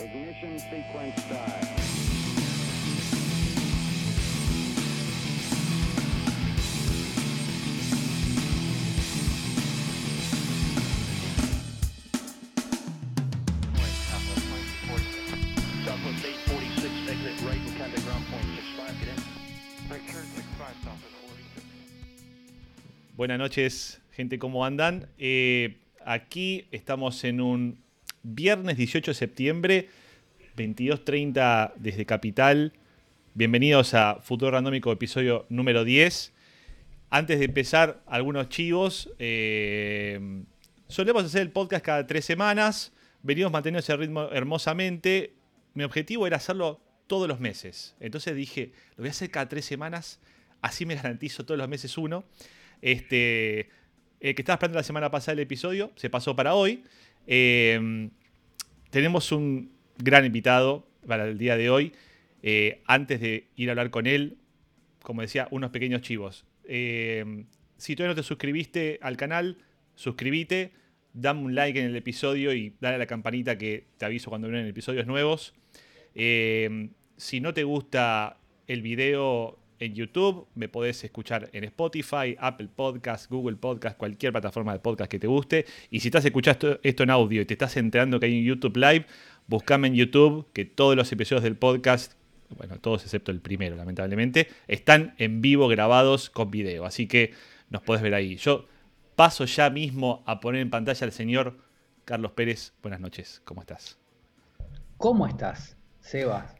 Ignition sequence start. Southwest 846, exit right and contact ground point 65, get in. Victor 65, Southwest 46. Buenas noches, gente, ¿cómo andan? Eh, aquí estamos en un viernes 18 de septiembre, 22.30 desde Capital. Bienvenidos a Futuro Randómico, episodio número 10. Antes de empezar, algunos chivos. eh, solemos hacer el podcast cada tres semanas. Venimos manteniendo ese ritmo hermosamente. Mi objetivo era hacerlo todos los meses. Entonces dije, lo voy a hacer cada tres semanas. Así me garantizo todos los meses uno. Este, el que estaba esperando la semana pasada el episodio se pasó para hoy. Eh, tenemos un gran invitado para el día de hoy. Eh, antes de ir a hablar con él, como decía, unos pequeños chivos. Eh, si todavía no te suscribiste al canal, suscríbete, dame un like en el episodio y dale a la campanita que te aviso cuando vienen episodios nuevos. Eh, si no te gusta el video en YouTube, me podés escuchar en Spotify, Apple Podcast, Google Podcast, cualquier plataforma de podcast que te guste. Y si estás escuchando esto en audio y te estás enterando que hay un YouTube Live, buscame en YouTube que todos los episodios del podcast, bueno, todos excepto el primero, lamentablemente, están en vivo grabados con video. Así que nos podés ver ahí. Yo paso ya mismo a poner en pantalla al señor Carlos Pérez. Buenas noches, ¿cómo estás? ¿Cómo estás, Sebas?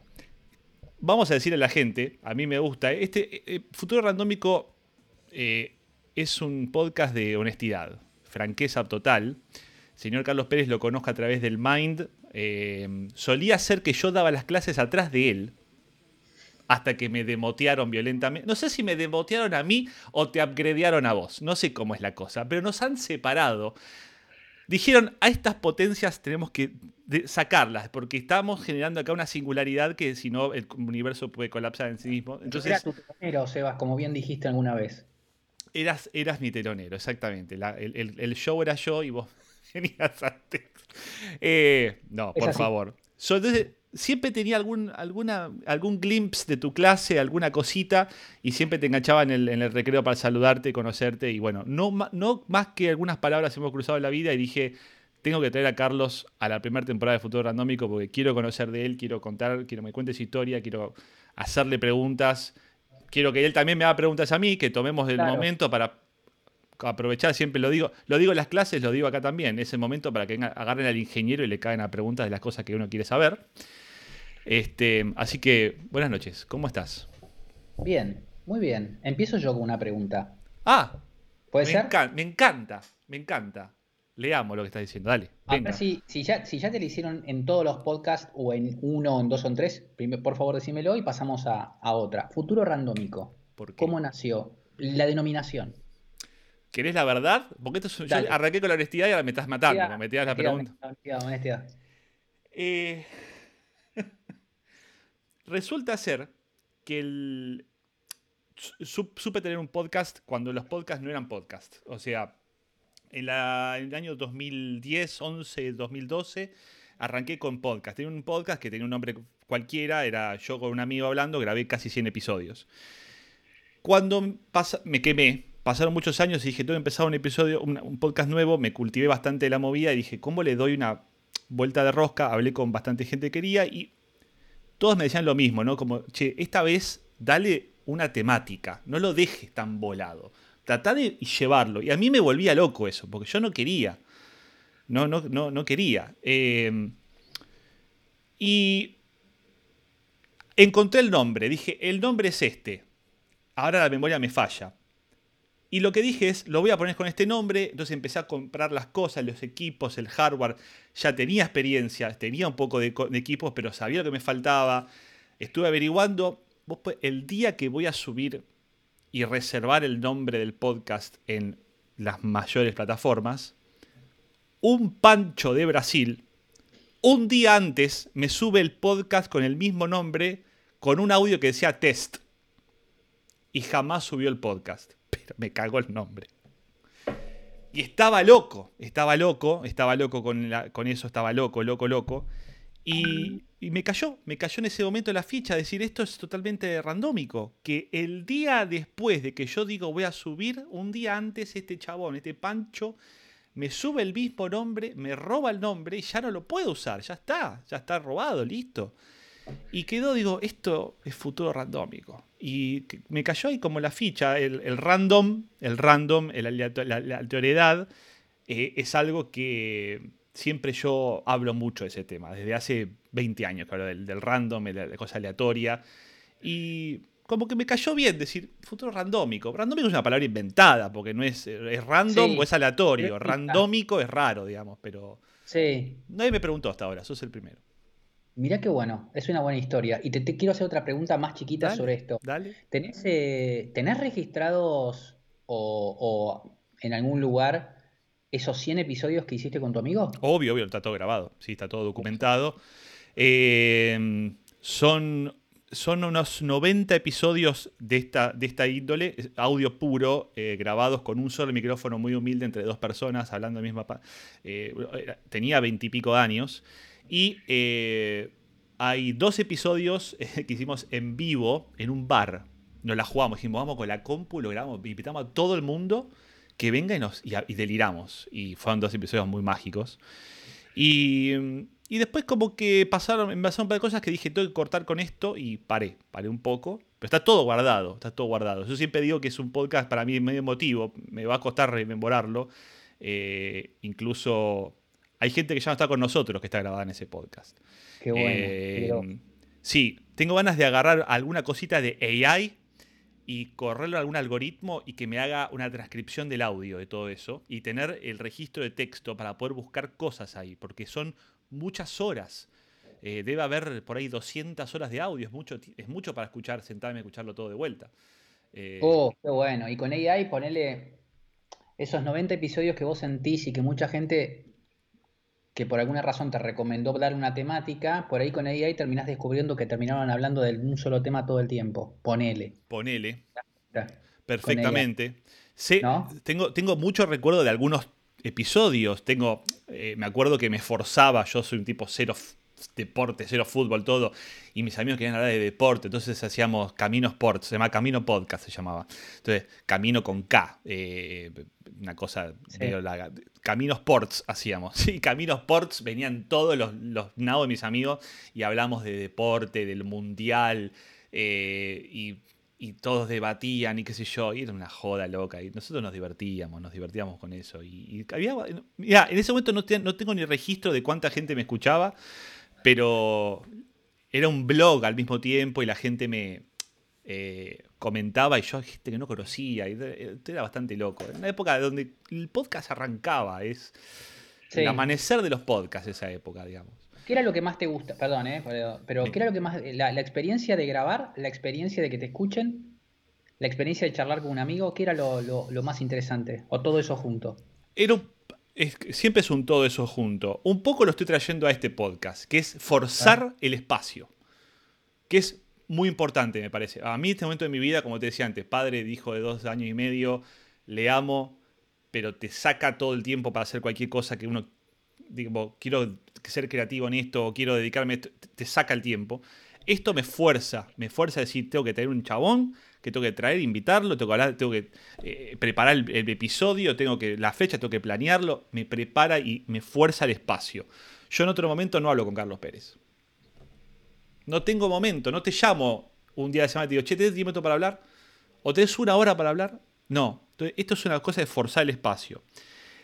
Vamos a decirle a la gente, a mí me gusta, este eh, eh, Futuro Randómico eh, es un podcast de honestidad, franqueza total. Señor Carlos Pérez lo conozco a través del Mind. solía ser que yo daba las clases atrás de él, hasta que me demotearon violentamente. No sé si me demotearon a mí o te upgradearon a vos, no sé cómo es la cosa, pero nos han separado. Dijeron, a estas potencias tenemos que sacarlas, porque estamos generando acá una singularidad que si no el universo puede colapsar en sí mismo. Era Entonces, tu telonero, Sebas, como bien dijiste alguna vez. eras, eras mi telonero, exactamente. La- el, el- el show era yo y vos venías antes. Eh, no, Es por así. favor. So, entonces, siempre tenía algún, alguna, algún glimpse de tu clase, alguna cosita, y siempre te enganchaba en el, en el recreo para saludarte, conocerte. Y bueno, no, no más que algunas palabras hemos cruzado en la vida y dije, tengo que traer a Carlos a la primera temporada de Futuro Randómico porque quiero conocer de él, quiero contar, quiero que me cuente su historia, quiero hacerle preguntas. Quiero que él también me haga preguntas a mí, que tomemos el Claro. momento para aprovechar, siempre lo digo, lo digo en las clases, lo digo acá también, es el momento para que agarren al ingeniero y le caigan a preguntas de las cosas que uno quiere saber. Este, así que, buenas noches, ¿cómo estás? Bien, muy bien. Empiezo yo con una pregunta. Ah, ¿Puede me, ser? encan- me encanta, me encanta. Leamos lo que estás diciendo, dale. A venga. ver si, si, ya, si ya te lo hicieron en todos los podcasts o en uno, o en dos o en tres, por favor decímelo y pasamos a, a otra. Futuro randómico. ¿Por qué? ¿Cómo nació? La denominación. ¿Querés la verdad? Porque esto es, yo arranqué con la honestidad y ahora me estás matando, Honestidad, me tiras la pregunta. honestidad, honestidad. Eh, resulta ser que supe tener un podcast cuando los podcasts no eran podcasts. O sea, en, el año 2010, 11, 2012, arranqué con podcast. Tenía un podcast que tenía un nombre cualquiera, era yo con un amigo hablando, grabé casi 100 episodios. Cuando pasa- me quemé, pasaron muchos años y dije, tengo que empezar un episodio, un, un podcast nuevo, me cultivé bastante la movida y dije, ¿cómo le doy una vuelta de rosca? Hablé con bastante gente que quería y todos me decían lo mismo, ¿no? Como, che, esta vez dale una temática, no lo dejes tan volado. Tratá de llevarlo. Y a mí me volvía loco eso, porque yo no quería. No, no, no, no quería. Eh, y encontré el nombre. Dije, el nombre es este. Ahora la memoria me falla. Y lo que dije es, lo voy a poner con este nombre. Entonces empecé a comprar las cosas, los equipos, el hardware. Ya tenía experiencia, tenía un poco de, equipos, pero sabía lo que me faltaba. Estuve averiguando. Vos pu- el día que voy a subir y reservar el nombre del podcast en las mayores plataformas, un pancho de Brasil, un día antes me sube el podcast con el mismo nombre, con un audio que decía test. Y jamás subió el podcast. Me cagó el nombre. Y estaba loco, estaba loco, estaba loco con, con eso, estaba loco, loco, loco. Y, y me cayó, me cayó en ese momento la ficha, decir esto es totalmente randómico. Que el día después de que yo digo voy a subir, un día antes este chabón, este Pancho, me sube el mismo nombre, me roba el nombre y ya no lo puedo usar, ya está, ya está robado, listo. Y quedó, digo, esto es futuro randómico. Y me cayó ahí como la ficha, el, el random, el random, el la, la aleatoriedad, eh, es algo que siempre yo hablo mucho de ese tema, desde hace 20 años que hablo del, del random, de la cosa aleatoria. Y como que me cayó bien decir futuro randómico. Randómico es una palabra inventada, porque no es, es random Sí, o es aleatorio. Randómico es raro, digamos, pero Sí. nadie me preguntó hasta ahora, sos el primero. Mirá qué bueno, es una buena historia. Y te, te quiero hacer otra pregunta más chiquita Dale, sobre esto. Dale. ¿Tenés, eh, ¿tenés registrados o, o en algún lugar esos 100 episodios que hiciste con tu amigo? Obvio, obvio, está todo grabado, sí, está todo documentado. Eh, son, son unos 90 episodios de esta, de esta índole, audio puro, eh, grabados con un solo micrófono muy humilde entre dos personas, hablando de misma... eh, tenía veintipico años. Y eh, hay dos episodios eh, que hicimos en vivo en un bar. Nos la jugamos, dijimos, vamos con la compu, lo grabamos, invitamos a todo el mundo que venga y, nos, y, deliramos. Y fueron dos episodios muy mágicos. Y, y después como que pasaron, me pasaron un par de cosas que dije, tengo que cortar con esto y paré, paré un poco. Pero está todo guardado, está todo guardado. Yo siempre digo que es un podcast para mí medio emotivo, me va a costar rememorarlo. Eh, incluso hay gente que ya no está con nosotros que está grabada en ese podcast. Qué bueno. Eh, sí, tengo ganas de agarrar alguna cosita de AI y correrlo a algún algoritmo y que me haga una transcripción del audio de todo eso y tener el registro de texto para poder buscar cosas ahí, porque son muchas horas. Eh, debe haber por ahí 200 horas de audio, es mucho, es mucho para escuchar, sentarme a escucharlo todo de vuelta. Eh, Oh, qué bueno. Y con AI ponele esos 90 episodios que vos sentís y que mucha gente que por alguna razón te recomendó dar una temática, por ahí con AI terminás descubriendo que terminaron hablando de un solo tema todo el tiempo. Ponele. ponele. Perfectamente. ¿No? tengo, tengo mucho recuerdo de algunos episodios. Tengo, eh, me acuerdo que me forzaba, yo soy un tipo cero deporte, cero fútbol, todo, y mis amigos querían hablar de deporte, entonces hacíamos Camino Sports, se llama Camino Podcast, se llamaba. Entonces, Camino con K, eh, una cosa Sí. medio larga. Camino Sports hacíamos, sí, Camino Sports, venían todos los, los nados de mis amigos y hablamos de deporte, del mundial, eh, y, y todos debatían y qué sé yo, y era una joda loca, y nosotros nos divertíamos, nos divertíamos con eso. Y, y había, mirá, en ese momento no, te- no tengo ni registro de cuánta gente me escuchaba, pero era un blog al mismo tiempo y la gente me eh, comentaba y yo gente que no conocía, y era era bastante loco. Era una época donde el podcast arrancaba, es Sí. el amanecer de los podcasts esa época, digamos. ¿Qué era lo que más te gusta? Perdón, ¿eh? Pero, pero ¿qué era lo que más... La, la experiencia de grabar, la experiencia de que te escuchen, la experiencia de charlar con un amigo, ¿qué era lo, lo- lo más interesante? ¿O todo eso junto? Era un- es siempre es un todo eso junto. Un poco lo estoy trayendo a este podcast, que es forzar el espacio. Que es muy importante, me parece. A mí, en este momento de mi vida, como te decía antes, padre de hijo de dos años y medio, le amo, pero te saca todo el tiempo para hacer cualquier cosa que uno, digo, quiero ser creativo en esto, o quiero dedicarme a esto, te- saca el tiempo. Esto me fuerza, me fuerza a decir, tengo que traer un chabón, que tengo que traer, invitarlo, tengo que, eh, preparar el, el episodio, tengo que la fecha, tengo que planearlo, me prepara y me fuerza el espacio. Yo en otro momento no hablo con Carlos Pérez. No tengo momento, no te llamo un día de semana y te digo, che, ¿tenés 10 minutos para hablar? ¿O tenés una hora para hablar? No. Entonces, esto es una cosa de forzar el espacio.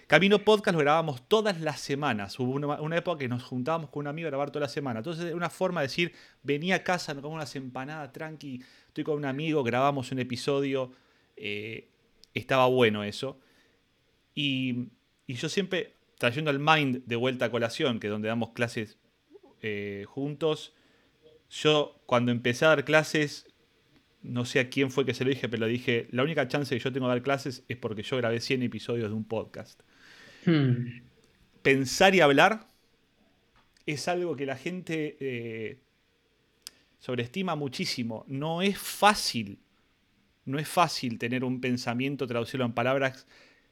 Camino Podcast lo grabábamos todas las semanas. Hubo una, época que nos juntábamos con un amigo a grabar toda la semana. Entonces era una forma de decir, vení a casa, nos comemos unas empanadas, tranqui, estoy con un amigo, grabamos un episodio. eh, estaba bueno eso. Y, yo siempre, trayendo el Mind de vuelta a colación, que es donde damos clases eh, juntos, yo cuando empecé a dar clases, no sé a quién fue que se lo dije, pero dije, la única chance que yo tengo de dar clases es porque yo grabé 100 episodios de un podcast. Hmm. Pensar y hablar es algo que la gente eh, sobreestima muchísimo. No es fácil, no es fácil tener un pensamiento, traducirlo en palabras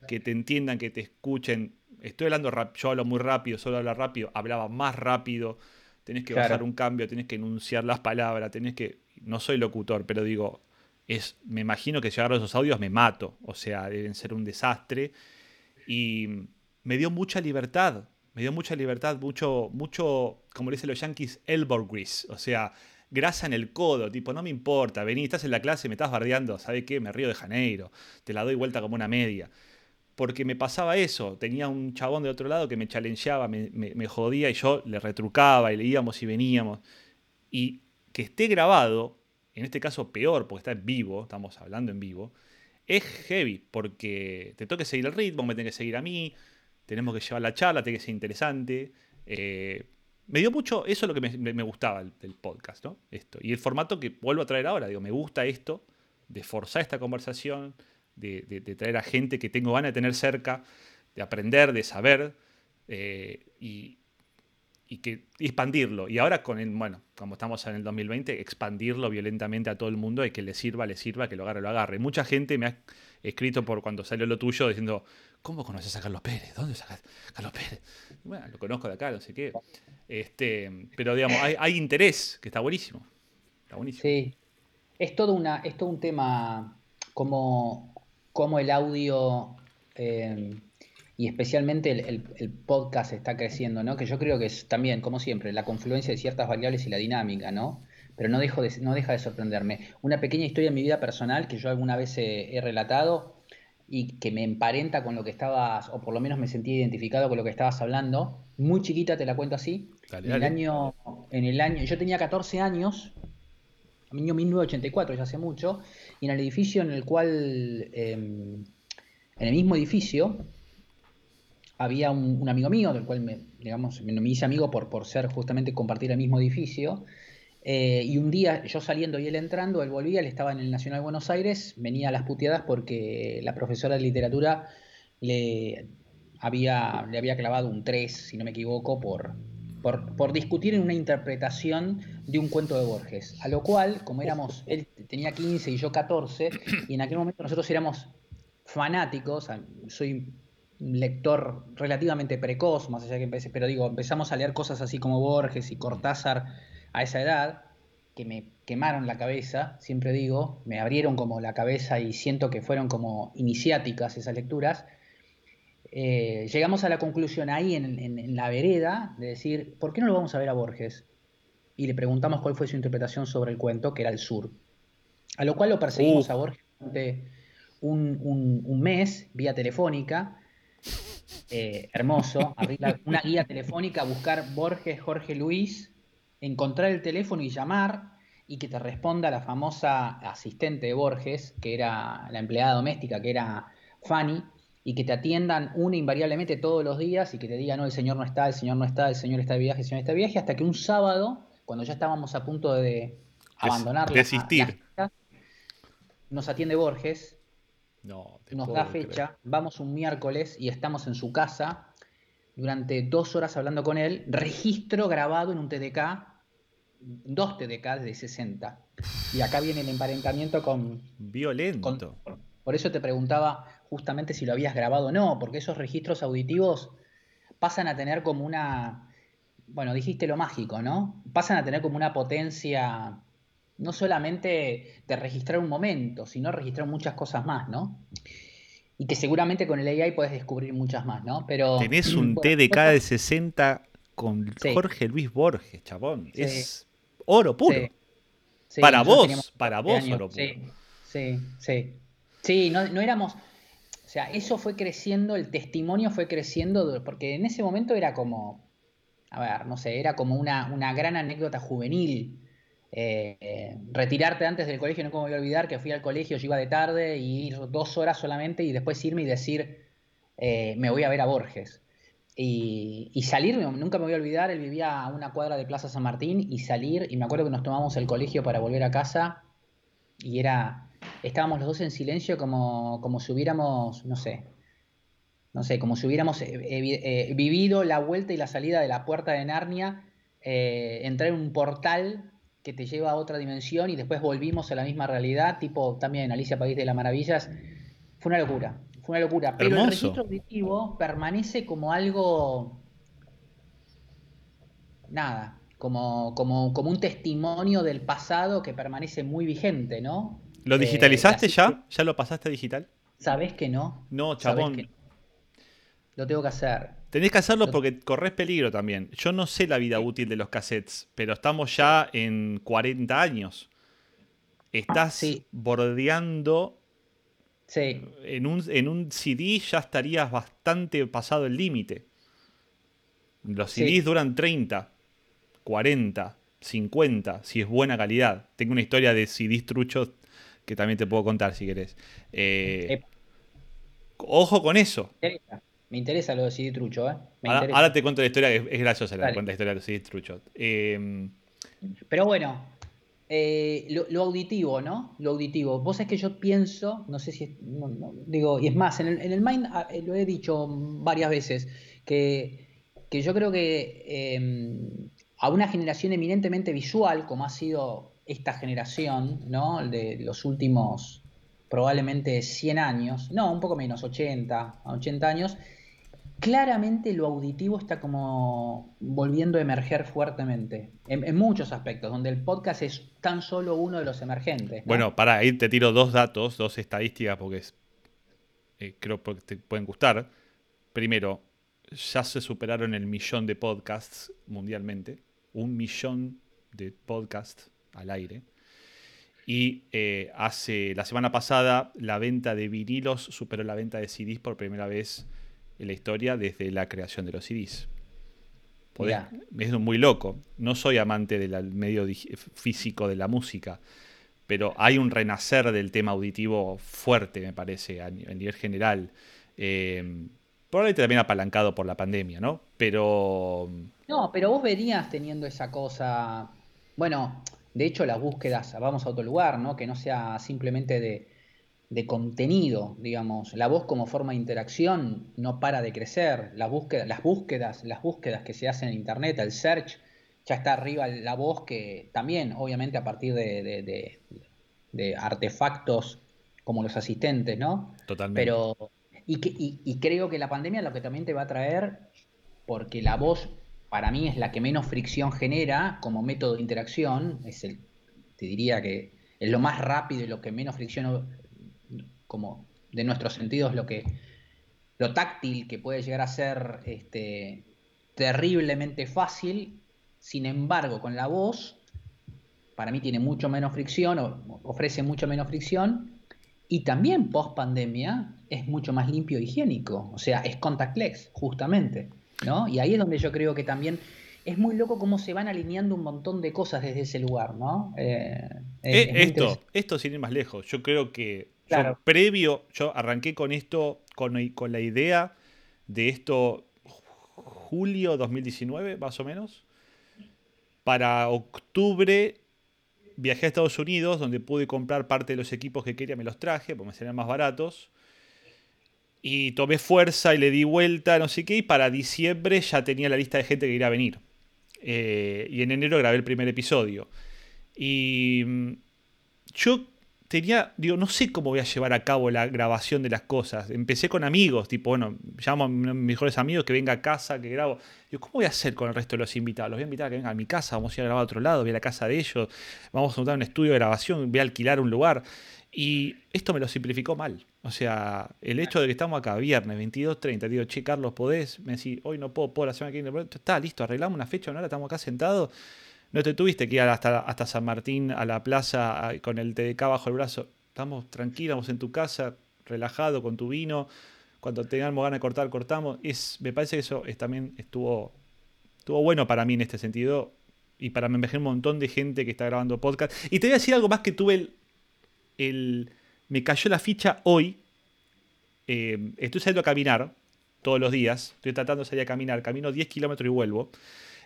que te entiendan, que te escuchen. Estoy hablando, rap- yo hablo muy rápido, solo hablo rápido, hablaba más rápido. tenés que Claro. bajar un cambio, tenés que enunciar las palabras, tenés que. No soy locutor, pero digo, es, me imagino que llegar a esos audios me mato. O sea, deben ser un desastre. Y me dio mucha libertad. Me dio mucha libertad, mucho, mucho, como le dicen los yankees, elbow grease. O sea, grasa en el codo, tipo, no me importa, vení, estás en la clase, me estás bardeando, ¿sabe qué? Me río de Janeiro, te la doy vuelta como una media. Porque me pasaba eso, tenía un chabón de otro lado que me challengeaba, me, me- jodía y yo le retrucaba y le íbamos y veníamos. Y que esté grabado, en este caso peor, porque está en vivo, estamos hablando en vivo, es heavy, porque te toca que seguir el ritmo, me tenés que seguir a mí, tenemos que llevar la charla, tiene que ser interesante. eh, me dio mucho, eso es lo que me, me- gustaba del podcast, ¿no? Esto. Y el formato que vuelvo a traer ahora, digo, me gusta esto, de forzar esta conversación, de, de- de traer a gente que tengo ganas de tener cerca, de aprender, de saber, eh, y, y que y expandirlo. Y ahora con el, bueno, como estamos en el 2020, expandirlo violentamente a todo el mundo y que le sirva, le sirva, que lo agarre, lo agarre. Mucha gente me ha escrito por cuando salió lo tuyo diciendo, ¿cómo conoces a Carlos Pérez? ¿Dónde sacas Carlos Pérez? Bueno, lo conozco de acá, no sé qué. Este, pero digamos, hay, interés, que está buenísimo. Está buenísimo. Sí. Es todo, una, es todo un tema como, como el audio eh, y especialmente el, podcast está creciendo, ¿no? Que yo creo que es también, como siempre, la confluencia de ciertas variables y la dinámica, ¿no? Pero no, dejo de, no deja de sorprenderme. Una pequeña historia en mi vida personal que yo alguna vez he relatado y que me emparenta con lo que estabas, o por lo menos me sentí identificado con lo que estabas hablando. Muy chiquita, te la cuento así. Dale, en el dale. año, en el año, yo tenía 14 años, año 1984, ya hace mucho, y en el edificio en el cual, eh, en el mismo edificio, había un, un amigo mío, del cual me, digamos, me, me hice amigo por, por ser justamente compartir el mismo edificio. Eh, y un día, yo saliendo y él entrando, él volvía, él estaba en el Nacional de Buenos Aires, venía a las puteadas porque la profesora de literatura le había, le había clavado un 3, si no me equivoco, por, por, por discutir en una interpretación de un cuento de Borges. A lo cual, como éramos, él tenía 15 y yo 14, y en aquel momento nosotros éramos fanáticos, soy lector relativamente precoz, más allá que empecé, pero digo, empezamos a leer cosas así como Borges y Cortázar a esa edad, que me quemaron la cabeza, siempre digo, me abrieron como la cabeza y siento que fueron como iniciáticas esas lecturas. Eh, llegamos a la conclusión ahí en, en- en la vereda de decir, ¿por qué no lo vamos a ver a Borges? Y le preguntamos cuál fue su interpretación sobre el cuento, que era el sur. A lo cual lo perseguimos Uh. a Borges durante un, un- un mes, vía telefónica. Eh, hermoso, abrir la- una guía telefónica, buscar Borges, Jorge Luis, encontrar el teléfono y llamar y que te responda la famosa asistente de Borges, que era la empleada doméstica, que era Fanny, y que te atiendan una invariablemente todos los días y que te digan, no, el señor no está, el señor no está, el señor está de viaje, el señor está de viaje, hasta que un sábado, cuando ya estábamos a punto de abandonar la- la nos atiende Borges, No, nos da creer. fecha, vamos un miércoles y estamos en su casa durante dos horas hablando con él, registro grabado en un TDK, dos TDK de 60. Y acá viene el emparentamiento con, Violento. con- Por eso te preguntaba justamente si lo habías grabado o no, porque esos registros auditivos pasan a tener como una... Bueno, dijiste lo mágico, ¿no? Pasan a tener como una potencia no solamente de registrar un momento, sino registrar muchas cosas más, ¿no? Y que seguramente con el AI puedes descubrir muchas más, ¿no? Pero Tenés un bueno, TDK de 60 con Sí. Jorge Luis Borges, chabón. Sí. Es oro puro. Sí. Sí, Para vos, para 14 vos, años. oro puro. Sí, sí, sí. No, no éramos. O sea, eso fue creciendo, el testimonio fue creciendo, porque en ese momento era como. A ver, no sé, era como una, una gran anécdota juvenil. Eh, eh, retirarte antes del colegio, no como voy a olvidar que fui al colegio, yo iba de tarde y ir dos horas solamente y después irme y decir, eh, me voy a ver a Borges. Y, salir, nunca me voy a olvidar, él vivía a una cuadra de Plaza San Martín y salir, y me acuerdo que nos tomamos el colegio para volver a casa y era, estábamos los dos en silencio como, como si hubiéramos, no sé, no sé, como si hubiéramos eh, eh, vivido la vuelta y la salida de la puerta de Narnia, eh, entrar en un portal que te lleva a otra dimensión y después volvimos a la misma realidad, tipo también Alicia País de las Maravillas. Fue una locura, fue una locura. Pero el Hermoso. registro auditivo permanece como algo, nada, como, como, como un testimonio del pasado que permanece muy vigente, ¿no? ¿Lo Eh, digitalizaste ya? ¿Ya lo pasaste a digital? ¿Sabés que no? No, ¿Sabés chabón. que no? Lo tengo que hacer. Tenés que hacerlo Lo- porque corres peligro también. Yo no sé la vida útil de los cassettes, pero estamos ya en 40 años. Estás Sí. bordeando. Sí, En un, en un CD ya estarías bastante pasado el límite. Los Sí. CDs duran 30, 40, 50, si es buena calidad. Tengo una historia de CDs truchos que también te puedo contar si querés. Eh, ojo con eso. me interesa. Me interesa lo de CD Trucho, ¿eh? Me Ahora, te cuento la historia, que es, graciosa la, cuenta la historia de los CDs truchos. Eh, Pero bueno, eh, lo, auditivo, ¿no? Lo auditivo. Vos es que yo pienso, no sé si es, digo, y es más, en el, en el Mind ah, eh, lo he dicho varias veces, que, que yo creo que eh, a una generación eminentemente visual, como ha sido esta generación, ¿no? De los últimos probablemente 100 años, no, un poco menos, 80, 80 años, claramente lo auditivo está como volviendo a emerger fuertemente, en, muchos aspectos, donde el podcast es tan solo uno de los emergentes. ¿no? Bueno, para ahí te tiro dos datos, dos estadísticas, porque es- eh, creo que te pueden gustar. Primero, ya se superaron el millón de podcasts mundialmente. Un millón de podcasts al aire. Y eh, hace la semana pasada la venta de vinilos superó la venta de CDs por primera vez en la historia desde la creación de los CDs. Podés- es muy loco. No soy amante del medio físico de la música, pero hay un renacer del tema auditivo fuerte, me parece, a, ni- a nivel general. Eh, probablemente también apalancado por la pandemia, ¿no? Pero No, pero vos venías teniendo esa cosa, bueno, de hecho las búsquedas, vamos a otro lugar, ¿no? Que no sea simplemente de, de contenido, digamos. La voz como forma de interacción no para de crecer. La búsqueda, las búsquedas, las búsquedas que se hacen en internet, el search, ya está arriba la voz que también, obviamente, a partir de, de- de- de artefactos como los asistentes, ¿no? totalmente. Pero, y, que- y- y creo que la pandemia lo que también te va a traer, porque la voz para mí es la que menos fricción genera como método de interacción, es el, te diría que es lo más rápido y lo que menos fricción como de nuestros sentidos, lo que lo táctil que puede llegar a ser este, terriblemente fácil, sin embargo, con la voz, para mí tiene mucho menos fricción, o ofrece mucho menos fricción, y también post pandemia es mucho más limpio e higiénico, o sea, es contactless, justamente, ¿no? Y ahí es donde yo creo que también es muy loco cómo se van alineando un montón de cosas desde ese lugar, ¿no? Eh, es- Eh, es esto, esto sin ir más lejos. Yo creo que yo previo, yo arranqué con esto, con, con la idea de esto julio 2019, más o menos. Para octubre viajé a Estados Unidos, donde pude comprar parte de los equipos que quería, me los traje, porque me salían más baratos. Y tomé fuerza y le di vuelta, no sé qué, y para diciembre ya tenía la lista de gente que iba a venir. Eh, y en enero grabé el primer episodio. Y mm, yo tenía, digo, no sé cómo voy a llevar a cabo la grabación de las cosas. Empecé con amigos, tipo, bueno, llamo a mis mejores amigos que venga a casa, que grabo. Digo, ¿cómo voy a hacer con el resto de los invitados? Los voy a invitar a que vengan a mi casa, vamos a ir a grabar a otro lado, voy a la casa de ellos, vamos a montar un estudio de grabación, voy a alquilar un lugar. Y esto me lo simplificó mal. O sea, el hecho de que estamos acá viernes 22.30, digo, che, Carlos, ¿podés? Me decís, hoy no puedo, puedo la semana que viene. Está listo, arreglamos una fecha, ahora estamos acá sentados. No te tuviste que ir hasta, San Martín, a la plaza, con el TDK bajo el brazo. Estamos tranquilos, vamos en tu casa, relajado, con tu vino. Cuando tengamos ganas de cortar, cortamos. Es, me parece que eso es, también estuvo, estuvo bueno para mí en este sentido. Y para me un montón de gente que está grabando podcast. Y te voy a decir algo más que tuve el. el- me cayó la ficha hoy. Eh, estoy saliendo a caminar todos los días. Estoy tratando de salir a caminar. Camino 10 kilómetros y vuelvo.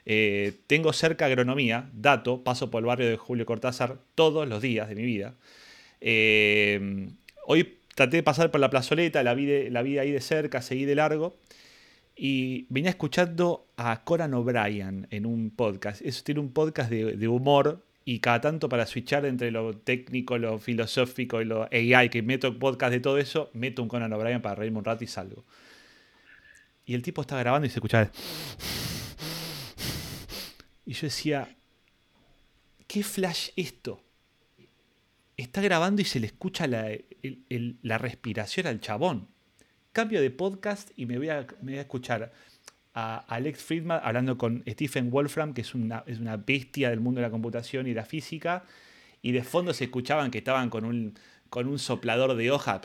Eh, tengo cerca agronomía, dato, paso por el barrio de Julio Cortázar todos los días de mi vida. Eh, hoy traté de pasar por la plazoleta, la vi, de- la vi ahí de cerca, seguí de largo. Y venía escuchando a Conan O'Brien en un podcast. Eso tiene un podcast de, de humor y cada tanto para switchar entre lo técnico, lo filosófico y lo AI, que meto podcast de todo eso, meto un Conan O'Brien para reírme un rato y salgo. Y el tipo está grabando y se escucha. Y yo decía, ¿qué flash esto? Está grabando y se le escucha la, la respiración al chabón. Cambio de podcast y me voy a, me voy a escuchar a Alex Friedman hablando con Stephen Wolfram, que es una, es una bestia del mundo de la computación y la física. Y de fondo se escuchaban que estaban con un, con un soplador de hoja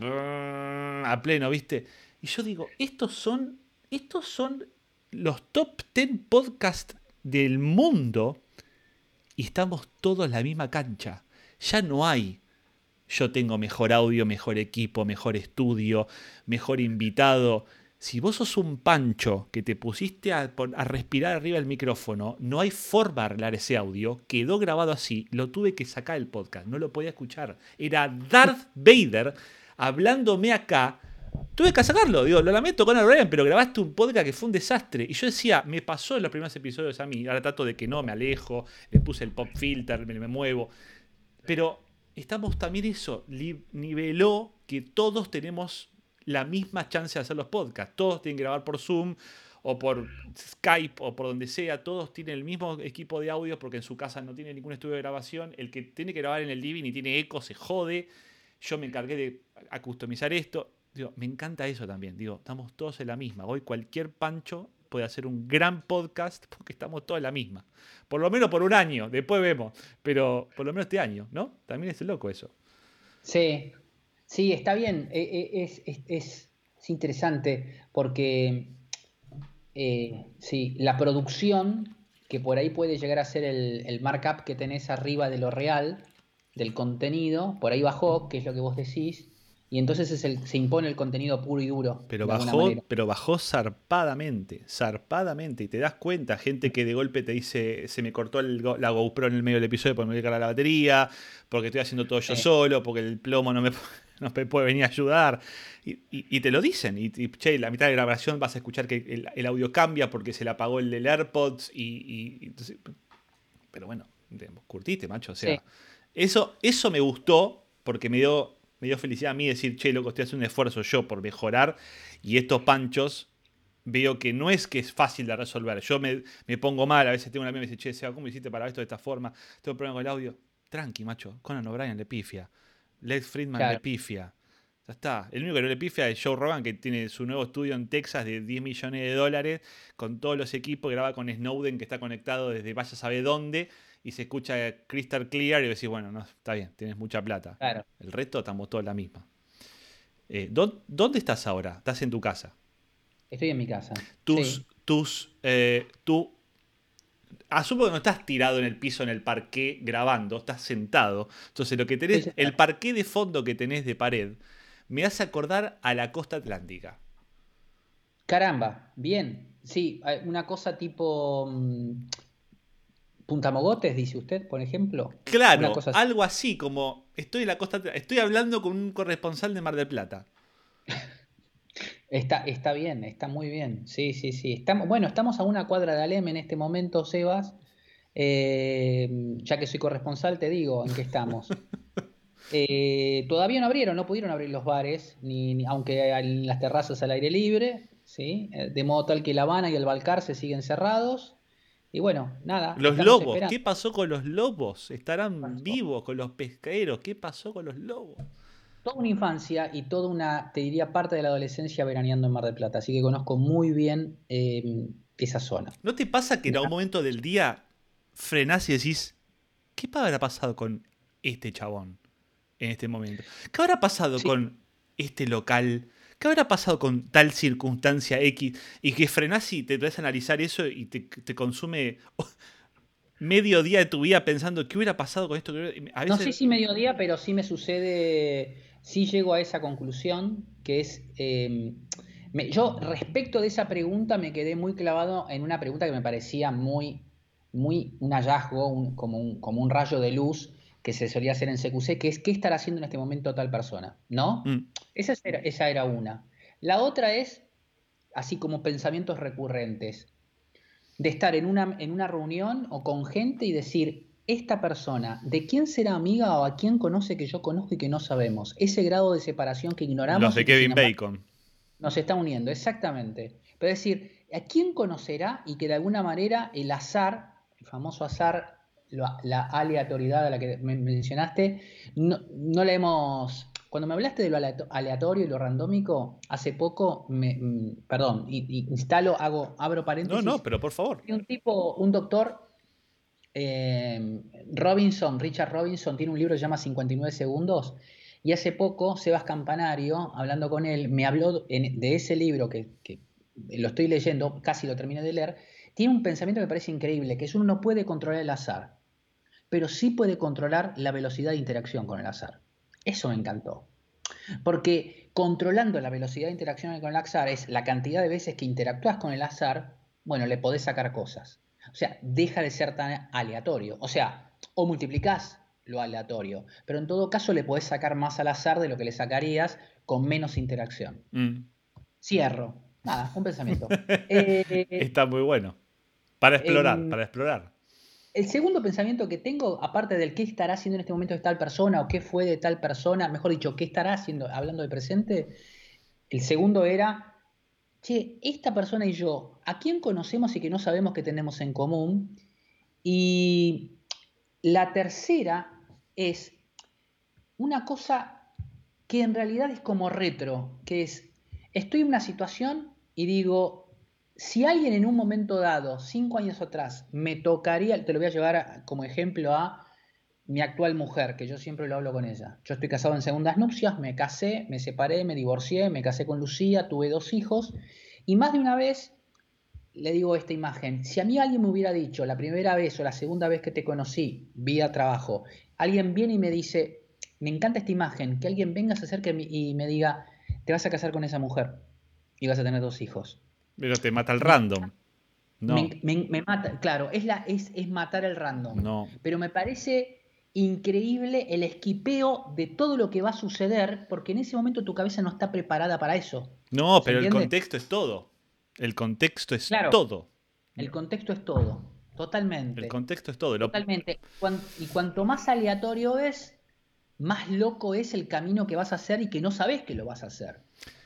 a pleno, ¿viste? Y yo digo, estos son, estos son los top 10 podcasts del mundo y estamos todos en la misma cancha. Ya no hay. Yo tengo mejor audio, mejor equipo, mejor estudio, mejor invitado. Si vos sos un pancho que te pusiste a, respirar arriba del micrófono, no hay forma de arreglar ese audio. Quedó grabado así. Lo tuve que sacar del podcast. No lo podía escuchar. Era Darth Vader hablándome acá. Tuve que sacarlo, digo, lo lamento con Brian, pero grabaste un podcast que fue un desastre. Y yo decía, me pasó en los primeros episodios a mí. Ahora trato de que no, me alejo, le puse el pop filter, me, me muevo. Pero estamos también eso, niveló que todos tenemos la misma chance de hacer los podcasts. Todos tienen que grabar por Zoom o por Skype o por donde sea. Todos tienen el mismo equipo de audio porque en su casa no tiene ningún estudio de grabación. El que tiene que grabar en el living y tiene eco se jode. Yo me encargué de a customizar esto. Digo, me encanta eso también. Digo, estamos todos en la misma. Hoy cualquier pancho puede hacer un gran podcast porque estamos todos en la misma. Por lo menos por un año, después vemos. Pero por lo menos este año, ¿no? También es loco eso. Sí, sí, está bien. E- e- Es, es- es- es interesante porque eh, sí, la producción, que por ahí puede llegar a ser el, el markup que tenés arriba de lo real, del contenido, por ahí bajó, que es lo que vos decís, y entonces es el- se impone el contenido puro y duro. Pero bajó, pero bajó zarpadamente, zarpadamente. Y te das cuenta, gente que de golpe te dice, se me cortó el la GoPro en el medio del episodio porque me voy a cargar la batería, porque estoy haciendo todo yo Sí. solo, porque el plomo no me, no me puede venir a ayudar. Y, y- y te lo dicen. Y, y, che, la mitad de la grabación vas a escuchar que el, el audio cambia porque se le apagó el del AirPods. Y, entonces- pero bueno, te- curtiste, macho. O sea, Sí. eso, eso me gustó porque me dio, me dio felicidad a mí decir, che, loco, estoy haciendo un esfuerzo yo por mejorar y estos panchos veo que no es que es fácil de resolver. Yo me, me pongo mal, a veces tengo una amiga que me dice, che, Seba, ¿cómo hiciste para esto de esta forma? Tengo problema con el audio. Tranqui, macho. Conan O'Brien le pifia. Lex Friedman Claro. le pifia. Ya está. El único que no le pifia es Joe Rogan, que tiene su nuevo estudio en Texas de 10 millones de dólares, con todos los equipos, graba con Snowden, que está conectado desde vaya a saber dónde, y se escucha crystal clear, y decís, bueno, no, está bien, tienes mucha plata. Claro. El resto estamos todos la misma. Eh, ¿dó- ¿Dónde estás ahora? ¿Estás en tu casa? Estoy en mi casa. Tus, Sí. tus, eh, tú, asumo que no estás tirado en el piso en el parqué grabando, estás sentado. Entonces lo que tenés, el parqué de fondo que tenés de pared, me hace acordar a la costa atlántica. Caramba, bien. Sí, hay una cosa tipo mm, Punta Mogotes, dice usted, por ejemplo. Claro, así. algo así como estoy en la costa, estoy hablando con un corresponsal de Mar del Plata. Está, está bien, está muy bien. Sí, sí, sí. Estamos, bueno, estamos a una cuadra de Alem en este momento, Sebas. Eh, ya que soy corresponsal, te digo en qué estamos. Eh, todavía no abrieron, no pudieron abrir los bares, ni, ni- aunque en las terrazas al aire libre, ¿sí? Eh, De modo tal que La Habana y el Balcar se siguen cerrados. Y bueno, nada. Los lobos, esperando. ¿qué pasó con los lobos? ¿Estarán pasó? vivos con los pesqueros? ¿Qué pasó con los lobos? Toda una infancia y toda una, te diría, parte de la adolescencia veraneando en Mar del Plata, así que conozco muy bien eh, esa zona. ¿No te pasa que en algún momento del día frenás y decís, ¿qué habrá pasado con este chabón en este momento? ¿Qué habrá pasado Sí. con este local? ¿Qué habrá pasado con tal circunstancia X? Y que frenás y te traes a analizar eso y te, consume medio día de tu vida pensando, ¿qué hubiera pasado con esto? No sé si mediodía, pero sí me sucede, sí llego a esa conclusión, que es, me- yo respecto de esa pregunta me quedé muy clavado en una pregunta que me parecía muy, muy un hallazgo, como, un, como un rayo de luz que se solía hacer en CQC, que es ¿qué estará haciendo en este momento tal persona? ¿No? Mm, Esa era, esa era una. La otra es, así como pensamientos recurrentes, de estar en una, en una reunión o con gente y decir, esta persona, ¿de quién será amiga o a quién conoce que yo conozco y que no sabemos? Ese grado de separación que ignoramos. los de Kevin Bacon. Nos está uniendo, exactamente. Pero es decir, ¿a quién conocerá y que de alguna manera el azar el famoso azar, la aleatoriedad a la que me- mencionaste, no, no la hemos... Cuando me hablaste de lo aleato- aleatorio y lo randómico, hace poco, me, mm, perdón, instalo, hago, abro No, paréntesis. no, pero por favor. Un tipo, un doctor, eh, Robinson, Richard Robinson, tiene un libro que se llama 59 segundos. Y hace poco, Sebas Campanario, hablando con él, me habló en- de ese libro que, que lo estoy leyendo, casi lo terminé de leer. Tiene un pensamiento que me parece increíble, que es uno no puede controlar el azar, pero sí puede controlar la velocidad de interacción con el azar. Eso me encantó. Porque controlando la velocidad de interacción con el azar es la cantidad de veces que interactúas con el azar, bueno, le podés sacar cosas. O sea, deja de ser tan aleatorio. O sea, o multiplicás lo aleatorio, pero en todo caso le podés sacar más al azar de lo que le sacarías con menos interacción. Mm, Cierro. Nada, un pensamiento. Eh, Está muy bueno. Para explorar, para explorar. El segundo pensamiento que tengo, aparte del qué estará haciendo en este momento de tal persona o qué fue de tal persona, mejor dicho, qué estará haciendo, hablando de presente, el segundo era, che, esta persona y yo, ¿a quién conocemos y que no sabemos que tenemos en común? Y la tercera es una cosa que en realidad es como retro, que es, estoy en una situación y digo, si alguien en un momento dado, cinco años atrás, me tocaría, te lo voy a llevar como ejemplo a mi actual mujer, que yo siempre lo hablo con ella. Yo estoy casado en segundas nupcias, me casé, me separé, me divorcié, me casé con Lucía, tuve dos hijos, y más de una vez le digo esta imagen, si a mí alguien me hubiera dicho la primera vez o la segunda vez que te conocí, vía trabajo, alguien viene y me dice, me encanta esta imagen, que alguien venga, se acerque y me diga, te vas a casar con esa mujer y vas a tener dos hijos. Pero te mata el random. No, Me, me- me mata, claro, es, la, es, es matar el random. no. Pero me parece increíble el esquipeo de todo lo que va a suceder, porque en ese momento tu cabeza no está preparada para eso. No, ¿Se pero el contexto es todo. El contexto es Claro. todo. El contexto es todo, totalmente. El contexto es todo. Totalmente. Y cuanto más aleatorio es, más loco es el camino que vas a hacer y que no sabes que lo vas a hacer.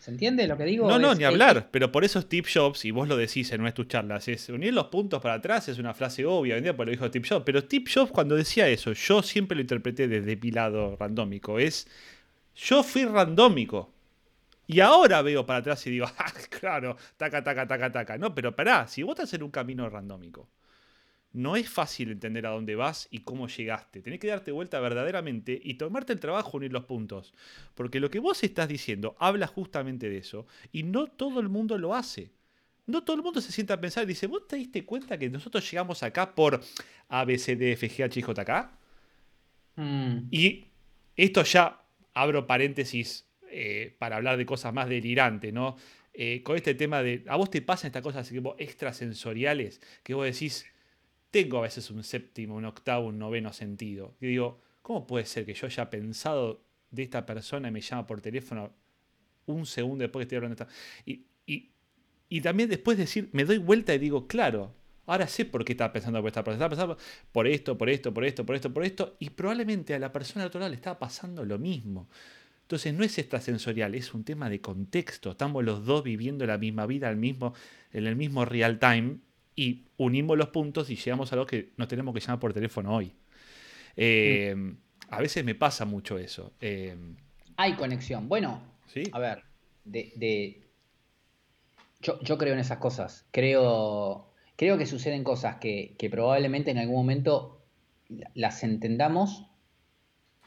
¿Se entiende lo que digo? No, no, Es- ni es- hablar. Pero por eso Steve Jobs, y vos lo decís en una de tus charlas, es unir los puntos para atrás es una frase obvia, hoy en día, porque lo dijo Steve Jobs. Pero Steve Jobs cuando decía eso, yo siempre lo interpreté desde mi lado randómico. Es, yo fui randómico. Y ahora veo para atrás y digo, ah, claro, taca, taca, taca, taca. No, pero pará, si vos estás en un camino randómico, no es fácil entender a dónde vas y cómo llegaste. Tenés que darte vuelta verdaderamente y tomarte el trabajo unir los puntos. Porque lo que vos estás diciendo habla justamente de eso y no todo el mundo lo hace. No todo el mundo se sienta a pensar y dice, ¿vos te diste cuenta que nosotros llegamos acá por A, B, C, D, F, G, H, I, J, K? Mm, Y esto ya abro paréntesis eh, para hablar de cosas más delirantes, ¿no? Eh, con este tema de, ¿a vos te pasan estas cosas así como extrasensoriales que vos decís, tengo a veces un séptimo, un octavo, un noveno sentido? Y digo, ¿cómo puede ser que yo haya pensado de esta persona y me llama por teléfono un segundo después que estoy hablando de esta... Y, y, y también después decir, me doy vuelta y digo, claro, ahora sé por qué estaba pensando por esta persona. Estaba pensando por esto, por esto, por esto, por esto, por esto. Y probablemente a la persona del otro lado le estaba pasando lo mismo. Entonces no es extrasensorial, es un tema de contexto. Estamos los dos viviendo la misma vida al mismo, en el mismo real time y unimos los puntos y llegamos a lo que nos tenemos que llamar por teléfono hoy. Eh, A veces me pasa mucho eso. Eh, Hay conexión. Bueno, ¿sí? a ver, de, de- Yo, yo creo en esas cosas. Creo, creo que suceden cosas que, que probablemente en algún momento la- las entendamos,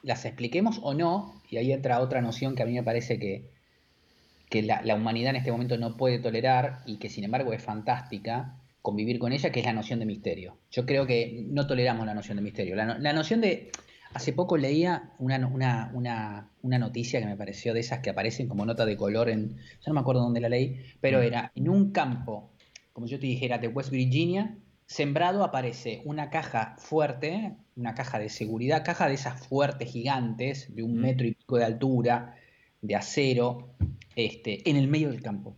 las expliquemos o no, y ahí entra otra noción que a mí me parece que, que la, la humanidad en este momento no puede tolerar y que sin embargo es fantástica convivir con ella, que es la noción de misterio. Yo creo que no toleramos la noción de misterio. La, no- la noción de... Hace poco leía una, una, una noticia que me pareció de esas que aparecen como nota de color en... Ya no me acuerdo dónde la leí, pero Mm. era en un campo, como yo te dijera, de West Virginia, sembrado aparece una caja fuerte, una caja de seguridad, caja de esas fuertes gigantes, de un Mm. metro y pico de altura, de acero, este, en el medio del campo.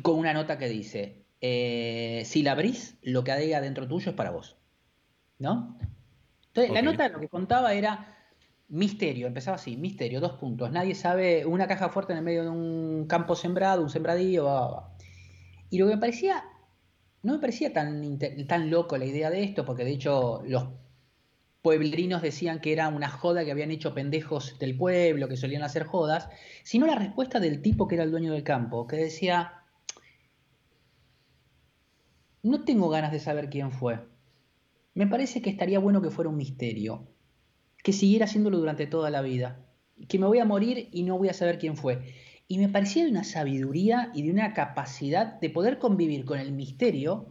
Con una nota que dice, eh, si la abrís, lo que hay adentro tuyo es para vos. ¿No? Entonces, la nota lo que contaba era misterio, empezaba así, misterio, dos puntos. Nadie sabe, una caja fuerte en el medio de un campo sembrado, un sembradío, va, va, va. Y lo que me parecía no me parecía tan, tan loco la idea de esto, porque de hecho los pueblerinos decían que era una joda que habían hecho pendejos del pueblo, que solían hacer jodas, sino la respuesta del tipo que era el dueño del campo, que decía, no tengo ganas de saber quién fue. Me parece que estaría bueno que fuera un misterio, que siguiera haciéndolo durante toda la vida, que me voy a morir y no voy a saber quién fue. Y me parecía de una sabiduría y de una capacidad de poder convivir con el misterio.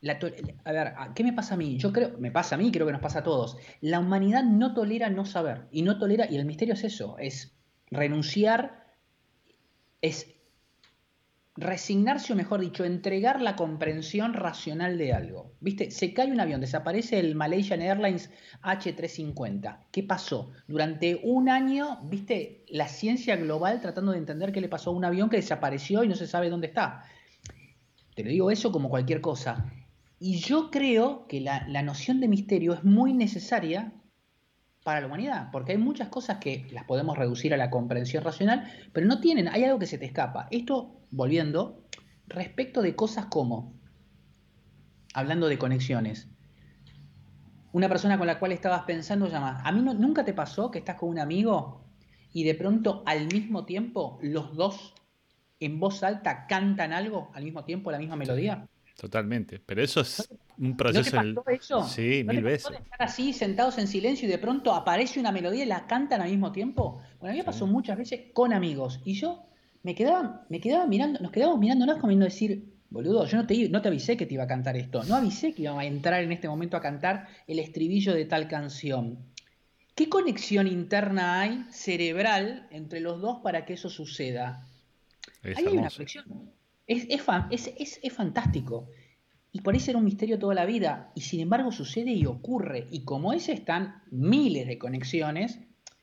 La a ver, ¿a- ¿qué me pasa a mí? Yo creo, me pasa a mí, creo que nos pasa a todos. La humanidad no tolera no saber y no tolera, y el misterio es eso, es renunciar, es resignarse, o mejor dicho, entregar la comprensión racional de algo. ¿Viste? Se cae un avión, desaparece el Malaysian Airlines H350. ¿Qué pasó? Durante un año, ¿viste? La ciencia global tratando de entender qué le pasó a un avión que desapareció y no se sabe dónde está. Te lo digo eso como cualquier cosa. Y yo creo que la, la noción de misterio es muy necesaria para la humanidad, porque hay muchas cosas que las podemos reducir a la comprensión racional, pero no tienen, hay algo que se te escapa. Esto, volviendo, respecto de cosas como, hablando de conexiones, una persona con la cual estabas pensando llama, a mí no- nunca te pasó que estás con un amigo y de pronto al mismo tiempo los dos en voz alta cantan algo al mismo tiempo, la misma melodía. Totalmente. Pero eso es un ¿No proceso. te el- pasó eso? Sí, ¿No mil te pasó veces. estar así sentados en silencio y de pronto aparece una melodía y la cantan al mismo tiempo? Bueno, a mí me pasó muchas veces con amigos y yo me quedaba, me quedaba mirando, nos quedábamos mirándonos como viendo decir, boludo, yo no te, no te avisé que te iba a cantar esto, no avisé que iba a entrar en este momento a cantar el estribillo de tal canción. ¿Qué conexión interna hay cerebral entre los dos para que eso suceda? Es Ahí hay una conexión. Es, es, fan- es- es- fantástico. Y por eso era un misterio toda la vida. Y sin embargo sucede y ocurre. Y como ese están miles de conexiones,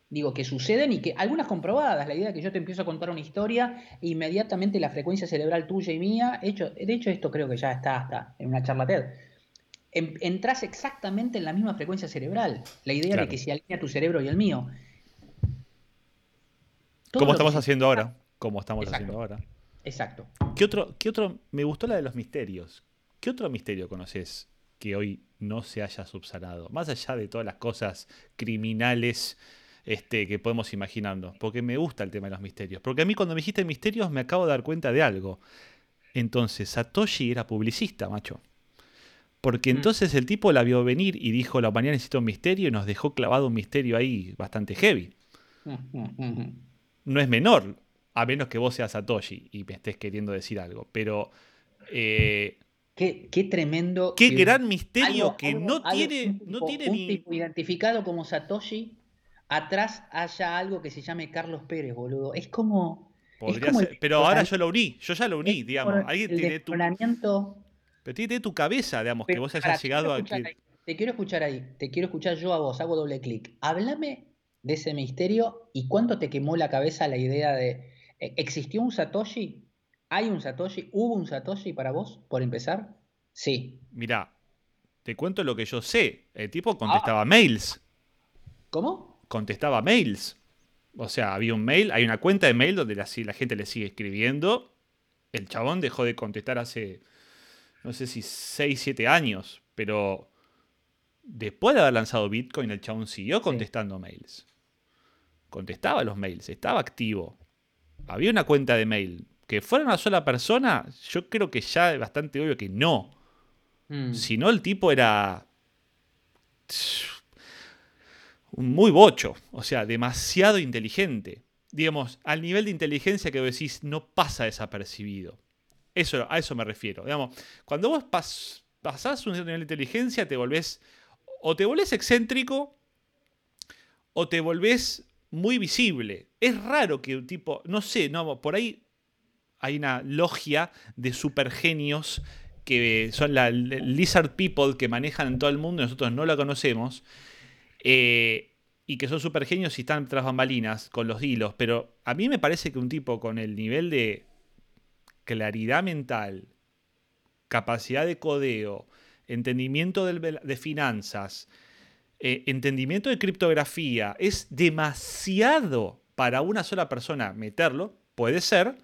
digo, que suceden y que algunas comprobadas. La idea de que yo te empiezo a contar una historia e inmediatamente la frecuencia cerebral tuya y mía, hecho, de hecho esto creo que ya está hasta en una charla TED. En- Entrás exactamente en la misma frecuencia cerebral. La idea Claro. de que se alinea tu cerebro y el mío. Todo Como estamos haciendo ahora. Como estamos Exacto. haciendo ahora. Exacto. ¿Qué otro, ¿Qué otro? Me gustó la de los misterios. ¿Qué otro misterio conoces que hoy no se haya subsanado? Más allá de todas las cosas criminales este, que podemos imaginando. Porque me gusta el tema de los misterios. Porque a mí cuando me dijiste misterios me acabo de dar cuenta de algo. Entonces, Satoshi era publicista, macho. Porque Mm. entonces el tipo la vio venir y dijo, la humanidad necesita un misterio y nos dejó clavado un misterio ahí bastante heavy. No es menor, a menos que vos seas Satoshi y me estés queriendo decir algo. Pero eh, Qué, qué tremendo. qué gran misterio que algo- no algo- tiene, un no tipo- tiene un ni... tipo identificado como Satoshi, atrás haya algo que se llame Carlos Pérez, boludo. Es como. es como el pero ahora yo lo uní, yo ya lo uní, digamos. Alguien el tiene tu, pero tiene tu cabeza, digamos, que vos hayas llegado a... que- Te quiero escuchar ahí, te quiero escuchar yo a vos, hago doble clic. Háblame de ese misterio y cuánto te quemó la cabeza la idea de. ¿E- ¿Existió un Satoshi? ¿Hay un Satoshi? ¿Hubo un Satoshi para vos, por empezar? Sí. Mirá, te cuento lo que yo sé. El Ah. tipo contestaba mails. ¿Cómo? Contestaba mails. O sea, había un mail, hay una cuenta de mail donde la, la gente le sigue escribiendo. El chabón dejó de contestar hace, no sé si 6, 7 años, pero después de haber lanzado Bitcoin, el chabón siguió contestando mails. Contestaba los mails, estaba activo. Había una cuenta de mail. Que fuera una sola persona, yo creo que ya es bastante obvio que no. Mm. Si no, el tipo era. Muy bocho. O sea, demasiado inteligente. Digamos, al nivel de inteligencia que vos decís no pasa desapercibido. Eso, a eso me refiero. Digamos, cuando vos pas- pasás un cierto nivel de inteligencia, te volvés. O te volvés excéntrico. O te volvés muy visible. Es raro que un tipo. No sé, no, por ahí hay una logia de supergenios que son la lizard people que manejan en todo el mundo y nosotros no la conocemos. eh, y que son supergenios y están tras bambalinas con los hilos. Pero a mí me parece que un tipo con el nivel de claridad mental, capacidad de codeo, entendimiento de finanzas, eh, entendimiento de criptografía, es demasiado para una sola persona meterlo, puede ser,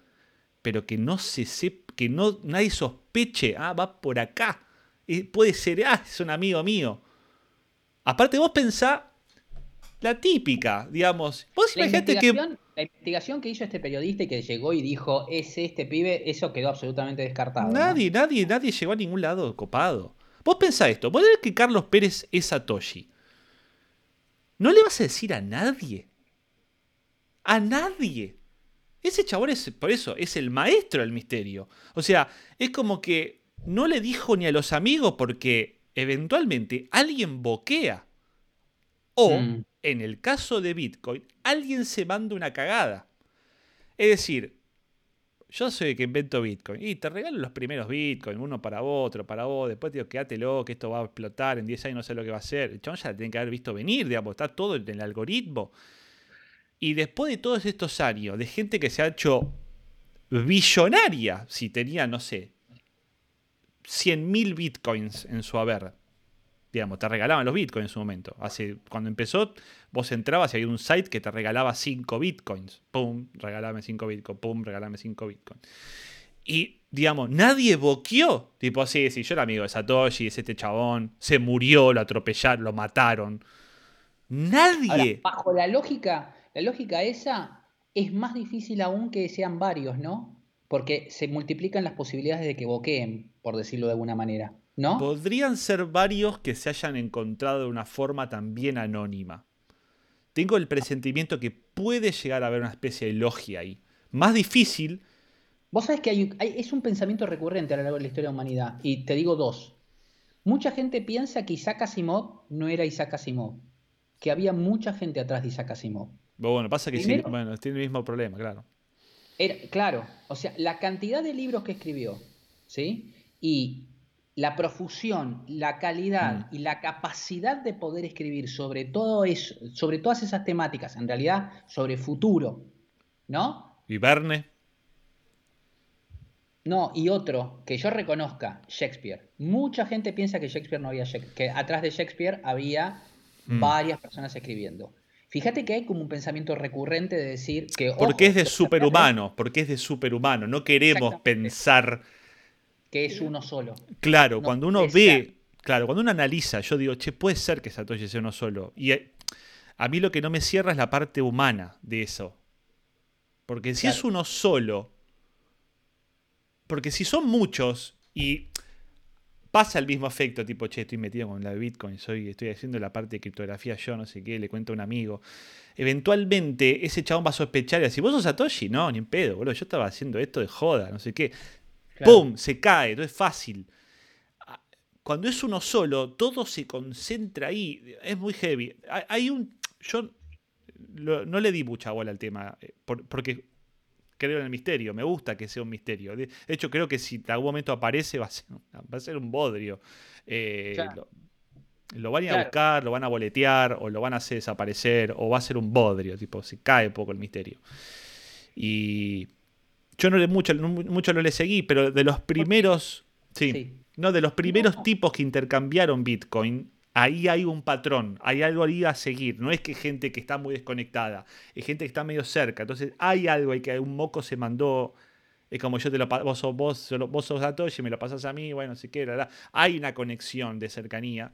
pero que no se sepa, que no, nadie sospeche, ah, va por acá. Eh, puede ser, ah, es un amigo mío. Aparte, vos pensá la típica, digamos. Vos La imaginate que. investigación, la investigación que hizo este periodista y que llegó y dijo, es este pibe, eso quedó absolutamente descartado. ¿no? Nadie, nadie, nadie llegó a ningún lado copado. Vos pensá esto, vos decís que Carlos Pérez es Satoshi. ¿No le vas a decir a nadie? A nadie. Ese chabón es, por eso, es el maestro del misterio. O sea, es como que no le dijo ni a los amigos porque eventualmente alguien boquea. O, Mm. en el caso de Bitcoin, alguien se manda una cagada. Es decir, yo soy el que invento Bitcoin y te regalo los primeros Bitcoin, uno para vos, otro para vos, después te digo, quédatelo, que esto va a explotar, en 10 años no sé lo que va a hacer. El chabón ya tiene que haber visto venir, digamos, está todo en el algoritmo. Y después de todos estos años, de gente que se ha hecho billonaria, si tenía, no sé, 100.000 Bitcoins en su haber, digamos, te regalaban los Bitcoins en su momento. Hace, cuando empezó, vos entrabas y había un site que te regalaba 5 Bitcoins. Pum, regalame 5 Bitcoins, pum, regalame 5 Bitcoins. Y, digamos, nadie boqueó. Tipo, sí, sí, yo era amigo de Satoshi, es este chabón, se murió, lo atropellaron, lo mataron. Nadie. bajo la lógica, la lógica esa, es más difícil aún que sean varios, ¿no? Porque se multiplican las posibilidades de que boqueen, por decirlo de alguna manera, ¿no? Podrían ser varios que se hayan encontrado de una forma también anónima. Tengo el presentimiento que puede llegar a haber una especie de logia ahí. Más difícil, Vos sabés que hay, es un pensamiento recurrente a lo largo de la historia de la humanidad, y te digo dos. Mucha gente piensa que Isaac Asimov no era Isaac Asimov, que había mucha gente atrás de Isaac Asimov. Pero bueno, pasa que sí, bueno, tiene el mismo problema, claro. Era, claro, o sea, la cantidad de libros que escribió, ¿sí? Y la profusión, la calidad Mm. y la capacidad de poder escribir sobre todo eso, sobre todas esas temáticas, en realidad sobre futuro, ¿no? Y Verne, No, y otro que yo reconozca, Shakespeare. Mucha gente piensa que Shakespeare no había que atrás de Shakespeare había Mm. varias personas escribiendo. Fíjate que hay como un pensamiento recurrente de decir que porque ojo, es de superhumano, porque es de superhumano. No queremos pensar, que es uno solo. claro, No, cuando uno ve, claro, cuando uno analiza, yo digo, che, puede ser que Satoshi sea uno solo. Y eh, a mí lo que no me cierra es la parte humana de eso. Porque si es uno solo, porque si son muchos y pasa el mismo efecto, tipo, che, estoy metido con la de Bitcoin, soy, estoy haciendo la parte de criptografía yo, no sé qué, le cuento a un amigo. Eventualmente ese chabón va a sospechar y decir, ¿vos sos Satoshi? No, ni en pedo, boludo, yo estaba haciendo esto de joda, no sé qué. Claro. ¡Pum! Se cae, no es fácil. Ah, Cuando es uno solo, todo se concentra ahí. Es muy heavy. Hay- un. Yo no le di mucha bola al tema, eh, por- porque creo en el misterio. Me gusta que sea un misterio. De hecho, creo que si en algún momento aparece, va a ser, va a ser un bodrio. Eh, Claro. lo, lo van a ir a buscar, lo van a boletear, o lo van a hacer desaparecer, o va a ser un bodrio. Tipo, se cae un poco el misterio. Y yo no le mucho, no mucho no le seguí, pero de los primeros. Sí. Sí. No, de los primeros No. tipos que intercambiaron Bitcoin, ahí hay un patrón, hay algo ahí a seguir. No es que gente que está muy desconectada, es gente que está medio cerca. Entonces hay algo ahí que un moco se mandó. Es como yo te lo vos sos, vos, vos sos Satoshi, me lo pasas a mí, bueno, si la. Hay una conexión de cercanía,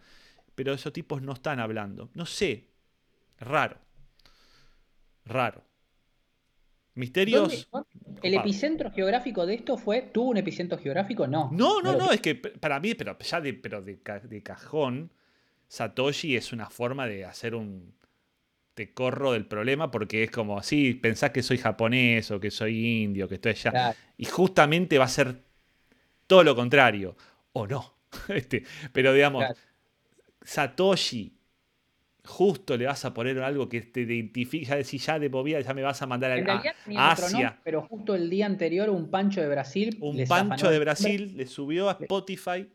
pero esos tipos no están hablando. No sé. Raro. Raro. Misterios. ¿Dónde- ¿El epicentro geográfico de esto fue? ¿Tuvo un epicentro geográfico? No. No, no, no, es que para mí, pero ya de, pero de, ca- de cajón, Satoshi es una forma de hacer un. Te corro del problema porque es como, sí, pensás que soy japonés o que soy indio, que estoy allá. Claro. Y justamente va a ser todo lo contrario. O no. Este, pero digamos, Claro. Satoshi, justo le vas a poner algo que te identifique, ya decís, ya de movida, ya me vas a mandar a, a Asia. pero justo el día anterior un pancho de Brasil. Un pancho de Brasil le subió a Spotify.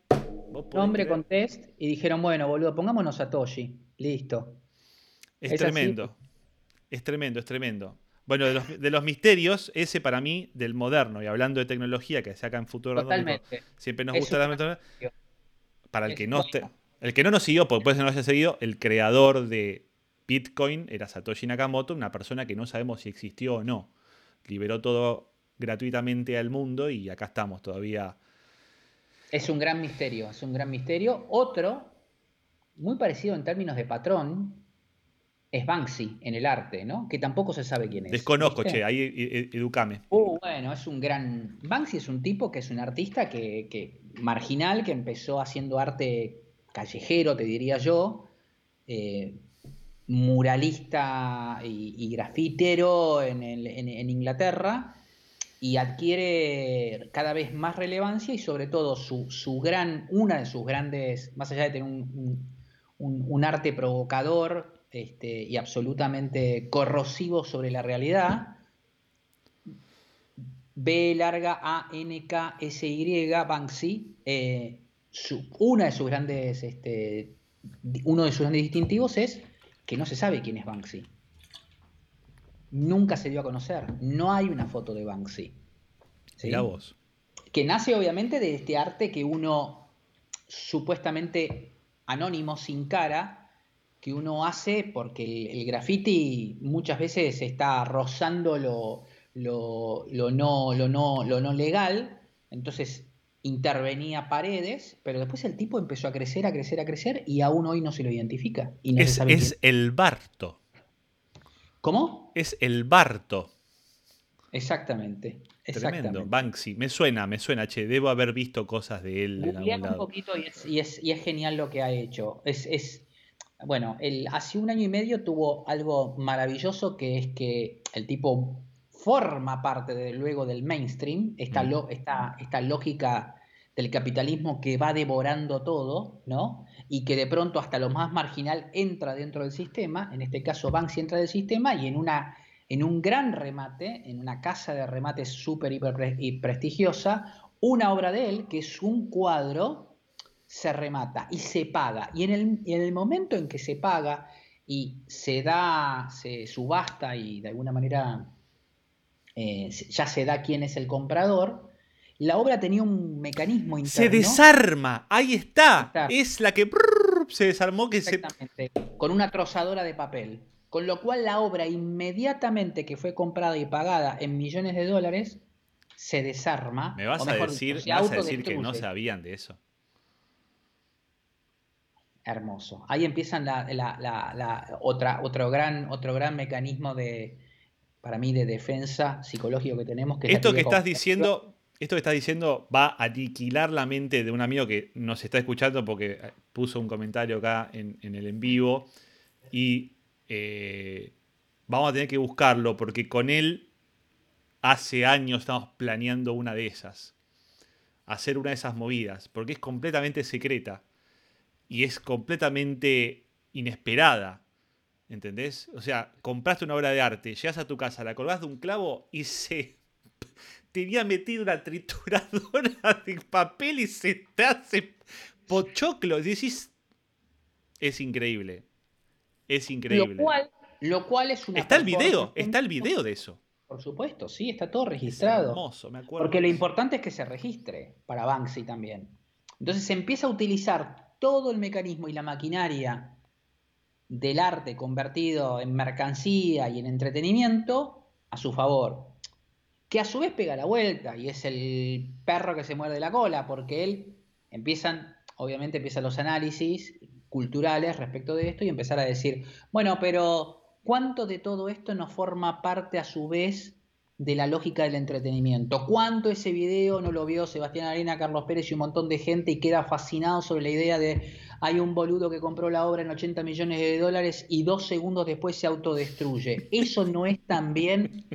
¿Vos podés Nombre con test y dijeron, bueno, boludo, pongámonos Satoshi. Listo. Es, Es así. tremendo. Es tremendo, es tremendo. Bueno, de los, de los misterios, ese para mí, del moderno, y hablando de tecnología, que se acá en Futuro Totalmente. siempre nos Es gusta la metodología. Para el que no esté- el que no nos siguió, porque puede ser que no haya seguido, el creador de Bitcoin era Satoshi Nakamoto, una persona que no sabemos si existió o no. Liberó todo gratuitamente al mundo y acá estamos todavía. Es un gran misterio, es un gran misterio. Otro, muy parecido en términos de patrón, es Banksy en el arte, ¿no? Que tampoco se sabe quién es. Desconozco, ¿viste? che, ahí e- e- educame. Uh, bueno, es un gran. Banksy es un tipo que es un artista que, que- marginal que empezó haciendo arte callejero, te diría yo, eh, muralista y, y grafitero en, en- Inglaterra y adquiere cada vez más relevancia y sobre todo su, su gran, una de sus grandes, más allá de tener un- un arte provocador este, y absolutamente corrosivo sobre la realidad, B larga A N K S Y Banksy, eh, su- una de sus grandes, este, uno de sus grandes distintivos es que no se sabe quién es Banksy. Nunca se dio a conocer. No hay una foto de Banksy. ¿sí? Mirá vos. que nace obviamente de este arte que uno supuestamente anónimo, sin cara, que uno hace porque el, el graffiti muchas veces está rozando lo, lo- lo no, lo, no, lo no legal, entonces intervenía paredes, pero después el tipo empezó a crecer, a crecer, a crecer y aún hoy no se lo identifica. Y no se Es, sabe es quién- el Barto. ¿Cómo? Es el Barto. Exactamente. Tremendo. Banksy. Me suena, me suena, che. Debo haber visto cosas de él en algún un lado. poquito y es, y es- y es genial lo que ha hecho. Es, es- bueno, el, hace un año y medio tuvo algo maravilloso que es que el tipo forma parte de, luego del mainstream, esta, Mm. lo- esta, esta lógica del capitalismo que va devorando todo, ¿no? Y que de pronto hasta lo más marginal entra dentro del sistema, en este caso Banksy entra del sistema y en una en un gran remate, en una casa de remate súper hiper pre- y prestigiosa, una obra de él, que es un cuadro, se remata y se paga. Y en el, y en el momento en que se paga y se da, se subasta y de alguna manera eh, ya se da quién es el comprador, la obra tenía un mecanismo interno. Se desarma. Ahí está. Está. Es la que brrr, se desarmó que se. Exactamente, con una trozadora de papel. Con lo cual la obra inmediatamente que fue comprada y pagada en millones de dólares se desarma. Me vas o a decir, dicho, se me vas a decir que no sabían de eso. Hermoso. Ahí empiezan la, la- la- la- otra, otro, gran, otro gran mecanismo de, para mí, de defensa psicológico que tenemos. Que Esto que estás diciendo, esto que estás diciendo va a aniquilar la mente de un amigo que nos está escuchando porque eh, puso un comentario acá en, en el en vivo y eh, vamos a tener que buscarlo porque con él hace años estamos planeando una de esas. Hacer una de esas movidas porque es completamente secreta y es completamente inesperada. ¿Entendés? O sea, compraste una obra de arte, llegas a tu casa, la colgás de un clavo y se tenía metido una trituradora de papel y se te hace pochoclo. Y decís, es increíble. Es increíble. Lo cual, lo cual es una está el video, está el video de eso. Por supuesto, sí, está todo Es registrado. hermoso, me acuerdo. Porque lo importante es que se registre para Banksy también. Entonces se empieza a utilizar todo el mecanismo y la maquinaria del arte convertido en mercancía y en entretenimiento a su favor. Que a su vez pega la vuelta y es el perro que se muerde la cola, porque él empiezan, obviamente empiezan los análisis culturales respecto de esto y empezar a decir, bueno, pero ¿cuánto de todo esto no forma parte a su vez de la lógica del entretenimiento. ¿Cuánto ese video no lo vio Sebastián Arena, Carlos Pérez y un montón de gente y queda fascinado sobre la idea de hay un boludo que compró la obra en 80 millones de dólares y dos segundos después se autodestruye? ¿Eso no es también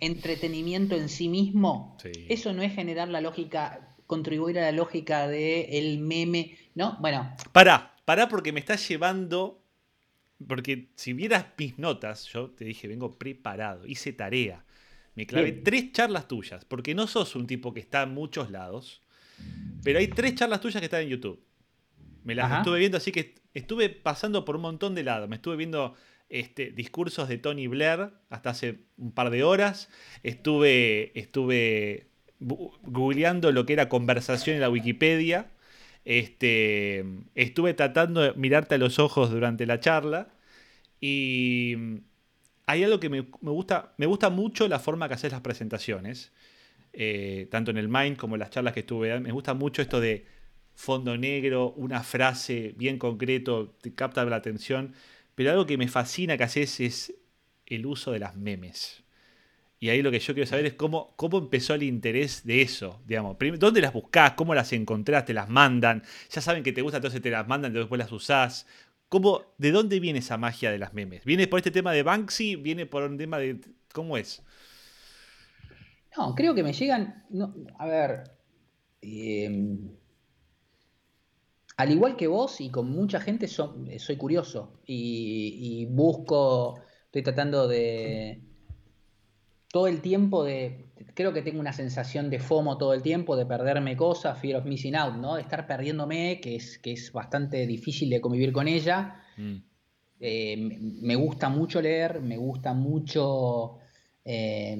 entretenimiento en sí mismo? Sí. ¿Eso no es generar la lógica, contribuir a la lógica del el meme? ¿No? Bueno, Pará, pará porque me estás llevando. Porque si vieras mis notas, yo te dije, vengo preparado, hice tarea. Me clavé Bien. tres charlas tuyas, porque no sos un tipo que está en muchos lados, pero hay tres charlas tuyas que están en YouTube. Me las Ajá. estuve viendo, así que estuve pasando por un montón de lados. Me estuve viendo este, discursos de Tony Blair hasta hace un par de horas. Estuve, estuve googleando lo que era conversación en la Wikipedia. Este, estuve tratando de mirarte a los ojos durante la charla. Y hay algo que me, me gusta, me gusta mucho la forma que haces las presentaciones, eh, tanto en el Mind como en las charlas que estuve. Me gusta mucho esto de fondo negro, una frase bien concreto, te capta la atención. Pero algo que me fascina que haces es el uso de las memes. Y ahí lo que yo quiero saber es cómo, cómo empezó el interés de eso, digamos. ¿Dónde las buscás? ¿Cómo las encontrás? ¿Te las mandan? Ya saben que te gusta, entonces te las mandan, después las usás. ¿Cómo, ¿De dónde viene esa magia de las memes? ¿Viene por este tema de Banksy? ¿Viene por un tema de... ¿Cómo es? No, creo que me llegan. a ver. eh, al igual que vos y con mucha gente, so- soy curioso y, y busco. Estoy tratando de. Todo el tiempo de. Creo que tengo una sensación de FOMO todo el tiempo, de perderme cosas, fear of missing out, ¿no? De estar perdiéndome, que es, que es bastante difícil de convivir con ella. Mm, Eh, me- me gusta mucho leer, me gusta mucho eh,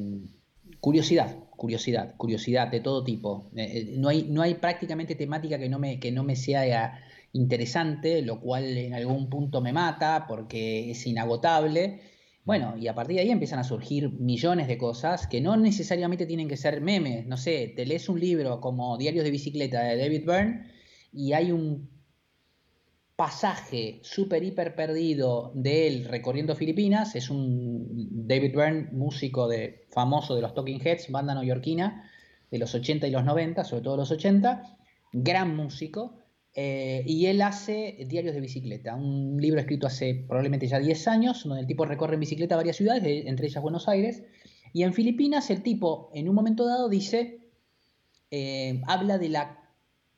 curiosidad, curiosidad, curiosidad de todo tipo. Eh, eh, no hay, no hay prácticamente temática que no me, que no me sea interesante, lo cual en algún punto me mata porque es inagotable. Bueno, y a partir de ahí empiezan a surgir millones de cosas que no necesariamente tienen que ser memes. No sé, te lees un libro como Diarios de Bicicleta de David Byrne y hay un pasaje súper hiper perdido de él recorriendo Filipinas. Es un David Byrne, músico de, famoso de los Talking Heads, banda neoyorquina de los 80 y los 90, sobre todo los 80. Gran músico. eh, y él hace Diarios de Bicicleta, un libro escrito hace probablemente ya 10 años, donde el tipo recorre en bicicleta varias ciudades, de- entre ellas Buenos Aires. Y en Filipinas el tipo, en un momento dado, dice, eh, habla de la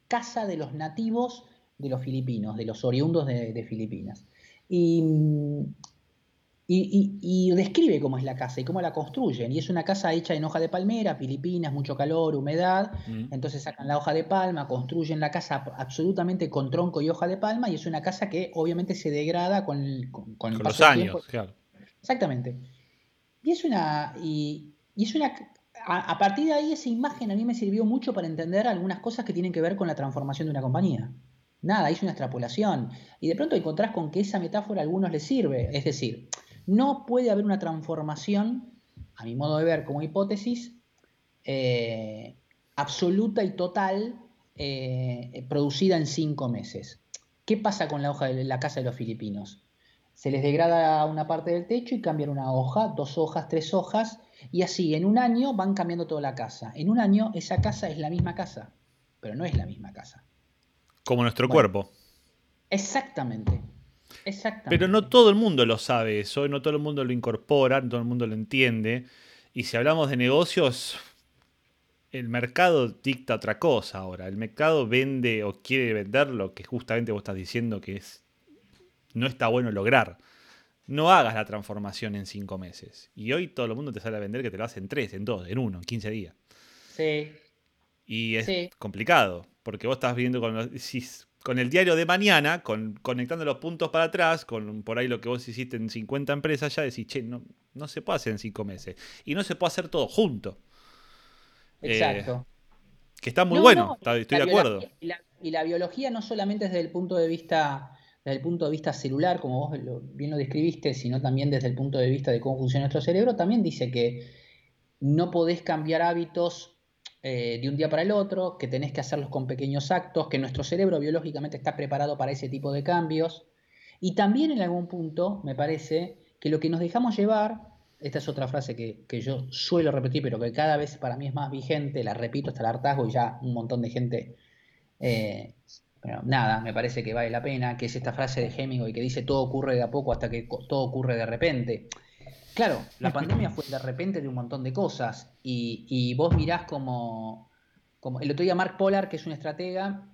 casa de los nativos de los filipinos, de los oriundos de, de Filipinas. Y, y- y- y describe cómo es la casa y cómo la construyen. Y es una casa hecha en hoja de palmera, Filipinas, mucho calor, humedad. mm. Entonces sacan la hoja de palma, construyen la casa absolutamente con tronco y hoja de palma y es una casa que obviamente se degrada con el, con, con el Con paso los años, tiempo. claro. Exactamente. Y es una. Y, y es una. A, a partir de ahí, esa imagen a mí me sirvió mucho para entender algunas cosas que tienen que ver con la transformación de una compañía. Nada, hice una extrapolación. Y de pronto encontrás con que esa metáfora a algunos les sirve. Es decir, no puede haber una transformación, a mi modo de ver, como hipótesis, eh, absoluta y total eh, producida en cinco meses. ¿Qué pasa con la hoja de la casa de los filipinos? Se les degrada una parte del techo y cambian una hoja, dos hojas, tres hojas, y así en un año van cambiando toda la casa. En un año esa casa es la misma casa, pero no es la misma casa. Como nuestro Bueno. cuerpo. Exactamente. Exactamente. Pero no todo el mundo lo sabe eso, no todo el mundo lo incorpora, no todo el mundo lo entiende. Y si hablamos de negocios, el mercado dicta otra cosa ahora. El mercado vende o quiere vender lo que justamente vos estás diciendo que es no está bueno lograr. No hagas la transformación en cinco meses. Y hoy todo el mundo te sale a vender que te lo hace en tres, en dos, en uno, en 15 días. Sí, Y es Sí. complicado, porque vos estás viendo con, los- si- con el diario de mañana, con, conectando los puntos para atrás, con por ahí lo que vos hiciste en 50 empresas, ya decís, che, no, no se puede hacer en cinco meses. Y no se puede hacer todo junto. Eh, exacto. Que está muy No, bueno, no, está- estoy de acuerdo. Y la, y la biología no solamente desde el punto de vista desde el punto de vista celular, como vos lo- bien lo describiste, sino también desde el punto de vista de cómo funciona nuestro cerebro, también dice que no podés cambiar hábitos eh, de un día para el otro, que tenés que hacerlos con pequeños actos, que nuestro cerebro biológicamente está preparado para ese tipo de cambios. Y también en algún punto me parece que lo que nos dejamos llevar, esta es otra frase que, que yo suelo repetir, pero que cada vez para mí es más vigente, la repito hasta el hartazgo y ya un montón de gente, eh, pero nada, me parece que vale la pena, que es esta frase de Hemingway que dice todo ocurre de a poco hasta que todo ocurre de repente. Claro, la pandemia fue de repente de un montón de cosas y, y vos mirás como, como... El otro día Mark Polar, que es un estratega,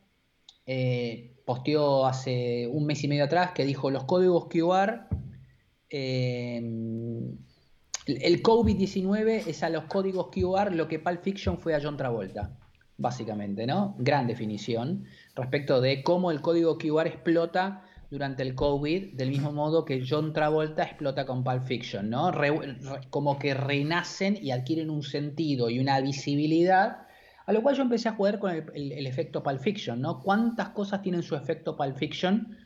eh, posteó hace un mes y medio atrás que dijo los códigos QR, eh, el COVID-19 es a los códigos QR lo que Pulp Fiction fue a John Travolta, básicamente, ¿no? Gran definición respecto de cómo el código QR explota durante el COVID, del mismo modo que John Travolta explota con Pulp Fiction, ¿no? Re- re- como que renacen y adquieren un sentido y una visibilidad, a lo cual yo empecé a jugar con el, el- el efecto Pulp Fiction, ¿no? ¿Cuántas cosas tienen su efecto Pulp Fiction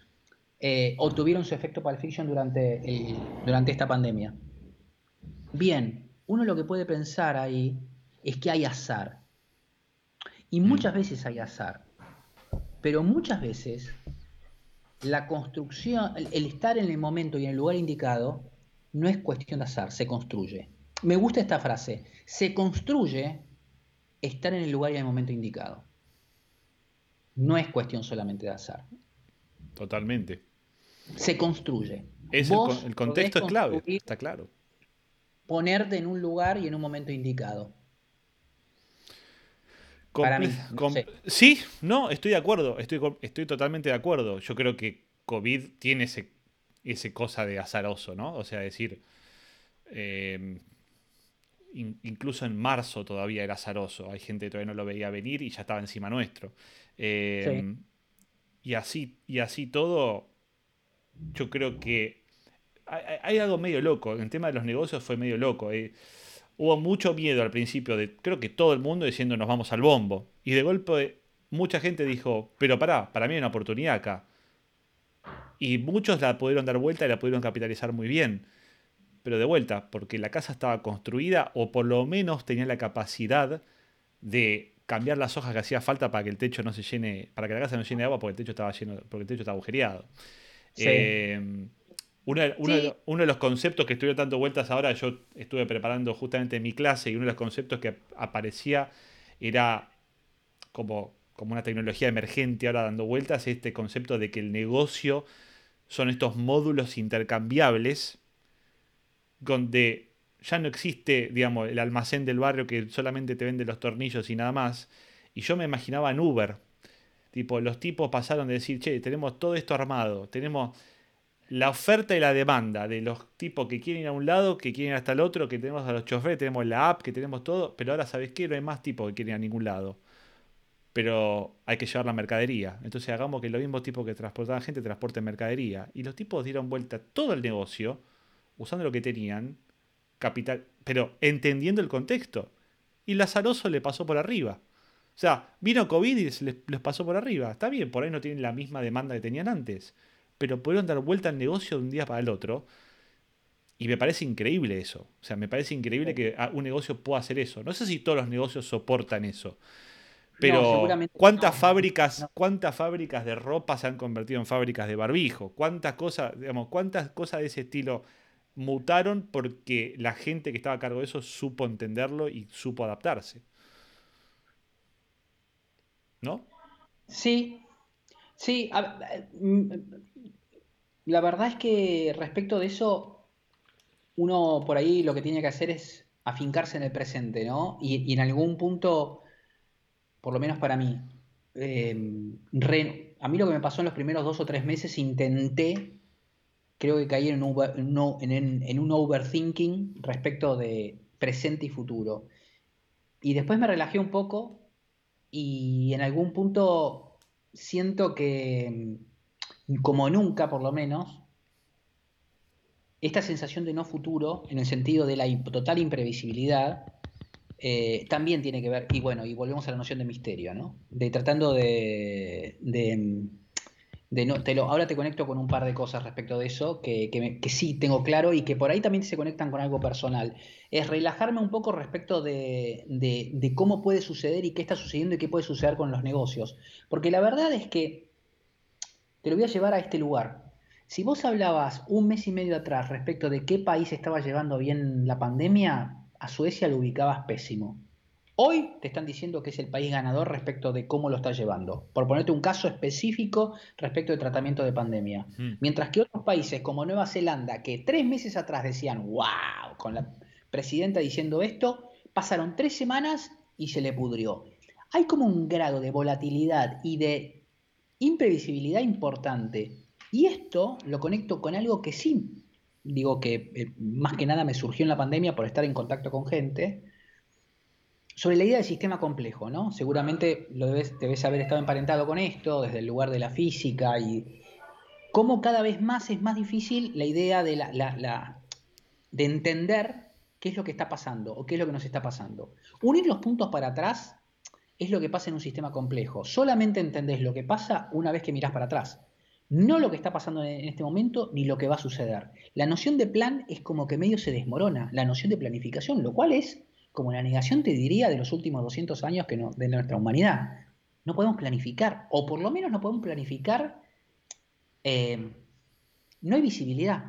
eh, o tuvieron su efecto Pulp Fiction durante, el- durante esta pandemia? Bien, uno lo que puede pensar ahí es que hay azar. Y muchas veces hay azar. Pero muchas veces la construcción, el el estar en el momento y en el lugar indicado, no es cuestión de azar, se construye. Me gusta esta frase. Se construye estar en el lugar y en el momento indicado. No es cuestión solamente de azar. Totalmente. Se construye. Es el, el contexto es clave, está claro. Ponerte en un lugar y en un momento indicado. Comple- Para mí, no com- sé. Sí, no, estoy de acuerdo, estoy, estoy totalmente de acuerdo. Yo creo que COVID tiene ese, ese cosa de azaroso, ¿no? O sea, decir, eh, in- incluso en marzo todavía era azaroso. Hay gente que todavía no lo veía venir y ya estaba encima nuestro. Eh, Y así, y así todo, yo creo que hay, algo medio loco. En el tema de los negocios fue medio loco. eh. Hubo mucho miedo al principio de, creo que todo el mundo diciendo nos vamos al bombo. Y de golpe mucha gente dijo, pero pará, para mí hay una oportunidad acá. Y muchos la pudieron dar vuelta y la pudieron capitalizar muy bien. Pero de vuelta, porque la casa estaba construida o por lo menos tenía la capacidad de cambiar las hojas que hacía falta para que el techo no se llene, para que la casa no se llene de agua porque el techo estaba lleno, porque el techo estaba agujereado. Sí. Eh, uno, de- uno de Sí. lo- uno de los conceptos que estuvieron dando vueltas ahora, yo estuve preparando justamente mi clase y uno de los conceptos que aparecía era como, como una tecnología emergente ahora dando vueltas, este concepto de que el negocio son estos módulos intercambiables donde ya no existe, digamos, el almacén del barrio que solamente te vende los tornillos y nada más. Y yo me imaginaba en Uber. Tipo, los tipos pasaron de decir, che, tenemos todo esto armado, tenemos la oferta y la demanda de los tipos que quieren ir a un lado, que quieren ir hasta el otro, que tenemos a los choferes, tenemos la app, que tenemos todo, pero ahora, ¿sabes qué? No hay más tipos que quieren ir a ningún lado. Pero hay que llevar la mercadería. Entonces hagamos que los mismos tipos que transportaban gente transporten mercadería. Y los tipos dieron vuelta todo el negocio, usando lo que tenían, capital, pero entendiendo el contexto. Y Lazaroso le pasó por arriba. O sea, vino COVID y les, les pasó por arriba. Está bien, por ahí no tienen la misma demanda que tenían antes. Pero pudieron dar vuelta al negocio de un día para el otro. Y me parece increíble eso. O sea, me parece increíble que un negocio pueda hacer eso. No sé si todos los negocios soportan eso. Pero ¿cuántas no. fábricas, No. cuántas fábricas de ropa se han convertido en fábricas de barbijo? ¿Cuántas cosas, digamos, cuántas cosas de ese estilo mutaron porque la gente que estaba a cargo de eso supo entenderlo y supo adaptarse? ¿No? Sí, sí. a- a- mm, La verdad es que respecto de eso, uno por ahí lo que tiene que hacer es afincarse en el presente, ¿no? Y, en algún punto, por lo menos para mí, eh, a mí lo que me pasó en los primeros dos o tres meses, intenté, creo que caí en un, en un- overthinking respecto de presente y futuro. Y después me relajé un poco y en algún punto siento que, como nunca por lo menos, esta sensación de no futuro, en el sentido de la total imprevisibilidad, eh, también tiene que ver, y bueno, y volvemos a la noción de misterio, ¿no? De tratando de, de, de no, te lo, ahora te conecto con un par de cosas respecto de eso que, que sí tengo claro y que por ahí también se conectan con algo personal. Es relajarme un poco respecto de- de cómo puede suceder y qué está sucediendo y qué puede suceder con los negocios. Porque la verdad es que te lo voy a llevar a este lugar. Si vos hablabas un mes y medio atrás respecto de qué país estaba llevando bien la pandemia, a Suecia lo ubicabas pésimo. Hoy te están diciendo que es el país ganador respecto de cómo lo está llevando. Por ponerte un caso específico respecto de tratamiento de pandemia. Mm. Mientras que otros países como Nueva Zelanda, que tres meses atrás decían, wow, con la presidenta diciendo esto, pasaron tres semanas y se le pudrió. Hay como un grado de volatilidad y de imprevisibilidad importante. Y esto lo conecto con algo que sí, digo que eh, más que nada me surgió en la pandemia por estar en contacto con gente, sobre la idea del sistema complejo, ¿no? Seguramente lo debes, debes haber estado emparentado con esto desde el lugar de la física y cómo cada vez más es más difícil la idea de, la, de entender qué es lo que está pasando o qué es lo que nos está pasando. Unir los puntos para atrás es lo que pasa en un sistema complejo. Solamente entendés lo que pasa una vez que mirás para atrás. No lo que está pasando en este momento ni lo que va a suceder. La noción de plan es como que medio se desmorona, la noción de planificación, lo cual es como la negación, te diría, de los últimos 200 años que de nuestra humanidad. No podemos planificar, o por lo menos no podemos planificar, eh, no hay visibilidad,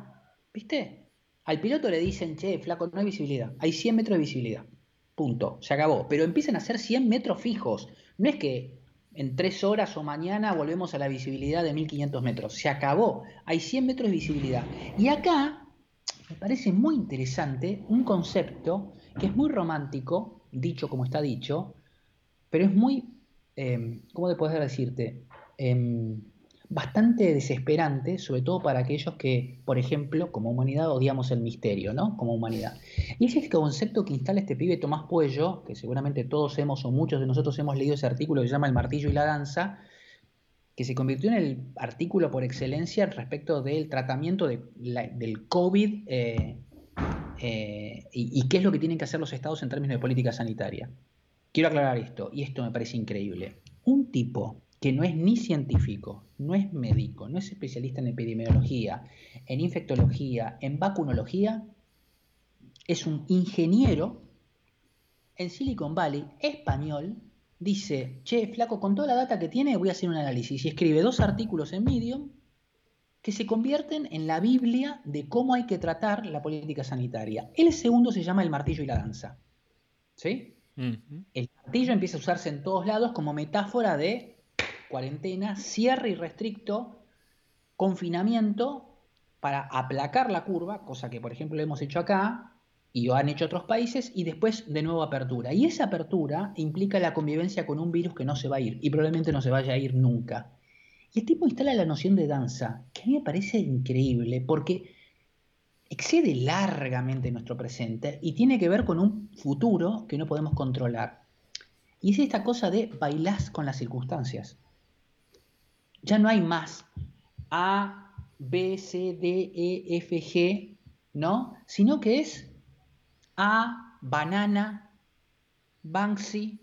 ¿viste? Al piloto le dicen, che, flaco, no hay visibilidad, hay 100 metros de visibilidad, punto, se acabó, pero empiezan a ser 100 metros fijos, no es que en tres horas o mañana volvemos a la visibilidad de 1500 metros, se acabó, hay 100 metros de visibilidad. Y acá me parece muy interesante un concepto que es muy romántico, dicho como está dicho, pero es muy, eh, ¿cómo te puedo decirte? Em, bastante desesperante, sobre todo para aquellos que, por ejemplo, como humanidad odiamos el misterio, ¿no? Como humanidad. Y es este concepto que instala este pibe Tomás Puello, que seguramente todos hemos o muchos de nosotros hemos leído ese artículo que se llama El martillo y la danza, que se convirtió en el artículo por excelencia respecto del tratamiento del COVID eh, eh, y, qué es lo que tienen que hacer los estados en términos de política sanitaria. Quiero aclarar esto, y esto me parece increíble. Un tipo que no es ni científico, no es médico, no es especialista en epidemiología, en infectología, en vacunología, es un ingeniero en Silicon Valley, español, dice, che, flaco, con toda la data que tiene voy a hacer un análisis y escribe dos artículos en Medium que se convierten en la Biblia de cómo hay que tratar la política sanitaria. El segundo se llama el martillo y la danza. ¿Sí? El martillo empieza a usarse en todos lados como metáfora de cuarentena, cierre irrestricto, confinamiento para aplacar la curva, cosa que por ejemplo hemos hecho acá y lo han hecho otros países, y después de nuevo apertura. Y esa apertura implica la convivencia con un virus que no se va a ir y probablemente no se vaya a ir nunca. Y el tipo instala la noción de danza, que a mí me parece increíble porque excede largamente nuestro presente y tiene que ver con un futuro que no podemos controlar. Y es esta cosa de bailar con las circunstancias. Ya no hay más A, B, C, D, E, F, G, ¿no? Sino que es A, banana, Banksy,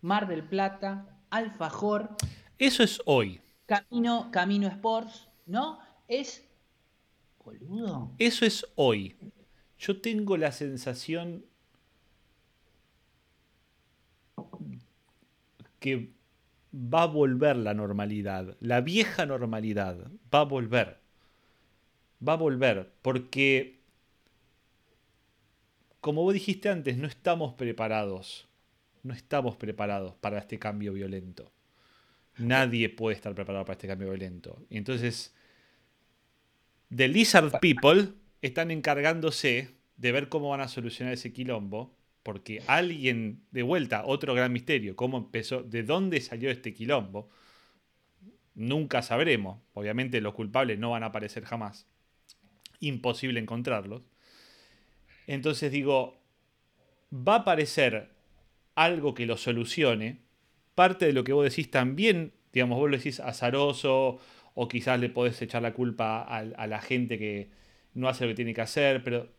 Mar del Plata, Alfajor. Eso es hoy. Camino, Camino Sports, ¿no? Es. Boludo. Eso es hoy. Yo tengo la sensación que va a volver la normalidad. La vieja normalidad va a volver. Va a volver. Porque, como vos dijiste antes, no estamos preparados. No estamos preparados para este cambio violento. Nadie puede estar preparado para este cambio violento. Y entonces, The Lizard People están encargándose de ver cómo van a solucionar ese quilombo, porque alguien, de vuelta, otro gran misterio, cómo empezó, de dónde salió este quilombo, nunca sabremos. Obviamente los culpables no van a aparecer jamás. Imposible encontrarlos. Entonces digo, va a aparecer algo que lo solucione, parte de lo que vos decís también, digamos, vos lo decís azaroso o quizás le podés echar la culpa a, la gente que no hace lo que tiene que hacer, pero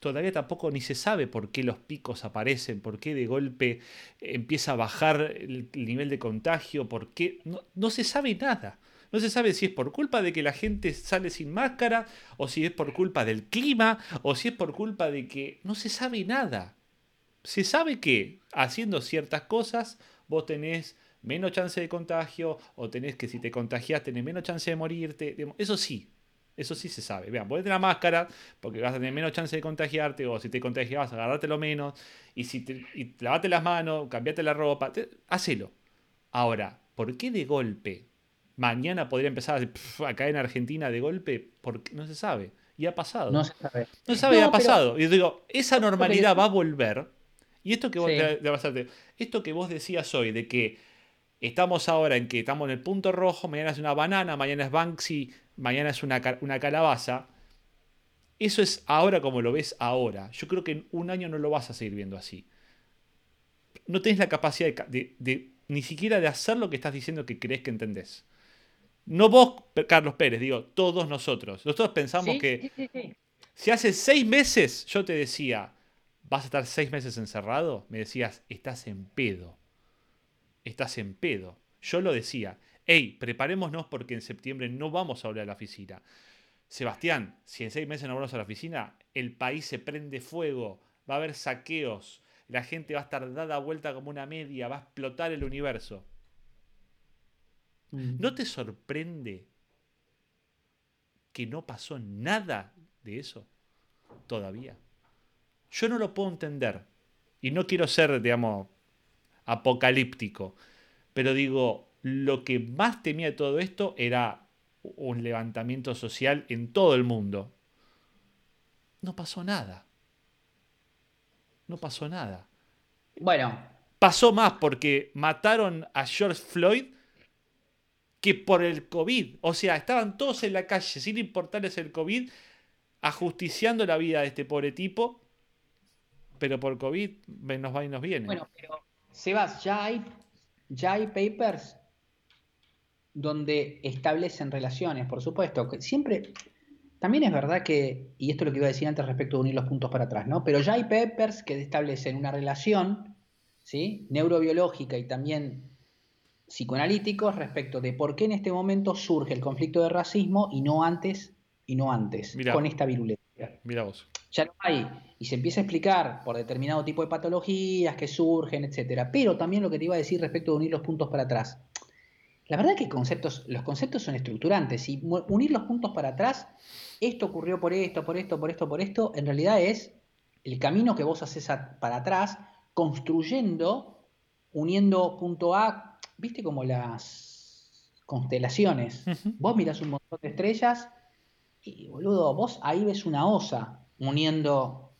todavía tampoco ni se sabe por qué los picos aparecen, por qué de golpe empieza a bajar el, nivel de contagio, por qué no, no, se sabe nada. No se sabe si es por culpa de que la gente sale sin máscara, o si es por culpa del clima, o si es por culpa de que no se sabe nada. Se sabe que haciendo ciertas cosas vos tenés menos chance de contagio o tenés que si te contagias tenés menos chance de morirte. Eso sí, eso sí se sabe. Vean, ponete la máscara porque vas a tener menos chance de contagiarte o si te contagias vas a lo menos. Y si te, lavate las manos, cambiate la ropa, hacelo. Ahora, ¿por qué de golpe? Mañana podría empezar a, caer en Argentina de golpe porque no se sabe. Y ha pasado. No se sabe. No se sabe, y ha pasado. Y digo, esa normalidad va a volver y esto que vos, esto que vos decías hoy, de que estamos ahora en que estamos en el punto rojo, mañana es una banana, mañana es Banksy, mañana es una, una calabaza, eso es ahora como lo ves ahora. Yo creo que en un año no lo vas a seguir viendo así. No tenés la capacidad de, ni siquiera de hacer lo que estás diciendo que crees que entendés. No vos, Carlos Pérez, digo, todos nosotros. Nosotros pensamos que si hace seis meses yo te decía, ¿Vas a estar seis meses encerrado? Me decías, estás en pedo. Estás en pedo. Yo lo decía. Hey, preparémonos porque en septiembre no vamos a volver a la oficina. Sebastián, si en seis meses no volvemos a la oficina, el país se prende fuego, va a haber saqueos, la gente va a estar dada vuelta como una media, va a explotar el universo. Mm. ¿No te sorprende que no pasó nada de eso todavía? Yo no lo puedo entender. Y no quiero ser, digamos, apocalíptico. Pero digo, lo que más temía de todo esto era un levantamiento social en todo el mundo. No pasó nada. No pasó nada. Bueno, Pasó más porque mataron a George Floyd que por el COVID. O sea, estaban todos en la calle sin importarles el COVID, ajusticiando la vida de este pobre tipo. Pero por COVID nos va y nos viene. bueno, pero Sebas, ya hay, ya hay papers donde establecen relaciones, por supuesto. que Siempre, también es verdad que, y esto es lo que iba a decir antes respecto de unir los puntos para atrás, ¿no? Pero ya hay papers que establecen una relación, ¿sí? Neurobiológica y también psicoanalíticos respecto de por qué en este momento surge el conflicto de racismo y no antes, y no antes, Mirá. con esta virulencia. Mira vos. ya lo hay y se empieza a explicar por determinado tipo de patologías que surgen, etcétera. Pero también lo que te iba a decir respecto de unir los puntos para atrás. La verdad que conceptos, los conceptos son estructurantes y unir los puntos para atrás, esto ocurrió por esto, por esto, por esto, por esto, en realidad es el camino que vos haces a- para atrás, construyendo, uniendo punto A, viste como las constelaciones. Vos mirás un montón de estrellas y, boludo, vos ahí ves una osa uniendo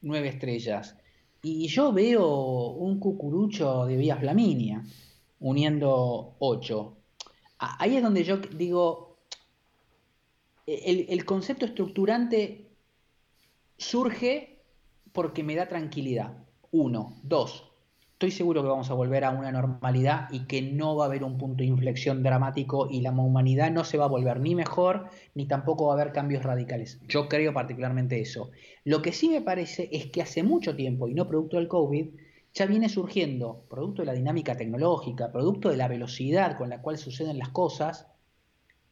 nueve estrellas. Y yo veo un cucurucho de Vía Flaminia uniendo ocho. A- Ahí es donde yo digo, el, el concepto estructurante surge porque me da tranquilidad. Uno. Dos. Estoy seguro que vamos a volver a una normalidad y que no va a haber un punto de inflexión dramático y la humanidad no se va a volver ni mejor ni tampoco va a haber cambios radicales. Yo creo particularmente eso. Lo que sí me parece es que hace mucho tiempo, y no producto del COVID, ya viene surgiendo, producto de la dinámica tecnológica, producto de la velocidad con la cual suceden las cosas,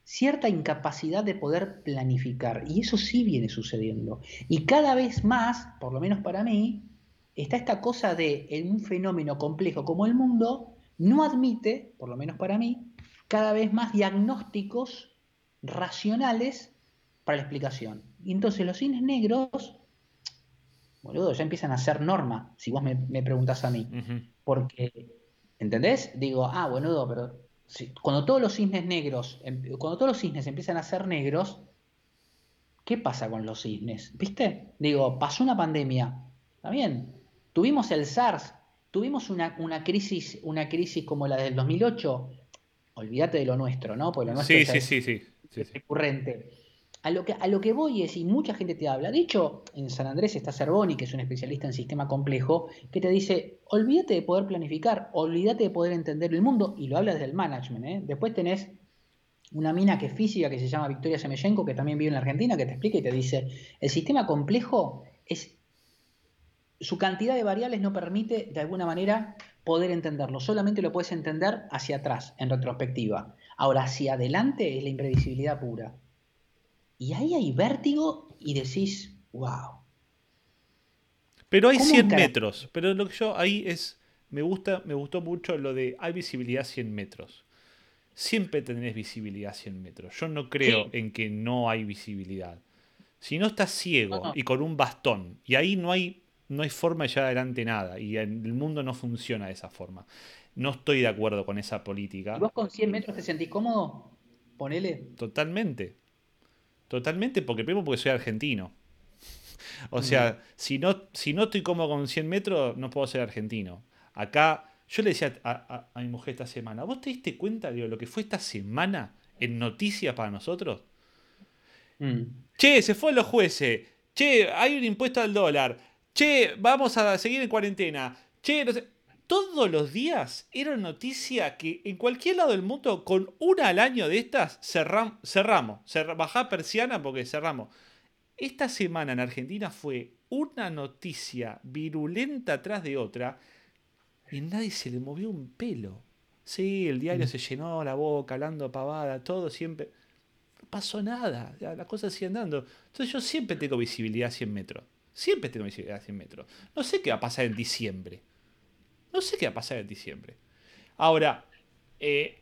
cierta incapacidad de poder planificar. Y eso sí viene sucediendo. Y cada vez más, por lo menos para mí, está esta cosa de un fenómeno complejo como el mundo, no admite, por lo menos para mí, cada vez más diagnósticos racionales para la explicación. Y entonces los cines negros, boludo, ya empiezan a ser norma, si vos me, me preguntás a mí. Porque, ¿entendés? Digo, ah, boludo, pero si- cuando todos los cisnes negros, em- cuando todos los cisnes empiezan a ser negros, ¿qué pasa con los cisnes? ¿Viste? Digo, pasó una pandemia, ¿está bien? Tuvimos el SARS, tuvimos una, una crisis, una crisis como la del 2008, olvídate de lo nuestro, ¿no? Porque lo nuestro Sí, es sí, sí, sí, sí. recurrente. A lo, que, a lo que voy es, y mucha gente te habla, de hecho, en San Andrés está Cervoni, que es un especialista en sistema complejo, que te dice, olvídate de poder planificar, olvídate de poder entender el mundo, y lo habla desde el management. ¿eh? Después tenés una mina que es física, que se llama Victoria Semellenko, que también vive en la Argentina, que te explica y te dice, el sistema complejo es... Su cantidad de variables no permite, de alguna manera, poder entenderlo. Solamente lo puedes entender hacia atrás, en retrospectiva. Ahora, hacia adelante es la imprevisibilidad pura. Y ahí hay vértigo y decís, wow. Pero hay ¿Cómo 100 encara- metros. Pero lo que yo ahí es. Me gusta, me gustó mucho lo de hay visibilidad 100 metros. Siempre tenés visibilidad 100 metros. Yo no creo Sí. en que no hay visibilidad. Si no estás ciego No, no. y con un bastón, y ahí no hay, no hay forma de llevar adelante nada, y en el mundo no funciona de esa forma. No estoy de acuerdo con esa política. ¿Y vos con 100 metros te sentís cómodo? Ponele. Totalmente. Totalmente, porque primero porque soy argentino. O sea, si, no, si no estoy cómodo con 100 metros, no puedo ser argentino. Acá, yo le decía a, a- a mi mujer esta semana, ¿vos te diste cuenta de lo que fue esta semana en noticias para nosotros? Mm. Che, se fueron los jueces. Che, hay un impuesto al dólar. Che, vamos a seguir en cuarentena. Che, no sé. Todos los días era noticia que en cualquier lado del mundo, con una al año de estas, cerram- cerramos. Cerra- bajá persiana porque cerramos. Esta semana en Argentina fue una noticia virulenta tras de otra y nadie se le movió un pelo. Sí, el diario se llenó la boca, hablando pavada, todo siempre. No pasó nada, las cosas siguen dando. Entonces yo siempre tengo visibilidad a 100 metros. Siempre tengo visibilidad a 100 metros. No sé qué va a pasar en diciembre. No sé qué va a pasar en diciembre. Ahora, eh,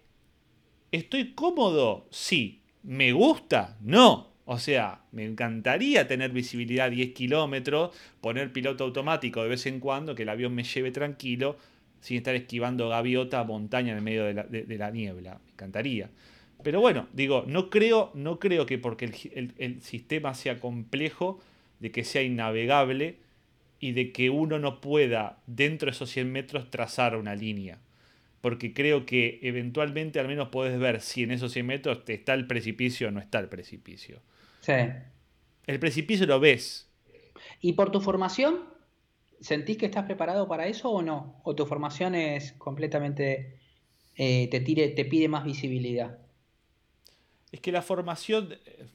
¿estoy cómodo? Sí. ¿Me gusta? No. O sea, me encantaría tener visibilidad a 10 kilómetros, poner piloto automático de vez en cuando, que el avión me lleve tranquilo, sin estar esquivando gaviota montaña en el medio de la, niebla. Me encantaría. Pero bueno, digo, no creo, no creo que porque el, el- el sistema sea complejo, de que sea innavegable y de que uno no pueda, dentro de esos 100 metros, trazar una línea. Porque creo que eventualmente al menos podés ver si en esos 100 metros te está el precipicio o no está el precipicio. Sí. El precipicio lo ves. ¿Y por tu formación, sentís que estás preparado para eso o no? ¿O tu formación es completamente, eh, te, tire, te pide más visibilidad? Es que la formación eh,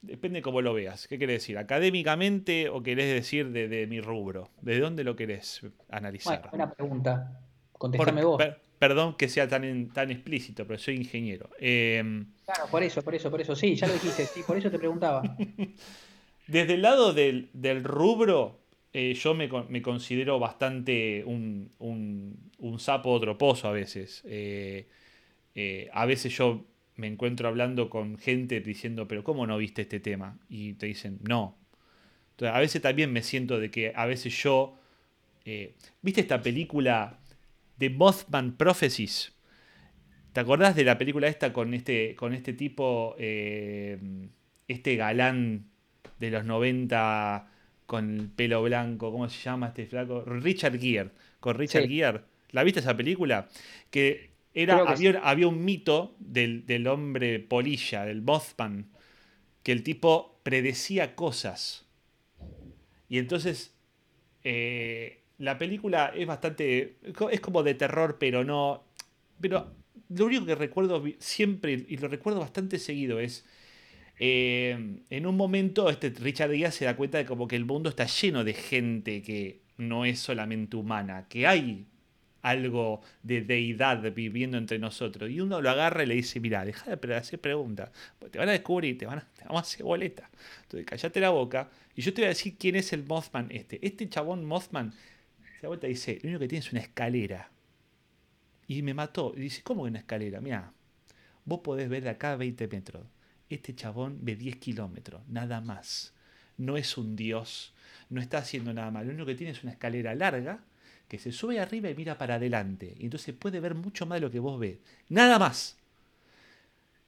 depende cómo lo veas. ¿Qué querés decir? ¿Académicamente o querés decir de, de mi rubro? ¿De dónde lo querés analizar? Bueno, buena pregunta. Por- Contestame vos. per- perdón que sea tan, tan explícito, pero soy ingeniero. Eh, Claro, por eso, por eso, por eso. Sí, ya lo dijiste, sí, por eso te preguntaba. Desde el lado del, del rubro, eh, yo me, me considero bastante un, un, un sapo otro pozo a veces. Eh, eh, a veces yo me encuentro hablando con gente diciendo, pero ¿cómo no viste este tema? Y te dicen, no. Entonces, a veces también me siento de que a veces yo... eh, ¿Viste esta película de Mothman Prophecies? ¿Te acordás de la película esta con este, con este tipo, eh, este galán de los 90 con el pelo blanco? ¿Cómo se llama este flaco? Richard Gere. Con Richard Sí. Gere. ¿La viste esa película? Que era, había, había un mito del, del hombre polilla, del Mothman, que el tipo predecía cosas. Y entonces eh, la película es bastante. es como de terror, pero no. Pero lo único que recuerdo siempre, y lo recuerdo bastante seguido, es. eh, en un momento, este Richard Gere se da cuenta de como que el mundo está lleno de gente que no es solamente humana, que hay algo de deidad viviendo entre nosotros. Y uno lo agarra y le dice, mira, deja de hacer preguntas, te van a descubrir, te, van a, te vamos a hacer boleta. Entonces, callate la boca y yo te voy a decir quién es el Mothman este. Este chabón Mothman se da vuelta y dice, lo único que tiene es una escalera. Y me mató. Y dice, ¿cómo que una escalera? Mira, vos podés ver de acá a 20 metros. Este chabón ve 10 kilómetros, nada más. No es un dios, no está haciendo nada mal. Lo único que tiene es una escalera larga que se sube arriba y mira para adelante. Y entonces puede ver mucho más de lo que vos ves. Nada más.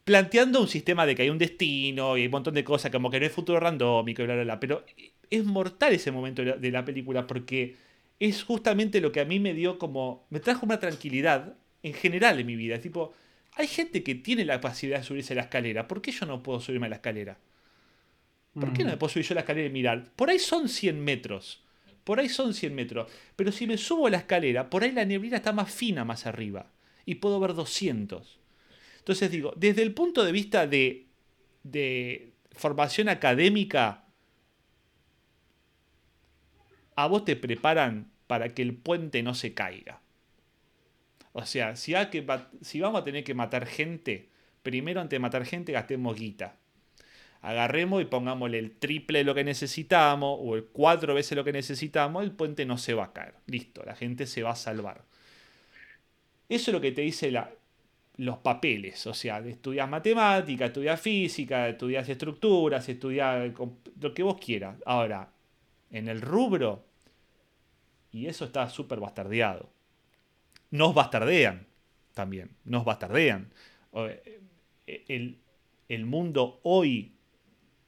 Planteando un sistema de que hay un destino y un montón de cosas, como que no es futuro randómico y bla, bla, bla. Pero es mortal ese momento de la, de la película porque es justamente lo que a mí me dio como. me trajo una tranquilidad en general en mi vida. Es tipo, hay gente que tiene la capacidad de subirse a la escalera. ¿Por qué yo no puedo subirme a la escalera? ¿Por qué no me puedo subir yo a la escalera y mirar? Por ahí son 100 metros. Por ahí son 100 metros. Pero si me subo a la escalera, por ahí la neblina está más fina más arriba. Y puedo ver 200. Entonces digo, desde el punto de vista de, de formación académica, a vos te preparan para que el puente no se caiga. O sea, si, hay que, si vamos a tener que matar gente, primero antes de matar gente gastemos guita. Agarremos y pongámosle el triple de lo que necesitamos o el cuatro veces lo que necesitamos, el puente no se va a caer. Listo, la gente se va a salvar. Eso es lo que te dice la- los papeles, o sea, estudias matemática, estudias física, estudias estructuras, estudias lo que vos quieras. Ahora, en el rubro, y eso está súper bastardeado. Nos bastardean también, nos bastardean. Eh, El, el mundo hoy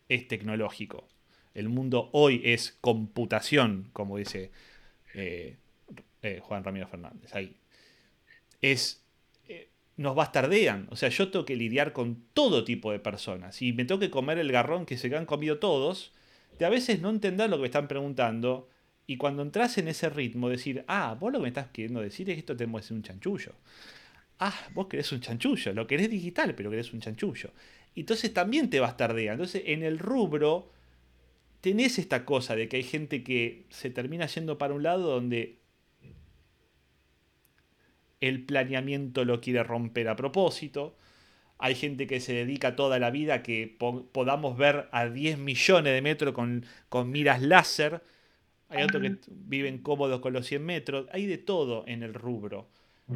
es tecnológico. El mundo hoy es computación, como dice eh, eh, Juan Ramiro Fernández. Ahí. Es. eh, nos bastardean. O sea, yo tengo que lidiar con todo tipo de personas. Y me tengo que comer el garrón que se han comido todos. De a veces no entender lo que me están preguntando. Y cuando entras en ese ritmo, decir, ah, vos lo que me estás queriendo decir es que esto que ser un chanchullo. Ah, vos querés un chanchullo, lo querés digital, pero querés un chanchullo. Entonces también te bastardea. Entonces, en el rubro, tenés esta cosa de que hay gente que se termina yendo para un lado donde el planeamiento lo quiere romper a propósito. Hay gente que se dedica toda la vida a que po- podamos ver a 10 millones de metros con, con miras láser. Hay otros que viven cómodos con los 100 metros. Hay de todo en el rubro.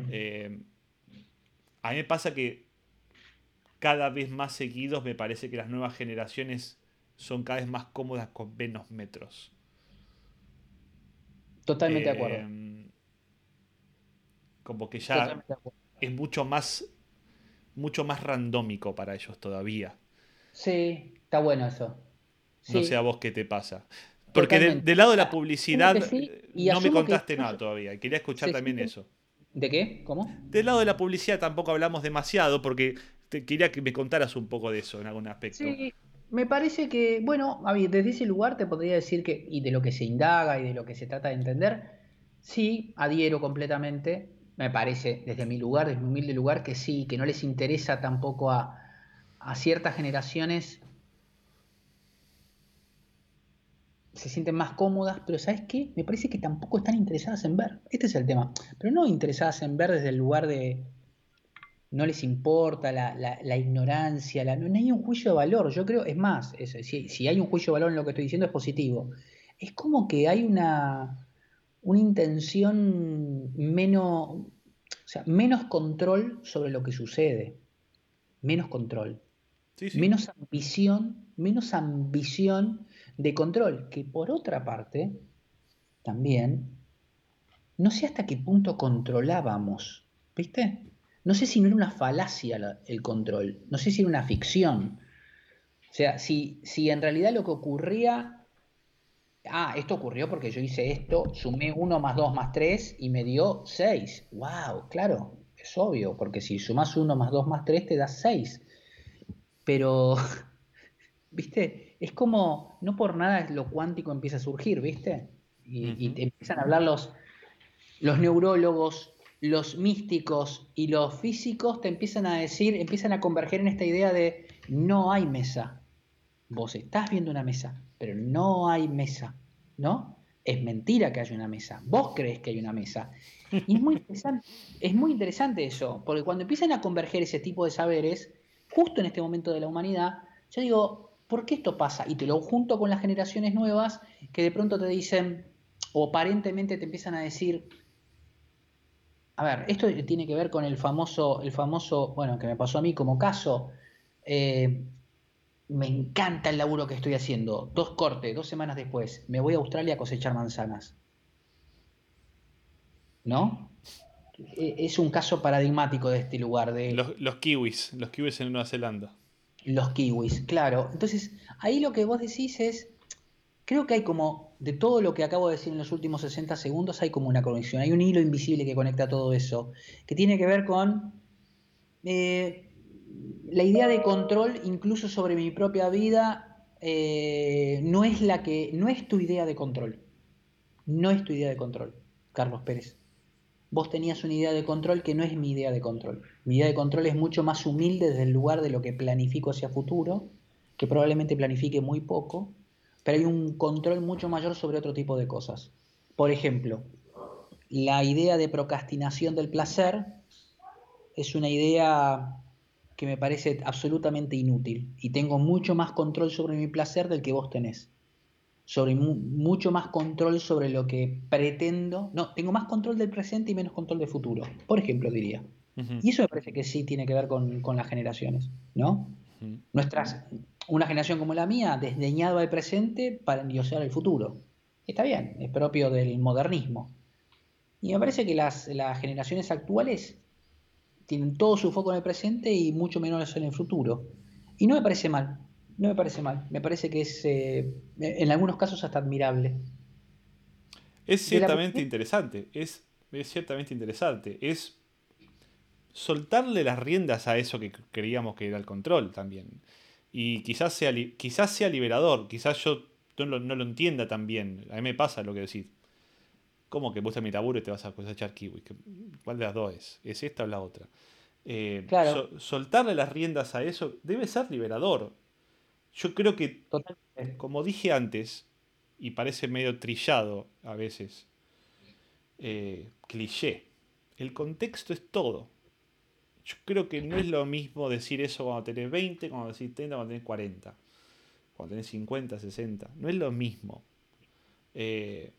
Eh, a mí me pasa que cada vez más seguidos me parece que las nuevas generaciones son cada vez más cómodas con menos metros. Totalmente de acuerdo. Eh, Como que ya es mucho más mucho más randómico para ellos todavía. Sí, está bueno eso. No sé a vos qué te pasa. Porque de- del lado de la publicidad sí, y no me que contaste nada todavía. Quería escuchar también eso. ¿De qué? ¿Cómo? Del lado de la publicidad tampoco hablamos demasiado porque quería que me contaras un poco de eso en algún aspecto. Sí, me parece que, bueno, desde ese lugar te podría decir que, y de lo que se indaga y de lo que se trata de entender, sí, adhiero completamente. Me parece, desde mi lugar, desde mi humilde lugar, que sí, que no les interesa tampoco a, a ciertas generaciones. Se sienten más cómodas, pero ¿sabes qué? Me parece que tampoco están interesadas en ver. Este es el tema. Pero no interesadas en ver desde el lugar de, no les importa la, la- la ignorancia, la- no, no hay un juicio de valor. Yo creo, es más, es- si, si hay un juicio de valor en lo que estoy diciendo es positivo. Es como que hay una, una intención menos, o sea, menos control sobre lo que sucede. Menos control. Sí, sí. Menos ambición, menos ambición de control. Que por otra parte, también, no sé hasta qué punto controlábamos, ¿viste? No sé si no era una falacia la- el control, no sé si era una ficción. O sea, si, si en realidad lo que ocurría, ah, esto ocurrió porque yo hice esto, sumé 1 más 2 más 3 y me dio 6. ¡Wow! Claro, es obvio, porque si sumas 1 más 2 más 3 te da 6. Pero, ¿viste? Es como, no por nada lo cuántico empieza a surgir, ¿viste? Y, y te empiezan a hablar los, los neurólogos, los místicos y los físicos, te empiezan a decir, empiezan a converger en esta idea de no hay mesa. Vos estás viendo una mesa, pero no hay mesa, ¿no? Es mentira que haya una mesa. Vos crees que hay una mesa. Y es muy interesante, es muy interesante eso, porque cuando empiezan a converger ese tipo de saberes, justo en este momento de la humanidad, yo digo, ¿por qué esto pasa? Y te lo junto con las generaciones nuevas que de pronto te dicen, o aparentemente te empiezan a decir, a ver, esto tiene que ver con el famoso, el famoso, bueno, que me pasó a mí como caso. eh, me encanta el laburo que estoy haciendo. Dos cortes, dos semanas después, me voy a Australia a cosechar manzanas. ¿No? E- Es un caso paradigmático de este lugar, de Los, los kiwis, los kiwis en Nueva Zelanda. los kiwis, claro. Entonces, ahí lo que vos decís es, creo que hay como, de todo lo que acabo de decir en los últimos 60 segundos, hay como una conexión, hay un hilo invisible que conecta todo eso, que tiene que ver con eh, la idea de control incluso sobre mi propia vida, eh, no es la que, no es tu idea de control, no es tu idea de control, Carlos Pérez. Vos tenías una idea de control que no es mi idea de control. Mi idea de control es mucho más humilde desde el lugar de lo que planifico hacia futuro, que probablemente planifique muy poco, pero hay un control mucho mayor sobre otro tipo de cosas. Por ejemplo, la idea de procrastinación del placer es una idea que me parece absolutamente inútil y tengo mucho más control sobre mi placer del que vos tenés. Sobre mu- mucho más control sobre lo que pretendo. No, tengo más control del presente y menos control del futuro. Por ejemplo, diría. Y eso me parece que sí tiene que ver con, con las generaciones, ¿no? Nuestras, una generación como la mía, desdeñado al presente para endiosear el futuro. Está bien, es propio del modernismo. Y me parece que las, las generaciones actuales tienen todo su foco en el presente y mucho menos en el futuro. Y no me parece mal, no me parece mal. Me parece que es, eh, en algunos casos, hasta admirable. Es la- ciertamente interesante. Es, es ciertamente interesante. Es soltarle las riendas a eso que creíamos que era el control también. Y quizás sea, quizás sea liberador. Quizás yo no lo, no lo entienda tan bien. A mí me pasa lo que decís. ¿Cómo que vos a mi laburo y te vas a cosechar kiwi? ¿Qué- ¿Cuál de las dos es? ¿Es esta o la otra? Eh, Claro. so- soltarle las riendas a eso debe ser liberador. Yo creo que Totalmente. como dije antes, y parece medio trillado a veces, eh, cliché, El contexto es todo. Yo creo que no es lo mismo decir eso cuando tenés 20, cuando decís 30, cuando tenés 40. Cuando tenés 50, 60. No es lo mismo. Eh,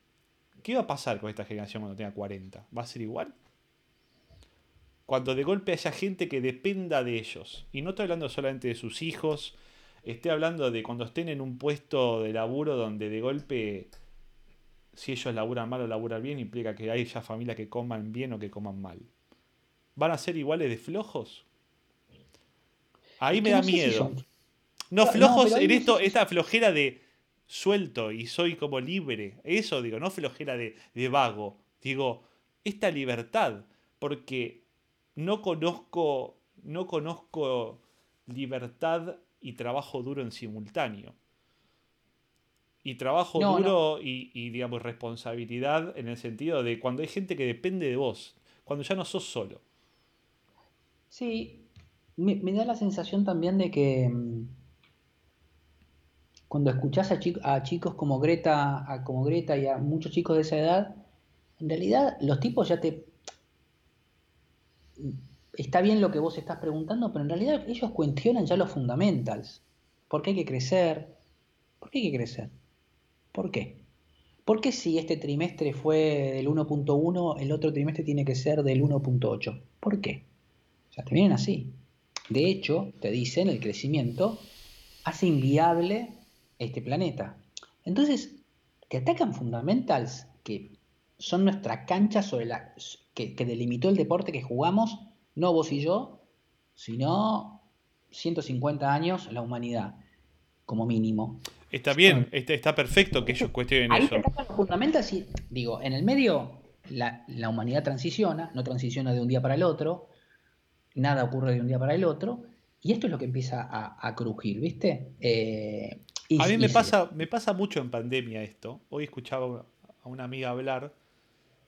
¿Qué va a pasar con esta generación cuando tenga 40? ¿Va a ser igual? Cuando de golpe haya gente que dependa de ellos. Y no estoy hablando solamente de sus hijos. Estoy hablando de cuando estén en un puesto de laburo donde de golpe, si ellos laburan mal o laburan bien, implica que hay ya familias que coman bien o que coman mal. ¿Van a ser iguales de flojos? Ahí me da no sé si miedo. No, flojos en esto, esta flojera de suelto y soy como libre. Eso digo, no flojera de, de vago. Digo, esta libertad. Porque no conozco, no conozco libertad y trabajo duro en simultáneo. Y trabajo No, duro Y, y, digamos, responsabilidad en el sentido de cuando hay gente que depende de vos. Cuando ya no sos solo. Sí, me, da la sensación también de que mm, cuando escuchás a, a chicos como Greta, a, como Greta y a muchos chicos de esa edad, en realidad los tipos ya te... Está bien lo que vos estás preguntando, pero en realidad ellos cuestionan ya los fundamentals. ¿Por qué hay que crecer? ¿Por qué hay que crecer? ¿Por qué? ¿Por qué si este trimestre fue del 1.1, el otro trimestre tiene que ser del 1.8? ¿Por qué? Sea, te vienen así. De hecho, te dicen, el crecimiento hace inviable este planeta. Entonces, te atacan fundamentals que son nuestra cancha sobre la, que, que delimitó el deporte que jugamos, no vos y yo, sino 150 años la humanidad, como mínimo. Está bien, está, está perfecto que ellos cuestionen Ahí eso. te atacan los fundamentals y, digo, en el medio la, la humanidad transiciona, no transiciona de un día para el otro, nada ocurre de un día para el otro, y esto es lo que empieza a, a crujir, ¿viste? Eh, y- A mí me pasa, me pasa mucho en pandemia esto. Hoy escuchaba a una amiga hablar.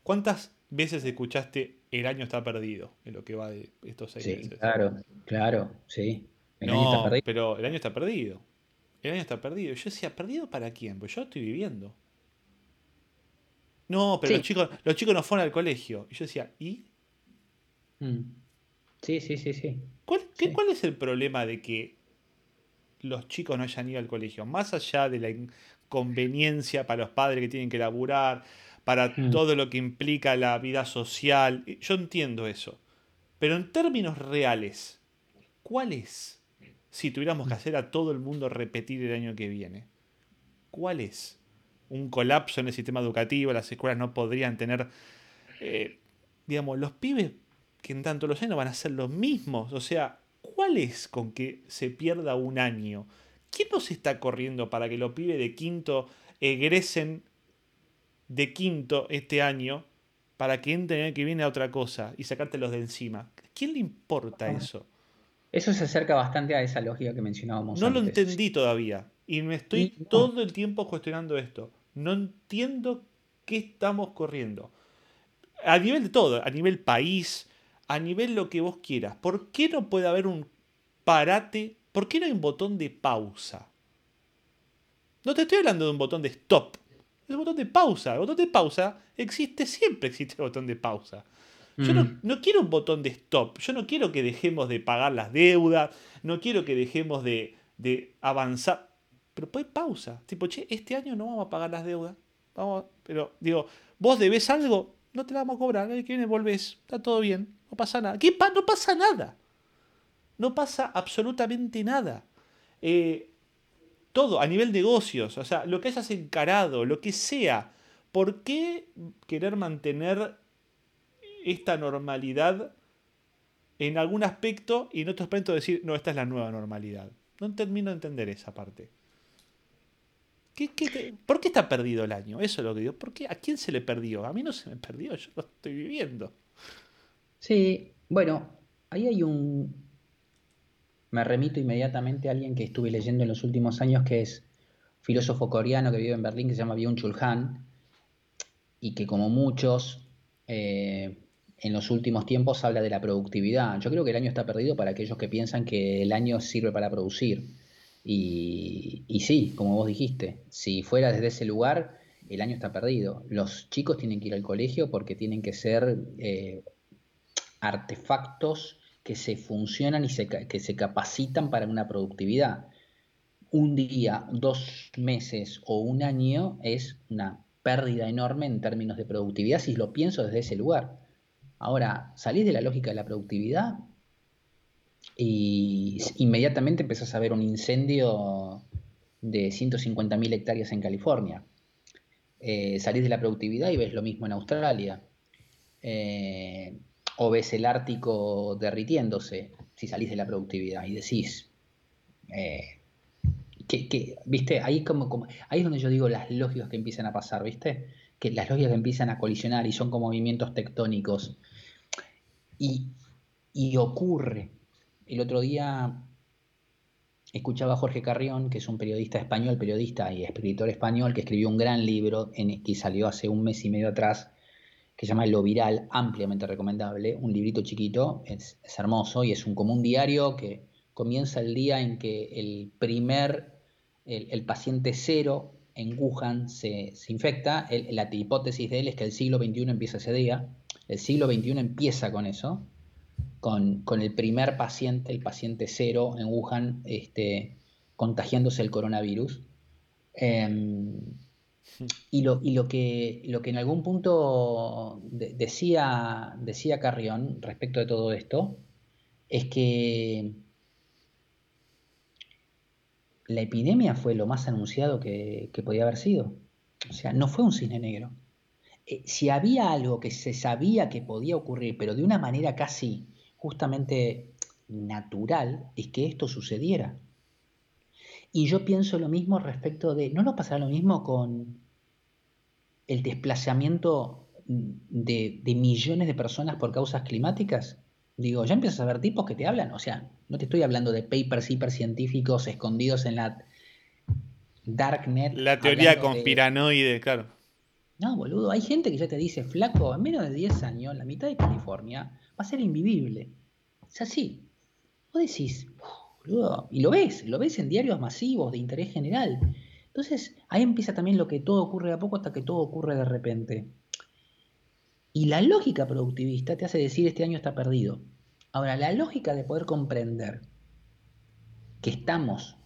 ¿Cuántas veces escuchaste el año está perdido en lo que va de estos seis Sí, meses? claro, claro, sí. El año no, está perdido. pero el año está perdido. El año está perdido. Yo decía, ¿perdido para quién? Pues yo estoy viviendo. No, pero Sí. los, chicos, los chicos no fueron al colegio. Y yo decía, ¿y? Mm. Sí, sí, sí, sí. ¿Cuál, qué- Sí. cuál es el problema de que los chicos no hayan ido al colegio? Más allá de la inconveniencia para los padres que tienen que laburar, para Mm. todo lo que implica la vida social. Yo entiendo eso. Pero en términos reales, ¿cuál es? Si tuviéramos que hacer a todo el mundo repetir el año que viene. ¿Cuál es? Un colapso en el sistema educativo, las escuelas no podrían tener... eh, digamos, los pibes que en tanto los años van a ser los mismos. O sea, ¿cuál es con que se pierda un año? ¿Quién nos está corriendo para que los pibes de quinto egresen de quinto este año para que entren el año que viene a otra cosa y sacártelos de encima? ¿Quién le importa eso? Eso se acerca bastante a esa lógica que mencionábamos No lo entendí todavía. Y me estoy Y todo el tiempo cuestionando esto. No entiendo qué estamos corriendo. A nivel de todo, a nivel país, a nivel lo que vos quieras. ¿Por qué no puede haber un parate? ¿Por qué no hay un botón de pausa? No te estoy hablando de un botón de stop. Es un botón de pausa. El botón de pausa existe, siempre existe el botón de pausa. Yo no, Mm. no quiero un botón de stop. Yo no quiero que dejemos de pagar las deudas. No quiero que dejemos de, de avanzar. Pero pues pausa. Tipo, che, este año no vamos a pagar las deudas. Vamos, pero digo, vos debes algo, no te la vamos a cobrar. El que viene volvés. Está todo bien. No pasa nada. ¿Qué pa- no pasa nada. No pasa absolutamente nada. Eh, todo, a nivel negocios, o sea, lo que hayas encarado, lo que sea. ¿Por qué querer mantener esta normalidad en algún aspecto y en otro aspecto decir, no, esta es la nueva normalidad? No termino de entender esa parte. ¿Qué- qué te- ¿Por qué está perdido el año? Eso es lo que digo. ¿Por qué? ¿A quién se le perdió? A mí no se me perdió, yo lo estoy viviendo. Sí, bueno, ahí hay un... Me remito inmediatamente a alguien que estuve leyendo en los últimos años, que es filósofo coreano que vive en Berlín, que se llama Byung-Chul Han, y que como muchos eh, en los últimos tiempos habla de la productividad. Yo creo que el año está perdido para aquellos que piensan que el año sirve para producir. Y, y sí, como vos dijiste, si fuera desde ese lugar, el año está perdido. Los chicos tienen que ir al colegio porque tienen que ser... eh, artefactos que se funcionan y se, que se capacitan para una productividad. Un día, dos meses o un año es una pérdida enorme en términos de productividad si lo pienso desde ese lugar. Ahora, salís de la lógica de la productividad y inmediatamente empezás a ver un incendio de 150.000 hectáreas en California. Eh, salís de la productividad y ves lo mismo en Australia. Eh, o ves el Ártico derritiéndose si salís de la productividad y decís, eh, que, ¿viste? Ahí es donde yo digo las lógicas que empiezan a pasar, ¿viste? Que las lógicas que empiezan a colisionar y son como movimientos tectónicos. Y, y ocurre. El otro día escuchaba a Jorge Carrión, que es un periodista español, periodista y escritor español, que escribió un gran libro en, que salió hace un mes y medio atrás, que se llama Lo Viral, ampliamente recomendable, un librito chiquito, es, hermoso y es un, como un diario que comienza el día en que el primer, el, paciente cero en Wuhan se, se infecta, la hipótesis de él es que el siglo XXI empieza ese día, el siglo XXI empieza con eso, con, con el primer paciente, el paciente cero en Wuhan, este, contagiándose el coronavirus. Em, y lo, y lo que, lo que en algún punto de- decía, decía Carrión respecto de todo esto es que la epidemia fue lo más anunciado que, que podía haber sido. O sea, no fue un cisne negro. Eh, si había algo que se sabía que podía ocurrir, pero de una manera casi justamente natural, es que esto sucediera. Y yo pienso lo mismo respecto de, ¿no nos pasará lo mismo con el desplazamiento de, de millones de personas por causas climáticas? Digo, ya empiezas a ver tipos que te hablan, o sea, no te estoy hablando de papers hipercientíficos escondidos en la darknet. La teoría de- conspiranoide, claro. no, boludo, hay gente que ya te dice, flaco, en menos de 10 años, la mitad de California va a ser invivible. Es así. Vos decís, "Uf, boludo, y lo ves, lo ves en diarios masivos de interés general. Entonces, ahí empieza también lo que todo ocurre de a poco hasta que todo ocurre de repente. Y la lógica productivista te hace decir este año está perdido. Ahora, la lógica de poder comprender que estamos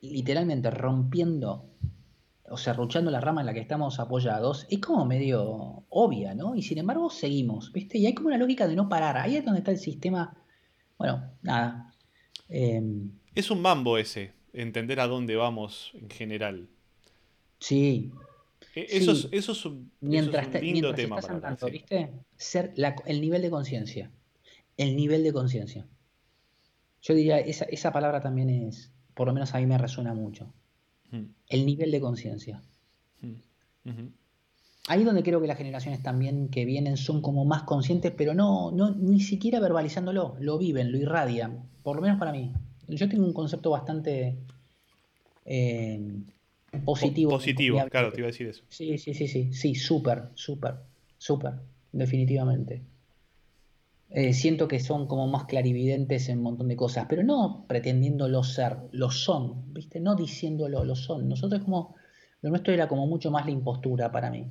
literalmente rompiendo o serruchando la rama en la que estamos apoyados, es como medio obvia, ¿no? Y sin embargo seguimos, ¿viste? Y hay como una lógica de no parar. Ahí es donde está el sistema. Bueno, nada. Es un mambo ese, entender a dónde vamos en general. sí, E- Sí. Eso, es, eso es un, eso mientras, es un te- lindo mientras tema para. ¿viste? Ser la- el nivel de conciencia. El nivel de conciencia. Yo diría, esa, esa palabra también es, por lo menos a mí me resuena mucho. Mm, El nivel de conciencia. mm, ujú. Ahí es donde creo que las generaciones también que vienen son como más conscientes, pero no, no ni siquiera verbalizándolo, lo viven, lo irradian, por lo menos para mí. Yo tengo un concepto bastante eh, positivo. Po- positivo, claro, te iba a decir eso. Sí, sí, sí, sí, sí, súper, súper, súper, definitivamente. Eh, siento que son como más clarividentes en un montón de cosas, pero no pretendiéndolo ser, lo son, ¿viste? No diciéndolo, lo son. Nosotros como, lo nuestro era como mucho más la impostura para mí.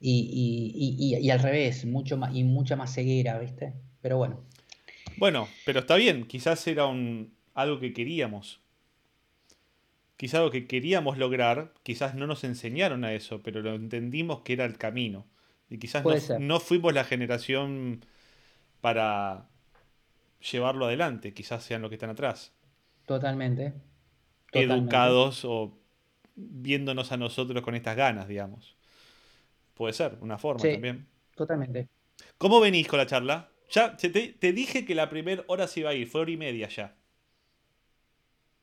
Y, y- y- y- y al revés, mucho más, y mucha más ceguera, ¿viste? Pero bueno, Bueno, pero está bien, quizás era un, algo que queríamos. Quizás algo que queríamos lograr, quizás no nos enseñaron a eso, pero lo entendimos que era el camino. Y quizás no, fuimos la generación para llevarlo adelante, quizás sean los que están atrás. totalmente. totalmente. Educados o viéndonos a nosotros con estas ganas, digamos. Puede ser, una forma Sí. también. Totalmente. ¿Cómo venís con la charla? Ya te, dije que la primera hora se iba a ir, fue hora y media ya.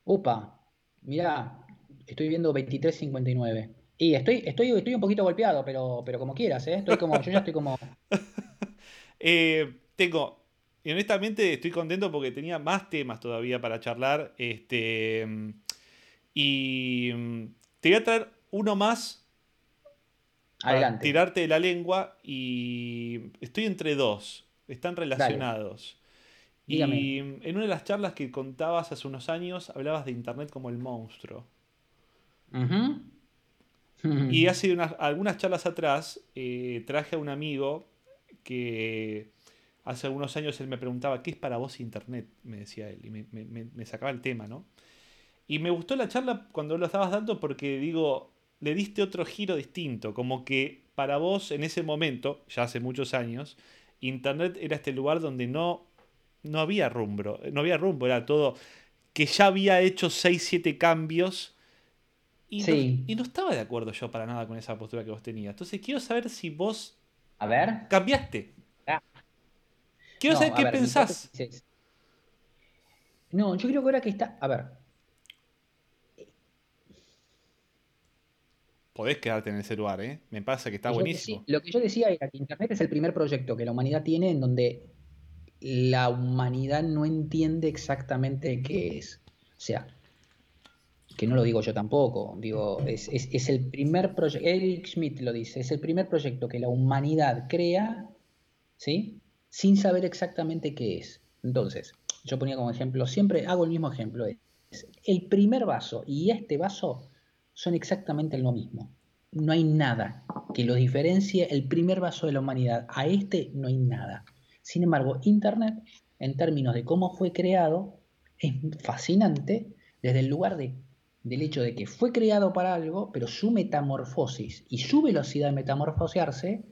Upa, mirá, estoy viendo 23.59. Y estoy, estoy, estoy un poquito golpeado, pero, pero como quieras, ¿eh? Estoy como, yo ya estoy como. Eh, tengo, y honestamente estoy contento porque tenía más temas todavía para charlar. Este, y mm, te voy a traer uno más para Adelante. tirarte de la lengua y estoy entre dos, están relacionados. Y Dígame. en una de las charlas que contabas hace unos años hablabas de Internet como el monstruo. Y hace unas, algunas charlas atrás eh, traje a un amigo que hace algunos años él me preguntaba, ¿qué es para vos Internet? Me decía él, y me- me sacaba el tema, ¿no? Y me gustó la charla cuando lo estabas dando porque digo, le diste otro giro distinto, como que para vos en ese momento, ya hace muchos años, Internet era este lugar donde no, no había rumbo, no había rumbo, era todo que ya había hecho 6, 7 cambios y, Sí. no, y no estaba de acuerdo yo para nada con esa postura que vos tenías. Entonces quiero saber si vos A ver. cambiaste. Ah. Quiero No, saber qué ver, pensás. No, yo creo que ahora que está. A ver, Podés quedarte en ese lugar, ¿eh? Me pasa que está lo que yo buenísimo. lo que yo decía era que Internet es el primer proyecto que la humanidad tiene en donde la humanidad no entiende exactamente qué es. O sea, que no lo digo yo tampoco, digo, es, es- es el primer proyecto, Eric Schmidt lo dice, es el primer proyecto que la humanidad crea, ¿sí? Sin saber exactamente qué es. Entonces, yo ponía como ejemplo, siempre hago el mismo ejemplo, es el primer vaso y este vaso son exactamente lo mismo. No hay nada que los diferencie el primer vaso de la humanidad. A este no hay nada. Sin embargo, Internet, en términos de cómo fue creado, es fascinante desde el lugar de, del hecho de que fue creado para algo, pero su metamorfosis y su velocidad de metamorfosearse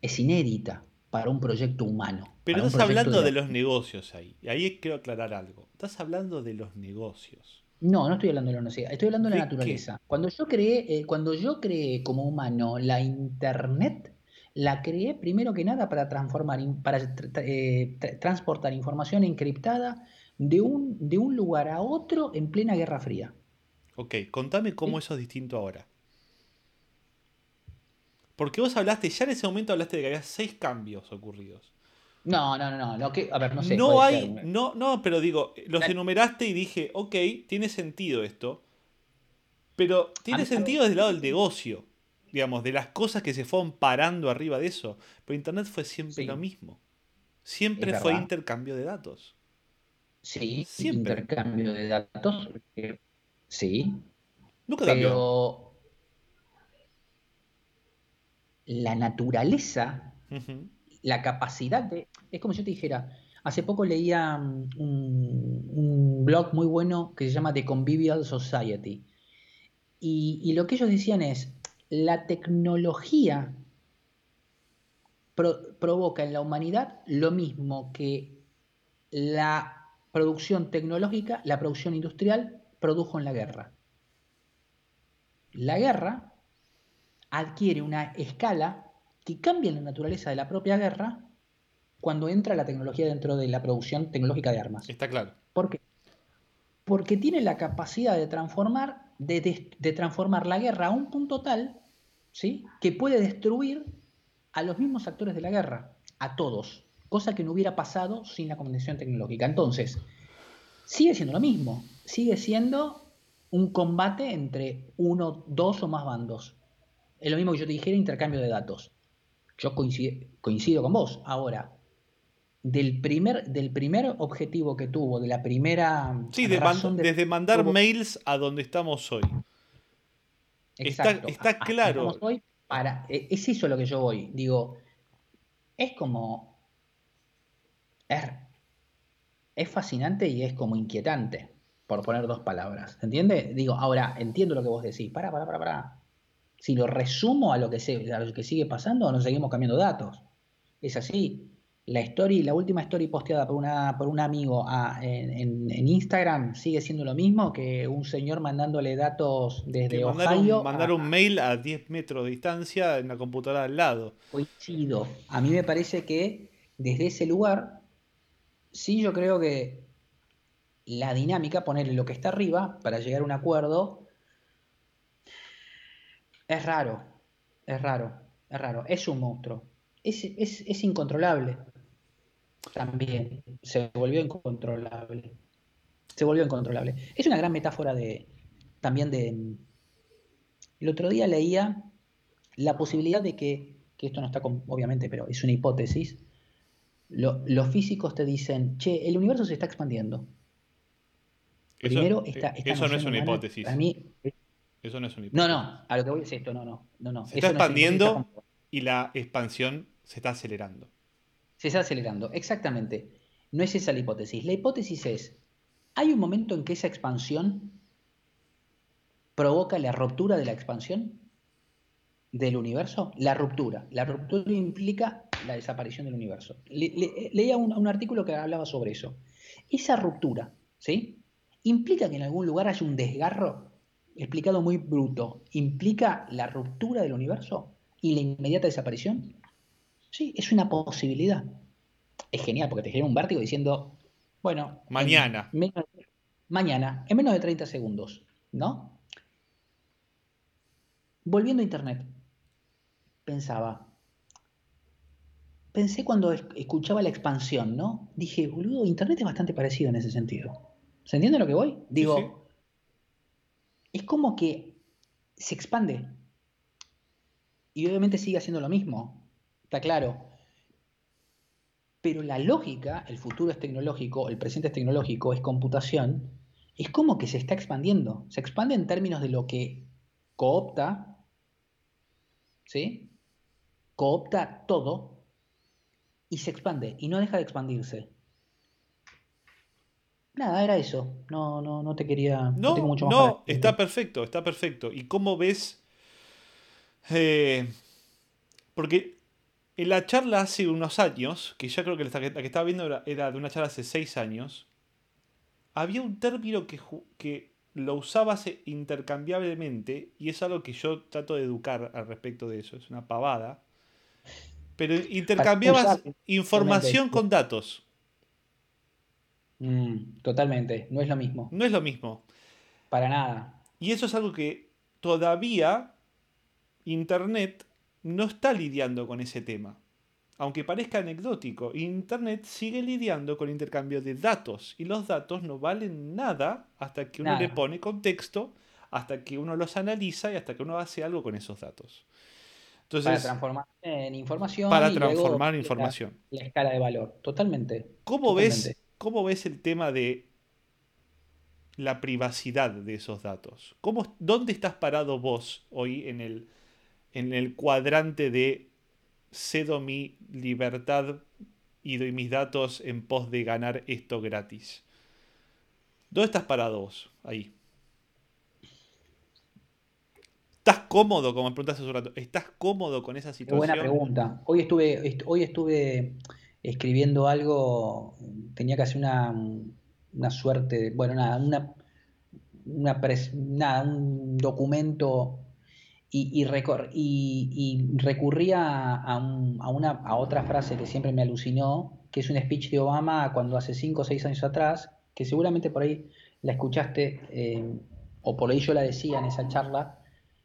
es inédita para un proyecto humano. Pero estás hablando de los negocios ahí. Y ahí quiero aclarar algo. Estás hablando de los negocios. No, no estoy hablando de la universidad, estoy hablando de la naturaleza. Cuando yo creé, eh, cuando yo creé como humano la internet, la creé primero que nada para transformar, para tra- eh, tra- transportar información encriptada de un, de un lugar a otro en plena Guerra Fría. Ok, contame cómo eso es distinto ahora. Porque vos hablaste, ya en ese momento hablaste de que había seis cambios ocurridos. No, no, no, no, lo que, a ver, no sé. no hay, ser. no, no, pero digo, los enumeraste y dije, ok, tiene sentido esto. Pero tiene mí- sentido desde el lado del negocio. Digamos, de las cosas que se fueron parando arriba de eso. Pero Internet fue siempre Sí. lo mismo. Siempre fue intercambio de datos. Sí, Siempre. intercambio de datos. eh, Sí, Nunca cambió. pero la naturaleza. La capacidad de... Es como yo te dijera, hace poco leía mm, un, blog muy bueno que se llama The Convivial Society. Y, lo que ellos decían es, la tecnología pro- provoca en la humanidad lo mismo que la producción tecnológica, la producción industrial produjo en la guerra. La guerra adquiere una escala que cambia la naturaleza de la propia guerra cuando entra la tecnología dentro de la producción tecnológica de armas. Está claro. ¿Por qué? Porque tiene la capacidad de transformar, de, de- de transformar la guerra a un punto tal, ¿sí? que puede destruir a los mismos actores de la guerra, a todos, cosa que no hubiera pasado sin la comunicación tecnológica. Entonces, sigue siendo lo mismo, sigue siendo un combate entre uno, dos o más bandos. Es lo mismo que yo te dijera intercambio de datos. Yo coincido, coincido con vos. Ahora, del primer, del primer objetivo que tuvo, de la primera Sí, de man- razón de- desde mandar tuvo- mails a donde estamos hoy. está- Exacto. está claro. hoy para, e- es eso lo que yo voy. Digo, es como. Es, es fascinante y es como inquietante, por poner dos palabras. ¿Entiendes? Digo, ahora entiendo lo que vos decís. Para, para, para, para. Si lo resumo a lo que, se, a lo que sigue pasando, nos seguimos cambiando datos. Es así. La story, la última story posteada por, una, por un amigo a- en, en- en Instagram sigue siendo lo mismo que un señor mandándole datos Que desde mandar Ohio. un, mandar a- un mail a 10 metros de distancia en la computadora al lado. coincido. A mí me parece que desde ese lugar, sí yo creo que la dinámica, ponerle lo que está arriba para llegar a un acuerdo, es raro, es raro, es raro, es un monstruo, es, es, es incontrolable. También se volvió incontrolable. Se volvió incontrolable. Es una gran metáfora de también de... El otro día leía la posibilidad de que, que esto no está, con- obviamente, pero es una hipótesis, lo- los físicos te dicen, che, el universo se está expandiendo. Eso, Primero, esta, esta eso no es una humana, hipótesis. Para mí, Eso no es una no, hipótesis. no, a lo que voy es esto, no, no, no, no. Se eso está no es expandiendo y la expansión se está acelerando. Se está acelerando, exactamente. No es esa la hipótesis. La hipótesis es, hay un momento en que esa expansión provoca la ruptura de la expansión del universo. La ruptura. La ruptura implica la desaparición del universo. leía un, artículo que hablaba sobre eso. Esa ruptura, ¿sí? Implica que en algún lugar haya un desgarro, explicado muy bruto, implica la ruptura del universo y la inmediata desaparición. Sí, es una posibilidad. Es genial porque te genera un vértigo diciendo, bueno, mañana. mañana, en menos de 30 segundos, ¿no? Volviendo a Internet, pensaba, pensé cuando escuchaba la expansión, ¿no? Dije, boludo, Internet es bastante parecido en ese sentido. ¿Se entiende lo que voy? Digo, es como que se expande. Y obviamente sigue haciendo lo mismo, está claro. Pero la lógica, el futuro es tecnológico, el presente es tecnológico, es computación, es como que se está expandiendo. Se expande en términos de lo que coopta, ¿sí? Coopta todo y se expande y no deja de expandirse. Nada, era eso. No, no, no te quería. No, no, mucho más está perfecto, está perfecto. ¿Y cómo ves? Eh, porque en la charla hace unos años, que ya creo que la que estaba viendo era, de una charla hace seis años, había un término que, que lo usabas intercambiablemente y es algo que yo trato de educar al respecto de eso. Es una pavada. Pero intercambiabas información con datos. Mm, totalmente, no es lo mismo. No es lo mismo. Para nada. Y eso es algo que todavía Internet no está lidiando con ese tema. Aunque parezca anecdótico, Internet sigue lidiando con intercambio de datos y los datos no valen nada hasta que uno le pone contexto, hasta que uno los analiza y hasta que uno hace algo con esos datos para transformar en información. Para transformar información. La, escala de valor, totalmente. ¿Cómo, Ves, ¿Cómo ves el tema de la privacidad de esos datos? ¿Cómo, ¿Dónde estás parado vos hoy en el, en el cuadrante de cedo mi libertad y doy mis datos en pos de ganar esto gratis? ¿Dónde estás parado vos ahí? ¿Estás cómodo, como me preguntaste hace un rato, estás cómodo con esa situación? buena pregunta. Hoy estuve, hoy estuve escribiendo algo, tenía que hacer una, una suerte, bueno, nada, una, una nada, un documento y, y, recurría a, una, a otra frase que siempre me alucinó, que es un speech de Obama cuando hace 5 o 6 años atrás, que seguramente por ahí la escuchaste, eh, o por ahí yo la decía en esa charla,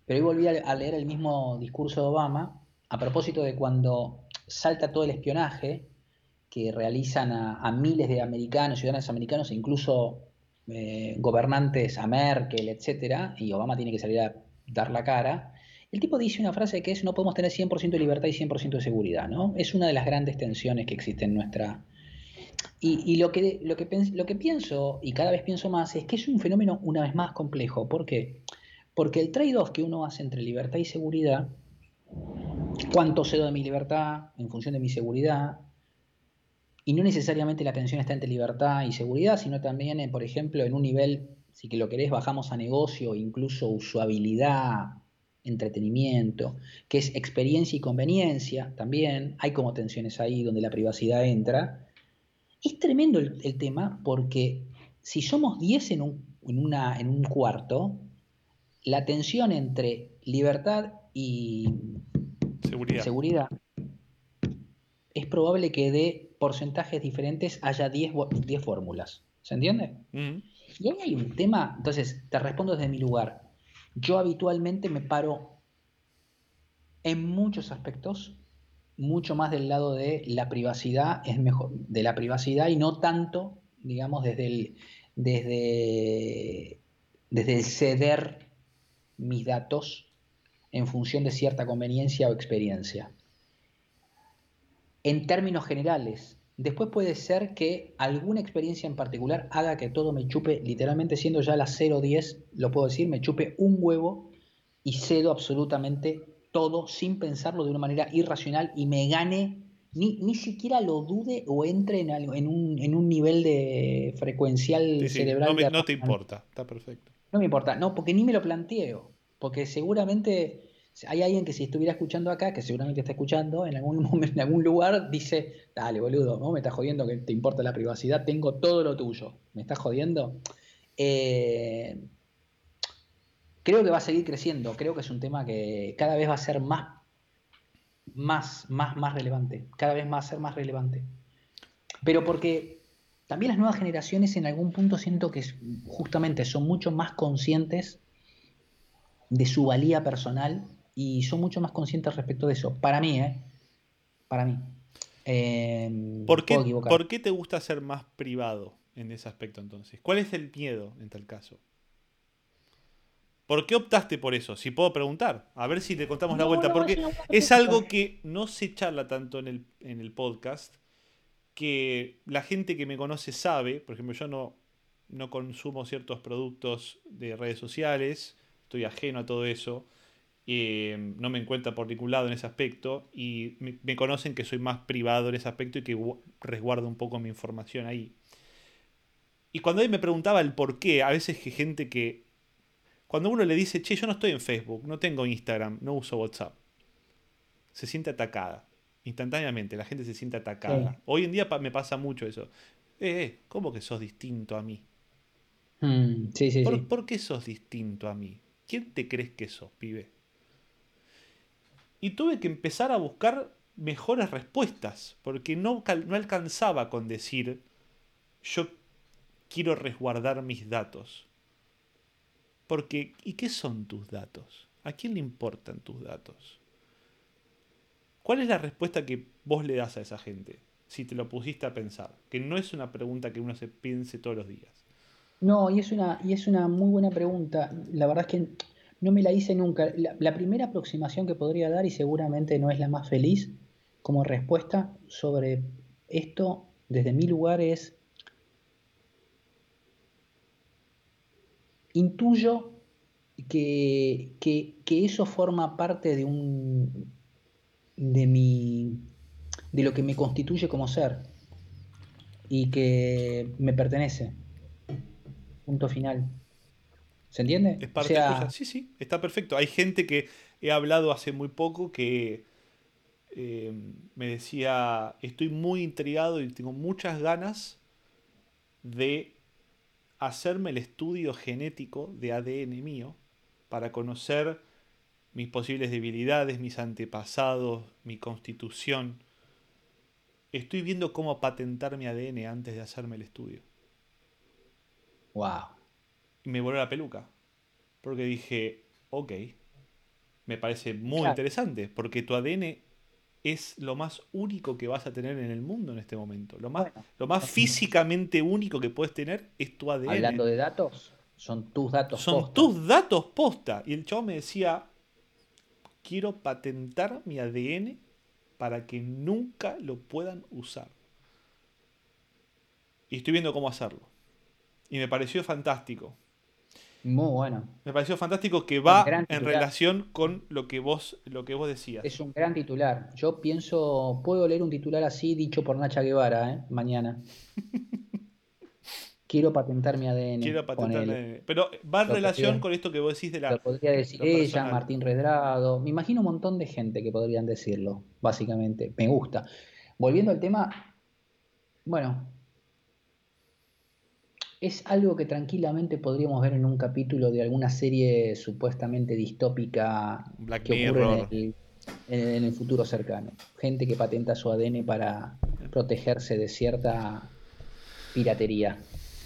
pero hoy volví a leer el mismo discurso de Obama a propósito de cuando salta todo el espionaje que realizan a, miles de americanos, ciudadanos americanos e incluso eh, gobernantes, a Merkel, etcétera, y Obama tiene que salir a dar la cara. El tipo dice una frase que es no podemos tener 100% de libertad y 100% de seguridad, ¿no? Es una de las grandes tensiones que existen en nuestra... Y, lo, que, lo, que, lo que pienso, y cada vez pienso más, es que es un fenómeno una vez más complejo. ¿Por qué? Porque el trade-off que uno hace entre libertad y seguridad, cuánto cedo de mi libertad en función de mi seguridad, y no necesariamente la tensión está entre libertad y seguridad, sino también, por ejemplo, en un nivel, si que lo querés, bajamos a negocio, incluso usabilidad, entretenimiento, que es experiencia y conveniencia también, hay como tensiones ahí donde la privacidad entra. Es tremendo el, tema porque si somos 10 en un, una, en un cuarto, la tensión entre libertad y seguridad, es probable que de porcentajes diferentes haya 10, fórmulas. ¿Se entiende? Y ahí hay un tema, entonces te respondo desde mi lugar. Yo habitualmente me paro en muchos aspectos mucho más del lado de la privacidad es mejor de la privacidad y no tanto digamos desde el desde desde el ceder mis datos en función de cierta conveniencia o experiencia. En términos generales, después puede ser que alguna experiencia en particular haga que todo me chupe, literalmente siendo ya las 0-10, lo puedo decir, me chupe un huevo y cedo absolutamente todo sin pensarlo de una manera irracional y me gane, ni, ni siquiera lo dude o entre en, algo- en, un, en un nivel de frecuencial Sí, sí, cerebral. no, me- no te importa, está perfecto. No me importa, no, porque ni me lo planteo. Porque seguramente hay alguien que si estuviera escuchando acá, que seguramente está escuchando, en algún momento, en algún lugar, dice, dale, boludo, ¿no? Me estás jodiendo que te importa la privacidad, tengo todo lo tuyo. ¿Me estás jodiendo? Eh, creo que va a seguir creciendo. Creo que es un tema que cada vez va a ser más, más, más, más relevante. Cada vez va a ser más relevante. Pero porque también las nuevas generaciones en algún punto siento que justamente son mucho más conscientes de su valía personal y son mucho más conscientes respecto de eso. Para mí, ¿eh? Para mí. Eh, ¿Por qué. ¿Por qué te gusta ser más privado en ese aspecto entonces? ¿Cuál es el miedo en tal caso? ¿Por qué optaste por eso? Si puedo preguntar, a ver si te contamos la vuelta, no, porque es algo que no se charla tanto en el, en el podcast, que la gente que me conoce sabe, por ejemplo, yo no, no consumo ciertos productos de redes sociales, estoy ajeno a todo eso, eh, no me encuentro por ningún lado en ese aspecto y me, me conocen que soy más privado en ese aspecto y que gu- resguardo un poco mi información ahí. Y cuando él me preguntaba el por qué, a veces que gente que... Cuando uno le dice, che, yo no estoy en Facebook, no tengo Instagram, no uso WhatsApp, se siente atacada. Instantáneamente, la gente se siente atacada. Sí. Hoy en día pa- me pasa mucho eso. Eh, eh, ¿cómo que sos distinto a mí? Mm, sí, sí, ¿Por, sí. por qué sos distinto a mí? ¿Quién te crees que sos, pibe? Y tuve que empezar a buscar mejores respuestas, porque no, no alcanzaba con decir, yo quiero resguardar mis datos. Porque, ¿y qué son tus datos? ¿A quién le importan tus datos? ¿Cuál es la respuesta que vos le das a esa gente? Si te lo pusiste a pensar. Que no es una pregunta que uno se piense todos los días. No, y es una, y es una muy buena pregunta. La verdad es que no me la hice nunca. La, la primera aproximación que podría dar, y seguramente no es la más feliz, como respuesta sobre esto, desde mi lugar, es intuyo que, que- que eso forma parte de un de mi de lo que me constituye como ser y que me pertenece. Punto final. ¿Se entiende? Es O parte sea, tuya. Sí, sí, está perfecto. Hay gente que he hablado hace muy poco que eh, me decía, estoy muy intrigado y tengo muchas ganas de hacerme el estudio genético de ADN mío para conocer mis posibles debilidades, mis antepasados, mi constitución. Estoy viendo cómo patentar mi ADN antes de hacerme el estudio. wow. Me voló la peluca. Porque dije, ok, me parece muy Claro. interesante, porque tu ADN es lo más único que vas a tener en el mundo en este momento. Lo más, Bueno, lo más físicamente único que puedes tener es tu ADN. Hablando de datos, son tus datos Son posta. tus datos posta. Y el chavo me decía, quiero patentar mi ADN para que nunca lo puedan usar. Y estoy viendo cómo hacerlo. Y me pareció fantástico. Muy bueno. Me pareció fantástico que va en relación con lo que vos, lo que vos decías. Es un gran titular. Yo pienso, puedo leer un titular así dicho por Nacha Guevara, ¿eh? Mañana. Quiero patentar mi ADN. Quiero patentar mi- Pero va en Lo relación podría- con esto que vos decís de la. Lo podría decir lo ella, personal. Martín Redrado. Me imagino un montón de gente que podrían decirlo, básicamente. Me gusta. Volviendo al tema, bueno, es algo que tranquilamente podríamos ver en un capítulo de alguna serie supuestamente distópica Black que ocurre en el, en- en el futuro cercano. Gente que patenta su ADN para protegerse de cierta piratería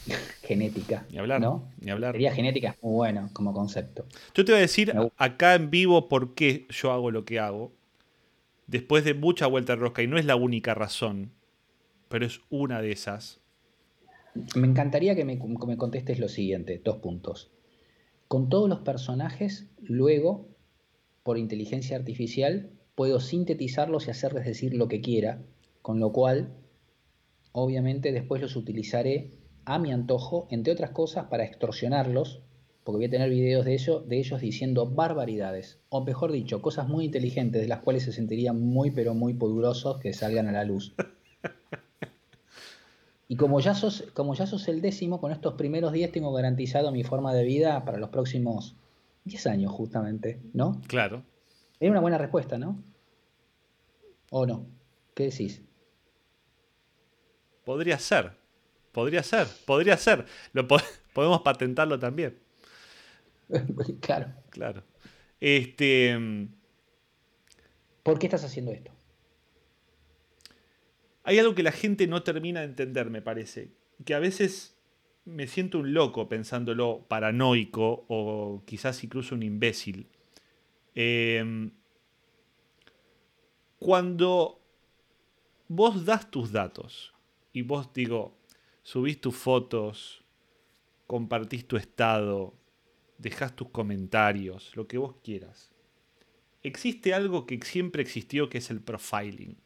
genética. Ni hablar, ¿no? ni hablar. Piratería genética es muy bueno como concepto. Yo te voy a decir acá en vivo por qué yo hago lo que hago. Después de mucha vuelta de rosca, y no es la única razón, pero es una de esas. Me encantaría que me, contestes lo siguiente, dos puntos. Con todos los personajes, luego, por inteligencia artificial, puedo sintetizarlos y hacerles decir lo que quiera, con lo cual, obviamente, después los utilizaré a mi antojo, entre otras cosas, para extorsionarlos porque voy a tener videos de, de ellos diciendo barbaridades, o mejor dicho, cosas muy inteligentes de las cuales se sentirían muy pero muy poderosos que salgan a la luz. Y como ya sos, como ya sos el décimo, con estos primeros 10 tengo garantizado mi forma de vida para los próximos 10 años, justamente, ¿no? Claro. Era una buena respuesta, ¿no? ¿O no? ¿Qué decís? Podría ser. Podría ser. Podría ser. Lo po- podemos patentarlo también. claro. Claro. Este. mm, ¿Por qué estás haciendo esto? Hay algo que la gente no termina de entender, me parece. Que a veces me siento un loco pensándolo paranoico o quizás incluso un imbécil. Eh, cuando vos das tus datos y vos digo, subís tus fotos, compartís tu estado, dejás tus comentarios, lo que vos quieras. Existe algo que siempre existió que es el profiling.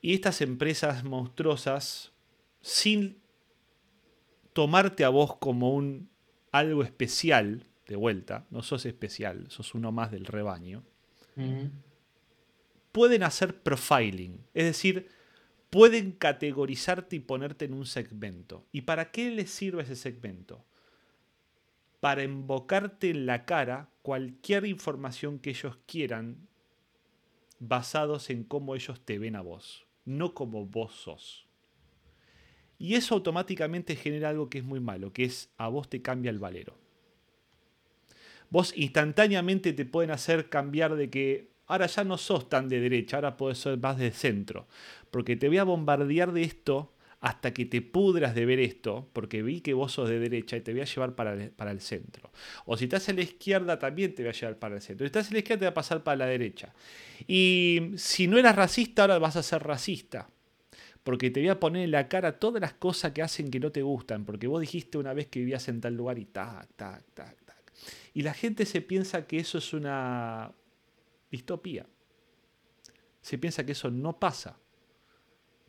Y estas empresas monstruosas, sin tomarte a vos como un algo especial, de vuelta, no sos especial, sos uno más del rebaño, pueden hacer profiling. Es decir, pueden categorizarte y ponerte en un segmento. ¿Y para qué les sirve ese segmento? Para embocarte en la cara cualquier información que ellos quieran basados en cómo ellos te ven a vos, no como vos sos. Y eso automáticamente genera algo que es muy malo, que es a vos te cambia el valero. Vos instantáneamente te pueden hacer cambiar de que ahora ya no sos tan de derecha, ahora podés ser más de centro. Porque te voy a bombardear de esto hasta que te pudras de ver esto, porque vi que vos sos de derecha y te voy a llevar para el, para el centro. O si estás en la izquierda, también te voy a llevar para el centro. Si estás en la izquierda, te va a pasar para la derecha. Y si no eras racista, ahora vas a ser racista. Porque te voy a poner en la cara todas las cosas que hacen que no te gustan. Porque vos dijiste una vez que vivías en tal lugar y tac, tac, tac, tac. Y la gente se piensa que eso es una distopía. Se piensa que eso no pasa.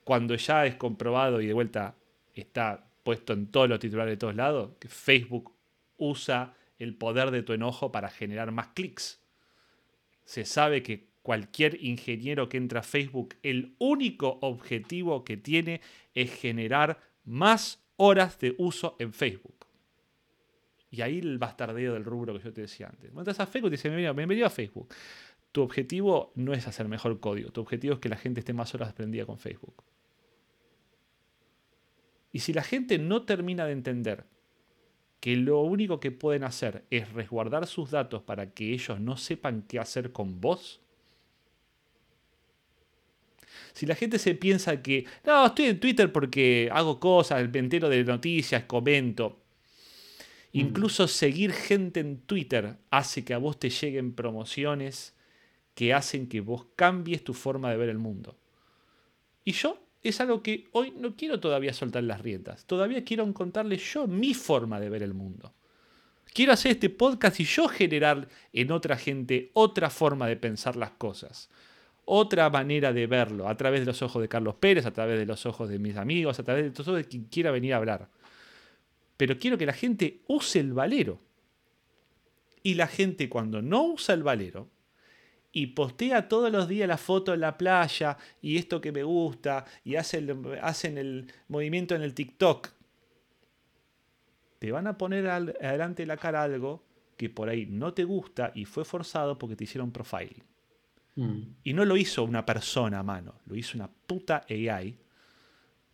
Cuando ya es comprobado y de vuelta está puesto en todos los titulares de todos lados, que Facebook usa el poder de tu enojo para generar más clics. Se sabe que cualquier ingeniero que entra a Facebook, el único objetivo que tiene es generar más horas de uso en Facebook. Y ahí el bastardeo del rubro que yo te decía antes. Cuando entras a Facebook, te bienvenido, bienvenido a Facebook. Tu objetivo no es hacer mejor código, tu objetivo es que la gente esté más horas prendida con Facebook. Y si la gente no termina de entender que lo único que pueden hacer es resguardar sus datos para que ellos no sepan qué hacer con vos, si la gente se piensa que, no, estoy en Twitter porque hago cosas, me entero de noticias, comento. Incluso seguir gente en Twitter hace que a vos te lleguen promociones que hacen que vos cambies tu forma de ver el mundo. Y yo es algo que hoy no quiero todavía soltar las riendas. Todavía quiero contarles yo mi forma de ver el mundo. Quiero hacer este podcast y yo generar en otra gente otra forma de pensar las cosas. Otra manera de verlo, a través de los ojos de Carlos Pérez, a través de los ojos de mis amigos, a través de ojos de quien quiera venir a hablar. Pero quiero que la gente use el valero. Y la gente cuando no usa el valero y postea todos los días la foto en la playa y esto que me gusta y hace el- hacen el movimiento en el TikTok, te van a poner al- adelante de la cara algo que por ahí no te gusta y fue forzado porque te hicieron profiling. Mm. Y no lo hizo una persona a mano, lo hizo una puta AI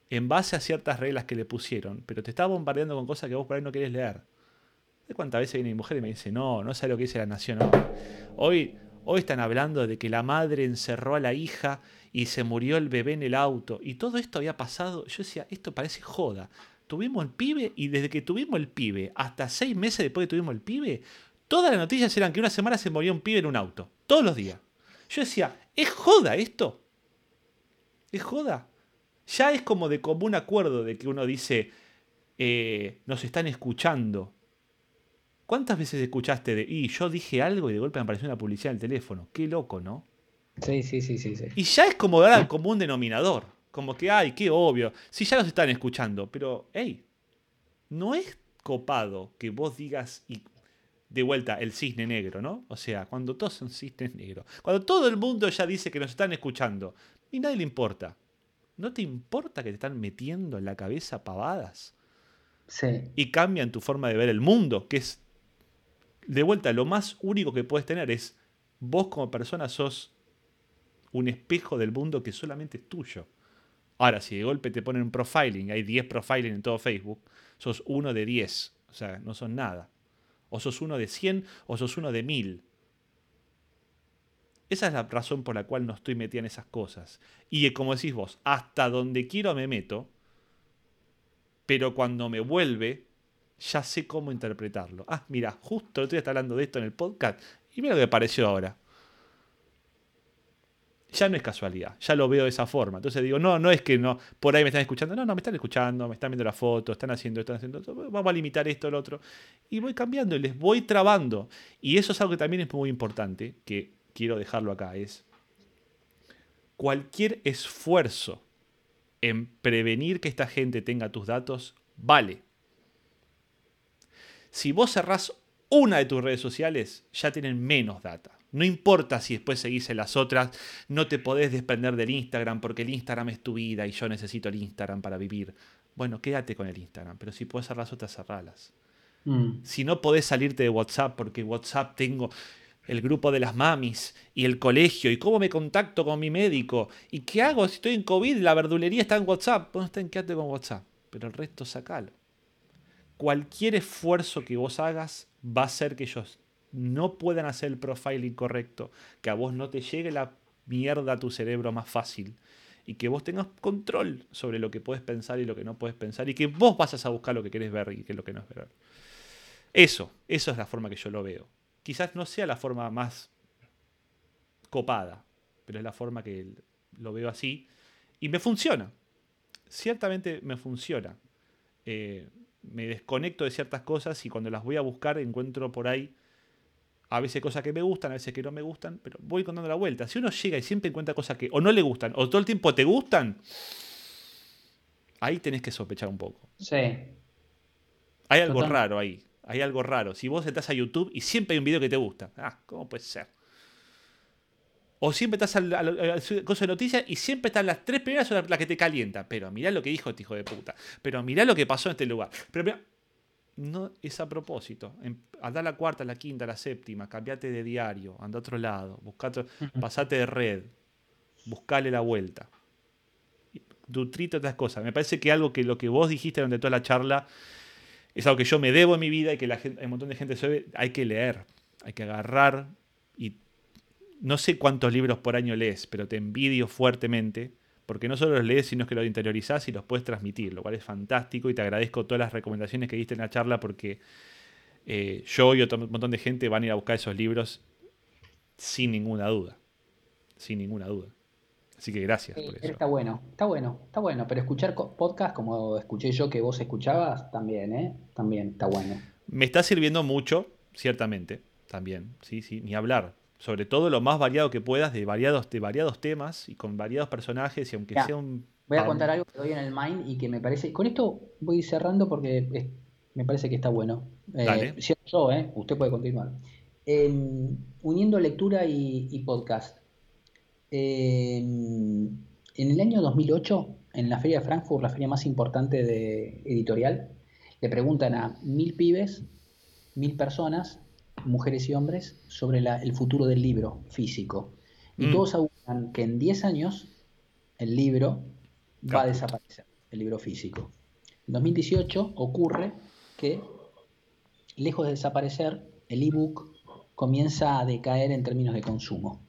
en base a ciertas reglas que le pusieron, pero te está bombardeando con cosas que vos por ahí no querés leer. ¿De cuántas veces viene mi mujer y me dice, no, no sabe lo que dice la nación hoy? Hoy, hoy están hablando de que la madre encerró a la hija y se murió el bebé en el auto. Y todo esto había pasado. Yo decía, esto parece joda. Tuvimos el pibe y desde que tuvimos el pibe hasta seis meses después que tuvimos el pibe, todas las noticias eran que una semana se moría un pibe en un auto. Todos los días. Yo decía, ¿es joda esto? ¿Es joda? Ya es como de común acuerdo de que uno dice, eh, nos están escuchando. ¿Cuántas veces escuchaste de, y yo dije algo y de golpe me apareció una publicidad en el teléfono? Qué loco, ¿no? Sí, sí, sí, sí, sí. Y ya es como dar al común denominador. Como que, ay, qué obvio. Si ya los están escuchando. Pero, hey, no es copado que vos digas y de vuelta el cisne negro, ¿no? O sea, cuando todos son cisnes negros, cuando todo el mundo ya dice que nos están escuchando y nadie le importa. ¿No te importa que te están metiendo en la cabeza pavadas? Sí. Y cambian tu forma de ver el mundo, que es de vuelta lo más único que puedes tener es vos como persona sos un espejo del mundo que solamente es tuyo. Ahora, si de golpe te ponen un profiling, hay 10 profiling en todo Facebook, sos uno de 10. O sea, no son nada. O sos uno de 100 o sos uno de 1000. Esa es la razón por la cual no estoy metida en esas cosas. Y como decís vos, hasta donde quiero me meto, pero cuando me vuelve, ya sé cómo interpretarlo. Ah, mira, justo el otro día está hablando de esto en el podcast y mira lo que pareció ahora ya no es casualidad, ya lo veo de esa forma. Entonces digo, no, no es que no, por ahí me están escuchando, no, no, me están escuchando, me están viendo la foto, están haciendo esto, están haciendo vamos a limitar esto, lo otro. Y voy cambiando les voy trabando. Y eso es algo que también es muy importante, que quiero dejarlo acá, es cualquier esfuerzo en prevenir que esta gente tenga tus datos, vale. Si vos cerrás una de tus redes sociales, ya tienen menos data. No importa si después seguís en las otras, no te podés desprender del Instagram porque el Instagram es tu vida y yo necesito el Instagram para vivir. Bueno, quédate con el Instagram, pero si puedes cerrar las otras, cerralas. Mm. Si no podés salirte de WhatsApp porque WhatsApp tengo el grupo de las mamis y el colegio y cómo me contacto con mi médico y qué hago si estoy en COVID, la verdulería está en WhatsApp, bueno, está en quédate con WhatsApp, pero el resto sacalo. Cualquier esfuerzo que vos hagas va a hacer que ellos no puedan hacer el profiling correcto, que a vos no te llegue la mierda a tu cerebro más fácil y que vos tengas control sobre lo que puedes pensar y lo que no puedes pensar y que vos vas a buscar lo que querés ver y que lo que no es ver. Eso, eso es la forma que yo lo veo. Quizás no sea la forma más copada, pero es la forma que lo veo así y me funciona. Ciertamente me funciona. Eh, me desconecto de ciertas cosas y cuando las voy a buscar encuentro por ahí a veces cosas que me gustan, a veces que no me gustan, pero voy contando la vuelta. Si uno llega y siempre encuentra cosas que o no le gustan o todo el tiempo te gustan, ahí tenés que sospechar un poco. Sí. Hay algo raro ahí. Hay algo raro. Si vos estás a YouTube y siempre hay un video que te gusta, ah, ¿cómo puede ser? O siempre estás al, al, de noticias y siempre están las tres primeras son las que te calientan. Pero mirá lo que dijo este hijo de puta. Pero mirá lo que pasó en este lugar. Pero mirá, no es a propósito. Anda a la cuarta, a la quinta, a la séptima, cambiate de diario, anda a otro lado, buscate, pasate de red, buscale la vuelta. Nutrite otras cosas. Me parece que algo que lo que vos dijiste durante toda la charla es algo que yo me debo en mi vida y que la gente, un montón de gente sabe, hay que leer, hay que agarrar y no sé cuántos libros por año lees, pero te envidio fuertemente porque no solo los lees, sino que los interiorizás y los puedes transmitir, lo cual es fantástico y te agradezco todas las recomendaciones que diste en la charla porque eh, yo y otro montón de gente van a ir a buscar esos libros sin ninguna duda, sin ninguna duda. Así que gracias por eso. Está bueno, está bueno, está bueno, pero escuchar podcast como escuché yo que vos escuchabas, también, ¿eh? También está bueno. Me está sirviendo mucho, ciertamente, también, sí, sí, ni hablar sobre todo lo más variado que puedas de variados, de variados temas y con variados personajes y aunque sea un... Voy a contar algo que doy en el Mind y que me parece... Con esto voy cerrando porque me parece que está bueno. Eh, yo, ¿eh? Usted puede continuar. Uniendo lectura y, podcast. Em, en el año 2008, en la Feria de Frankfurt, la feria más importante de editorial, le preguntan a mil pibes, mil personas, mujeres y hombres sobre el futuro del libro físico. Y mm. todos auguran que en 10 años el libro va a desaparecer, el libro físico. En 2018 ocurre que, lejos de desaparecer, el ebook comienza a decaer en términos de consumo.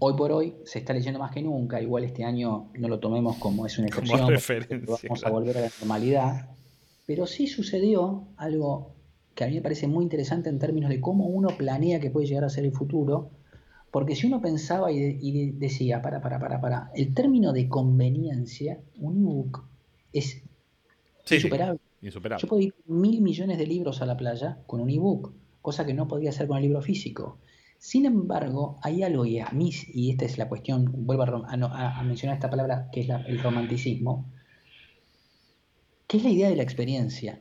Hoy por hoy se está leyendo más que nunca, igual este año no lo tomemos como es una excepción, vamos a volver a la normalidad, pero sí sucedió algo que a mí me parece muy interesante en términos de cómo uno planea que puede llegar a ser el futuro, porque si uno pensaba y, decía, para, para, para, para, el término de conveniencia, un ebook es insuperable. Yo puedo ir mil millones de libros a la playa con un ebook, cosa que no podía hacer con el libro físico. Sin embargo, hay algo, y a mí, y esta es la cuestión, vuelvo a, mencionar esta palabra que es el romanticismo, ¿Qué es la idea de la experiencia?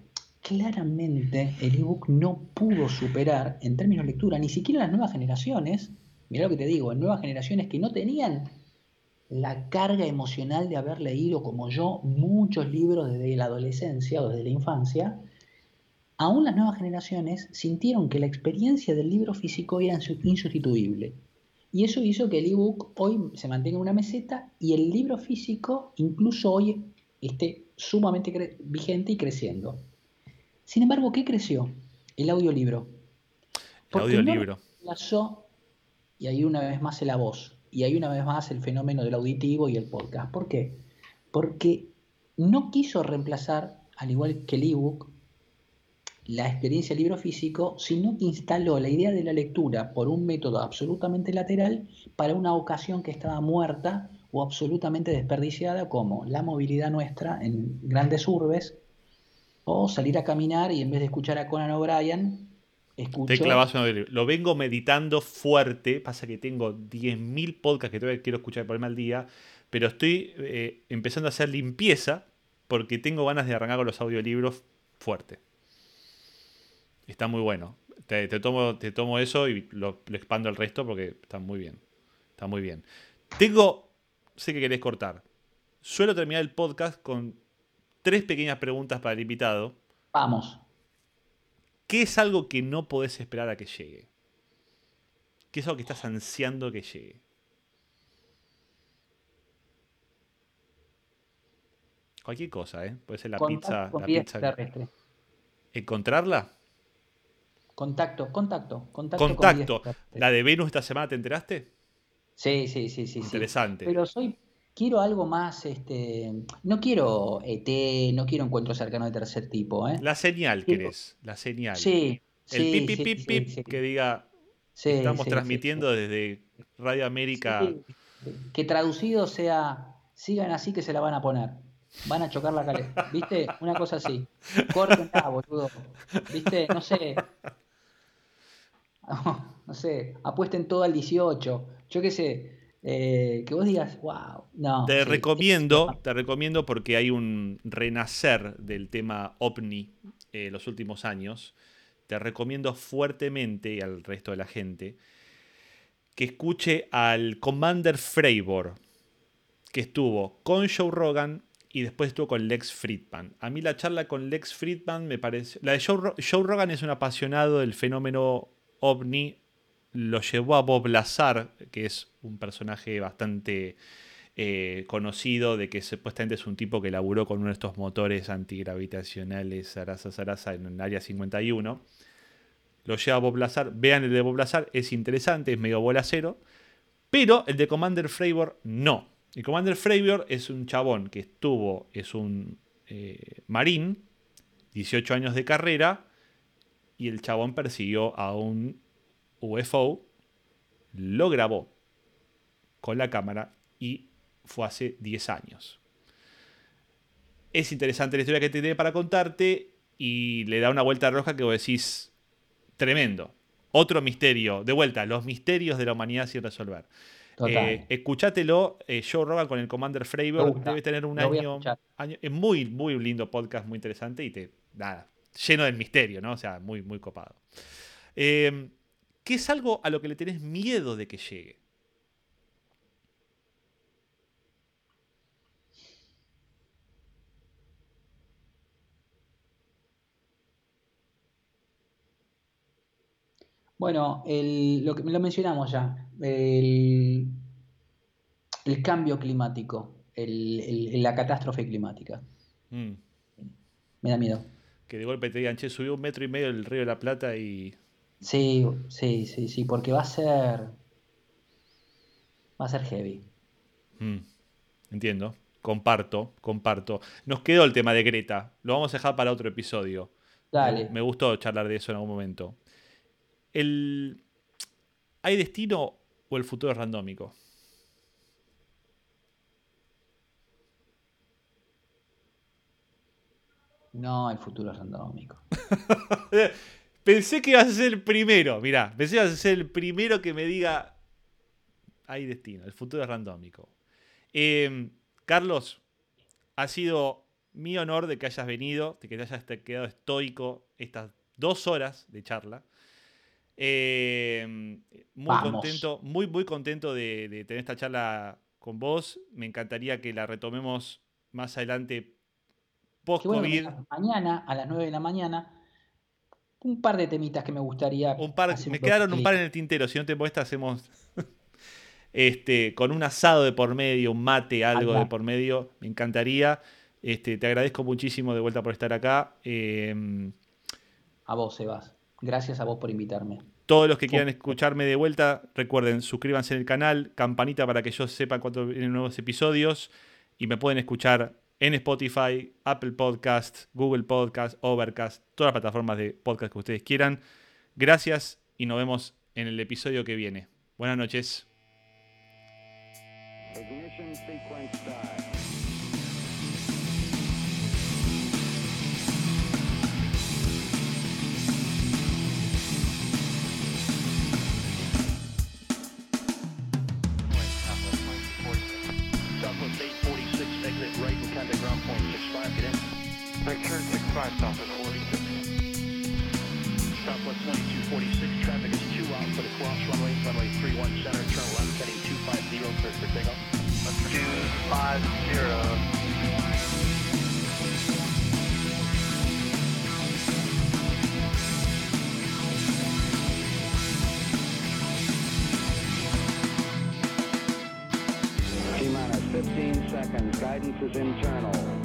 Claramente el ebook no pudo superar en términos de lectura, ni siquiera las nuevas generaciones, mira lo que te digo, en nuevas generaciones que no tenían la carga emocional de haber leído, como yo, muchos libros desde la adolescencia o desde la infancia, aún las nuevas generaciones sintieron que la experiencia del libro físico era insustituible. Y eso hizo que el ebook hoy se mantenga en una meseta y el libro físico incluso hoy esté sumamente vigente y creciendo. Sin embargo, ¿qué creció? El audiolibro. El audiolibro. No y ahí una vez más la voz, y ahí una vez más el fenómeno del auditivo y el podcast. ¿Por qué? Porque no quiso reemplazar, al igual que el ebook, la experiencia del libro físico, sino que instaló la idea de la lectura por un método absolutamente lateral para una ocasión que estaba muerta o absolutamente desperdiciada como la movilidad nuestra en grandes urbes o salir a caminar y en vez de escuchar a Conan O'Brien, escucho... Te clavas un Lo vengo meditando fuerte, pasa que tengo 10.000 podcasts que todavía quiero escuchar por el mal día, pero estoy eh, empezando a hacer limpieza porque tengo ganas de arrancar con los audiolibros fuerte. Está muy bueno. Te, tomo, te tomo eso y lo, lo expando el resto porque está muy bien. Está muy bien. Tengo sé que querés cortar. Suelo terminar el podcast con tres pequeñas preguntas para el invitado. Vamos. ¿Qué es algo que no podés esperar a que llegue? ¿Qué es algo que estás ansiando que llegue? Cualquier cosa, ¿eh? Puede ser la pizza. La pizza ¿Encontrarla? Contacto, contacto, contacto. Contacto. ¿La de Venus esta semana te enteraste? Sí, sí, sí, sí. Interesante. Pero soy, quiero algo más, este, no quiero ET, no quiero encuentro cercano de tercer tipo, ¿eh? La señal, ¿querés? La señal. Sí. El pip, pip, pip, pip, que diga, estamos transmitiendo desde Radio América. Que traducido sea, sigan así que se la van a poner. Van a chocar la caleta. ¿Viste? Una cosa así. Córtenla, boludo. ¿Viste? No sé. No sé. Apuesten todo al 18 yo qué sé, eh, que vos digas, wow, no. Te recomiendo, te recomiendo porque hay un renacer del tema OVNI en los últimos años. Te recomiendo fuertemente y al resto de la gente que escuche al Commander Fravor, que estuvo con Joe Rogan y después estuvo con Lex Friedman. A mí la charla con Lex Friedman me parece... La de Joe, Joe Rogan es un apasionado del fenómeno ovni lo llevó a Bob Lazar, que es un personaje bastante eh, conocido, de que supuestamente es un tipo que laburó con uno de estos motores antigravitacionales Sarasa Sarasa en el área 51. Lo lleva a Bob Lazar. Vean el de Bob Lazar, es interesante, es medio bola cero. Pero el de Commander Fravor no. El Commander Fravor es un chabón que estuvo, es un eh, marín, 18 años de carrera, y el chabón persiguió a un UFO, lo grabó con la cámara y fue hace 10 años. Es interesante la historia que tiene para contarte y le da una vuelta roja que vos decís, tremendo. Otro misterio, de vuelta, los misterios de la humanidad sin resolver. Eh, escuchátelo, eh, Joe Rogan con el Commander Fravor, debe tener un año, Es muy, muy lindo podcast, muy interesante y te, nada, lleno del misterio, ¿no? O sea, muy, muy copado. Eh, ¿Qué es algo a lo que le tenés miedo de que llegue? Bueno, lo, que, lo mencionamos ya, el, cambio climático, la catástrofe climática. Mm. Me da miedo. Que de golpe te digan, che, subió un metro y medio el río de la Plata y Sí, sí, sí, sí, porque va a ser. Va a ser heavy. Mm, entiendo. Comparto, comparto. Nos quedó el tema de Greta. Lo vamos a dejar para otro episodio. Dale. Me, gustó charlar de eso en algún momento. El, ¿Hay destino o el futuro es randómico? No, el futuro es randómico. Pensé que ibas a ser el primero, mirá, pensé que ibas a ser el primero que me diga, hay destino, el futuro es randómico. Em, Carlos, ha sido mi honor de que hayas venido, de que te hayas quedado estoico estas dos horas de charla. Eh, muy Vamos. contento, muy, muy contento de, de tener esta charla con vos. Me encantaría que la retomemos más adelante bueno post-COVID. llamas mañana a las 9 de la mañana. Un par de temitas que me gustaría. Un par, me quedaron un par en el tintero. Si no te molesta, hacemos este, con un asado de por medio, un mate, algo de por medio. Me encantaría. Este, te agradezco muchísimo de vuelta por estar acá. Eh, A vos, Sebas. Gracias a vos por invitarme. todos los que quieran escucharme de vuelta, recuerden, suscríbanse en el canal, campanita para que yo sepa cuando vienen nuevos episodios. Y me pueden escuchar en Spotify, Apple Podcast, Google Podcast, Overcast, todas las plataformas de podcast que ustedes quieran. Gracias y nos vemos en el episodio que viene. Buenas noches. 1.65, get in. Break turn 65 south of 46. Southwest 2246, traffic is 2 out for the runway, runway 31 center, turn left, heading 250, clear for takeoff. 250. seconds. Guidance is internal.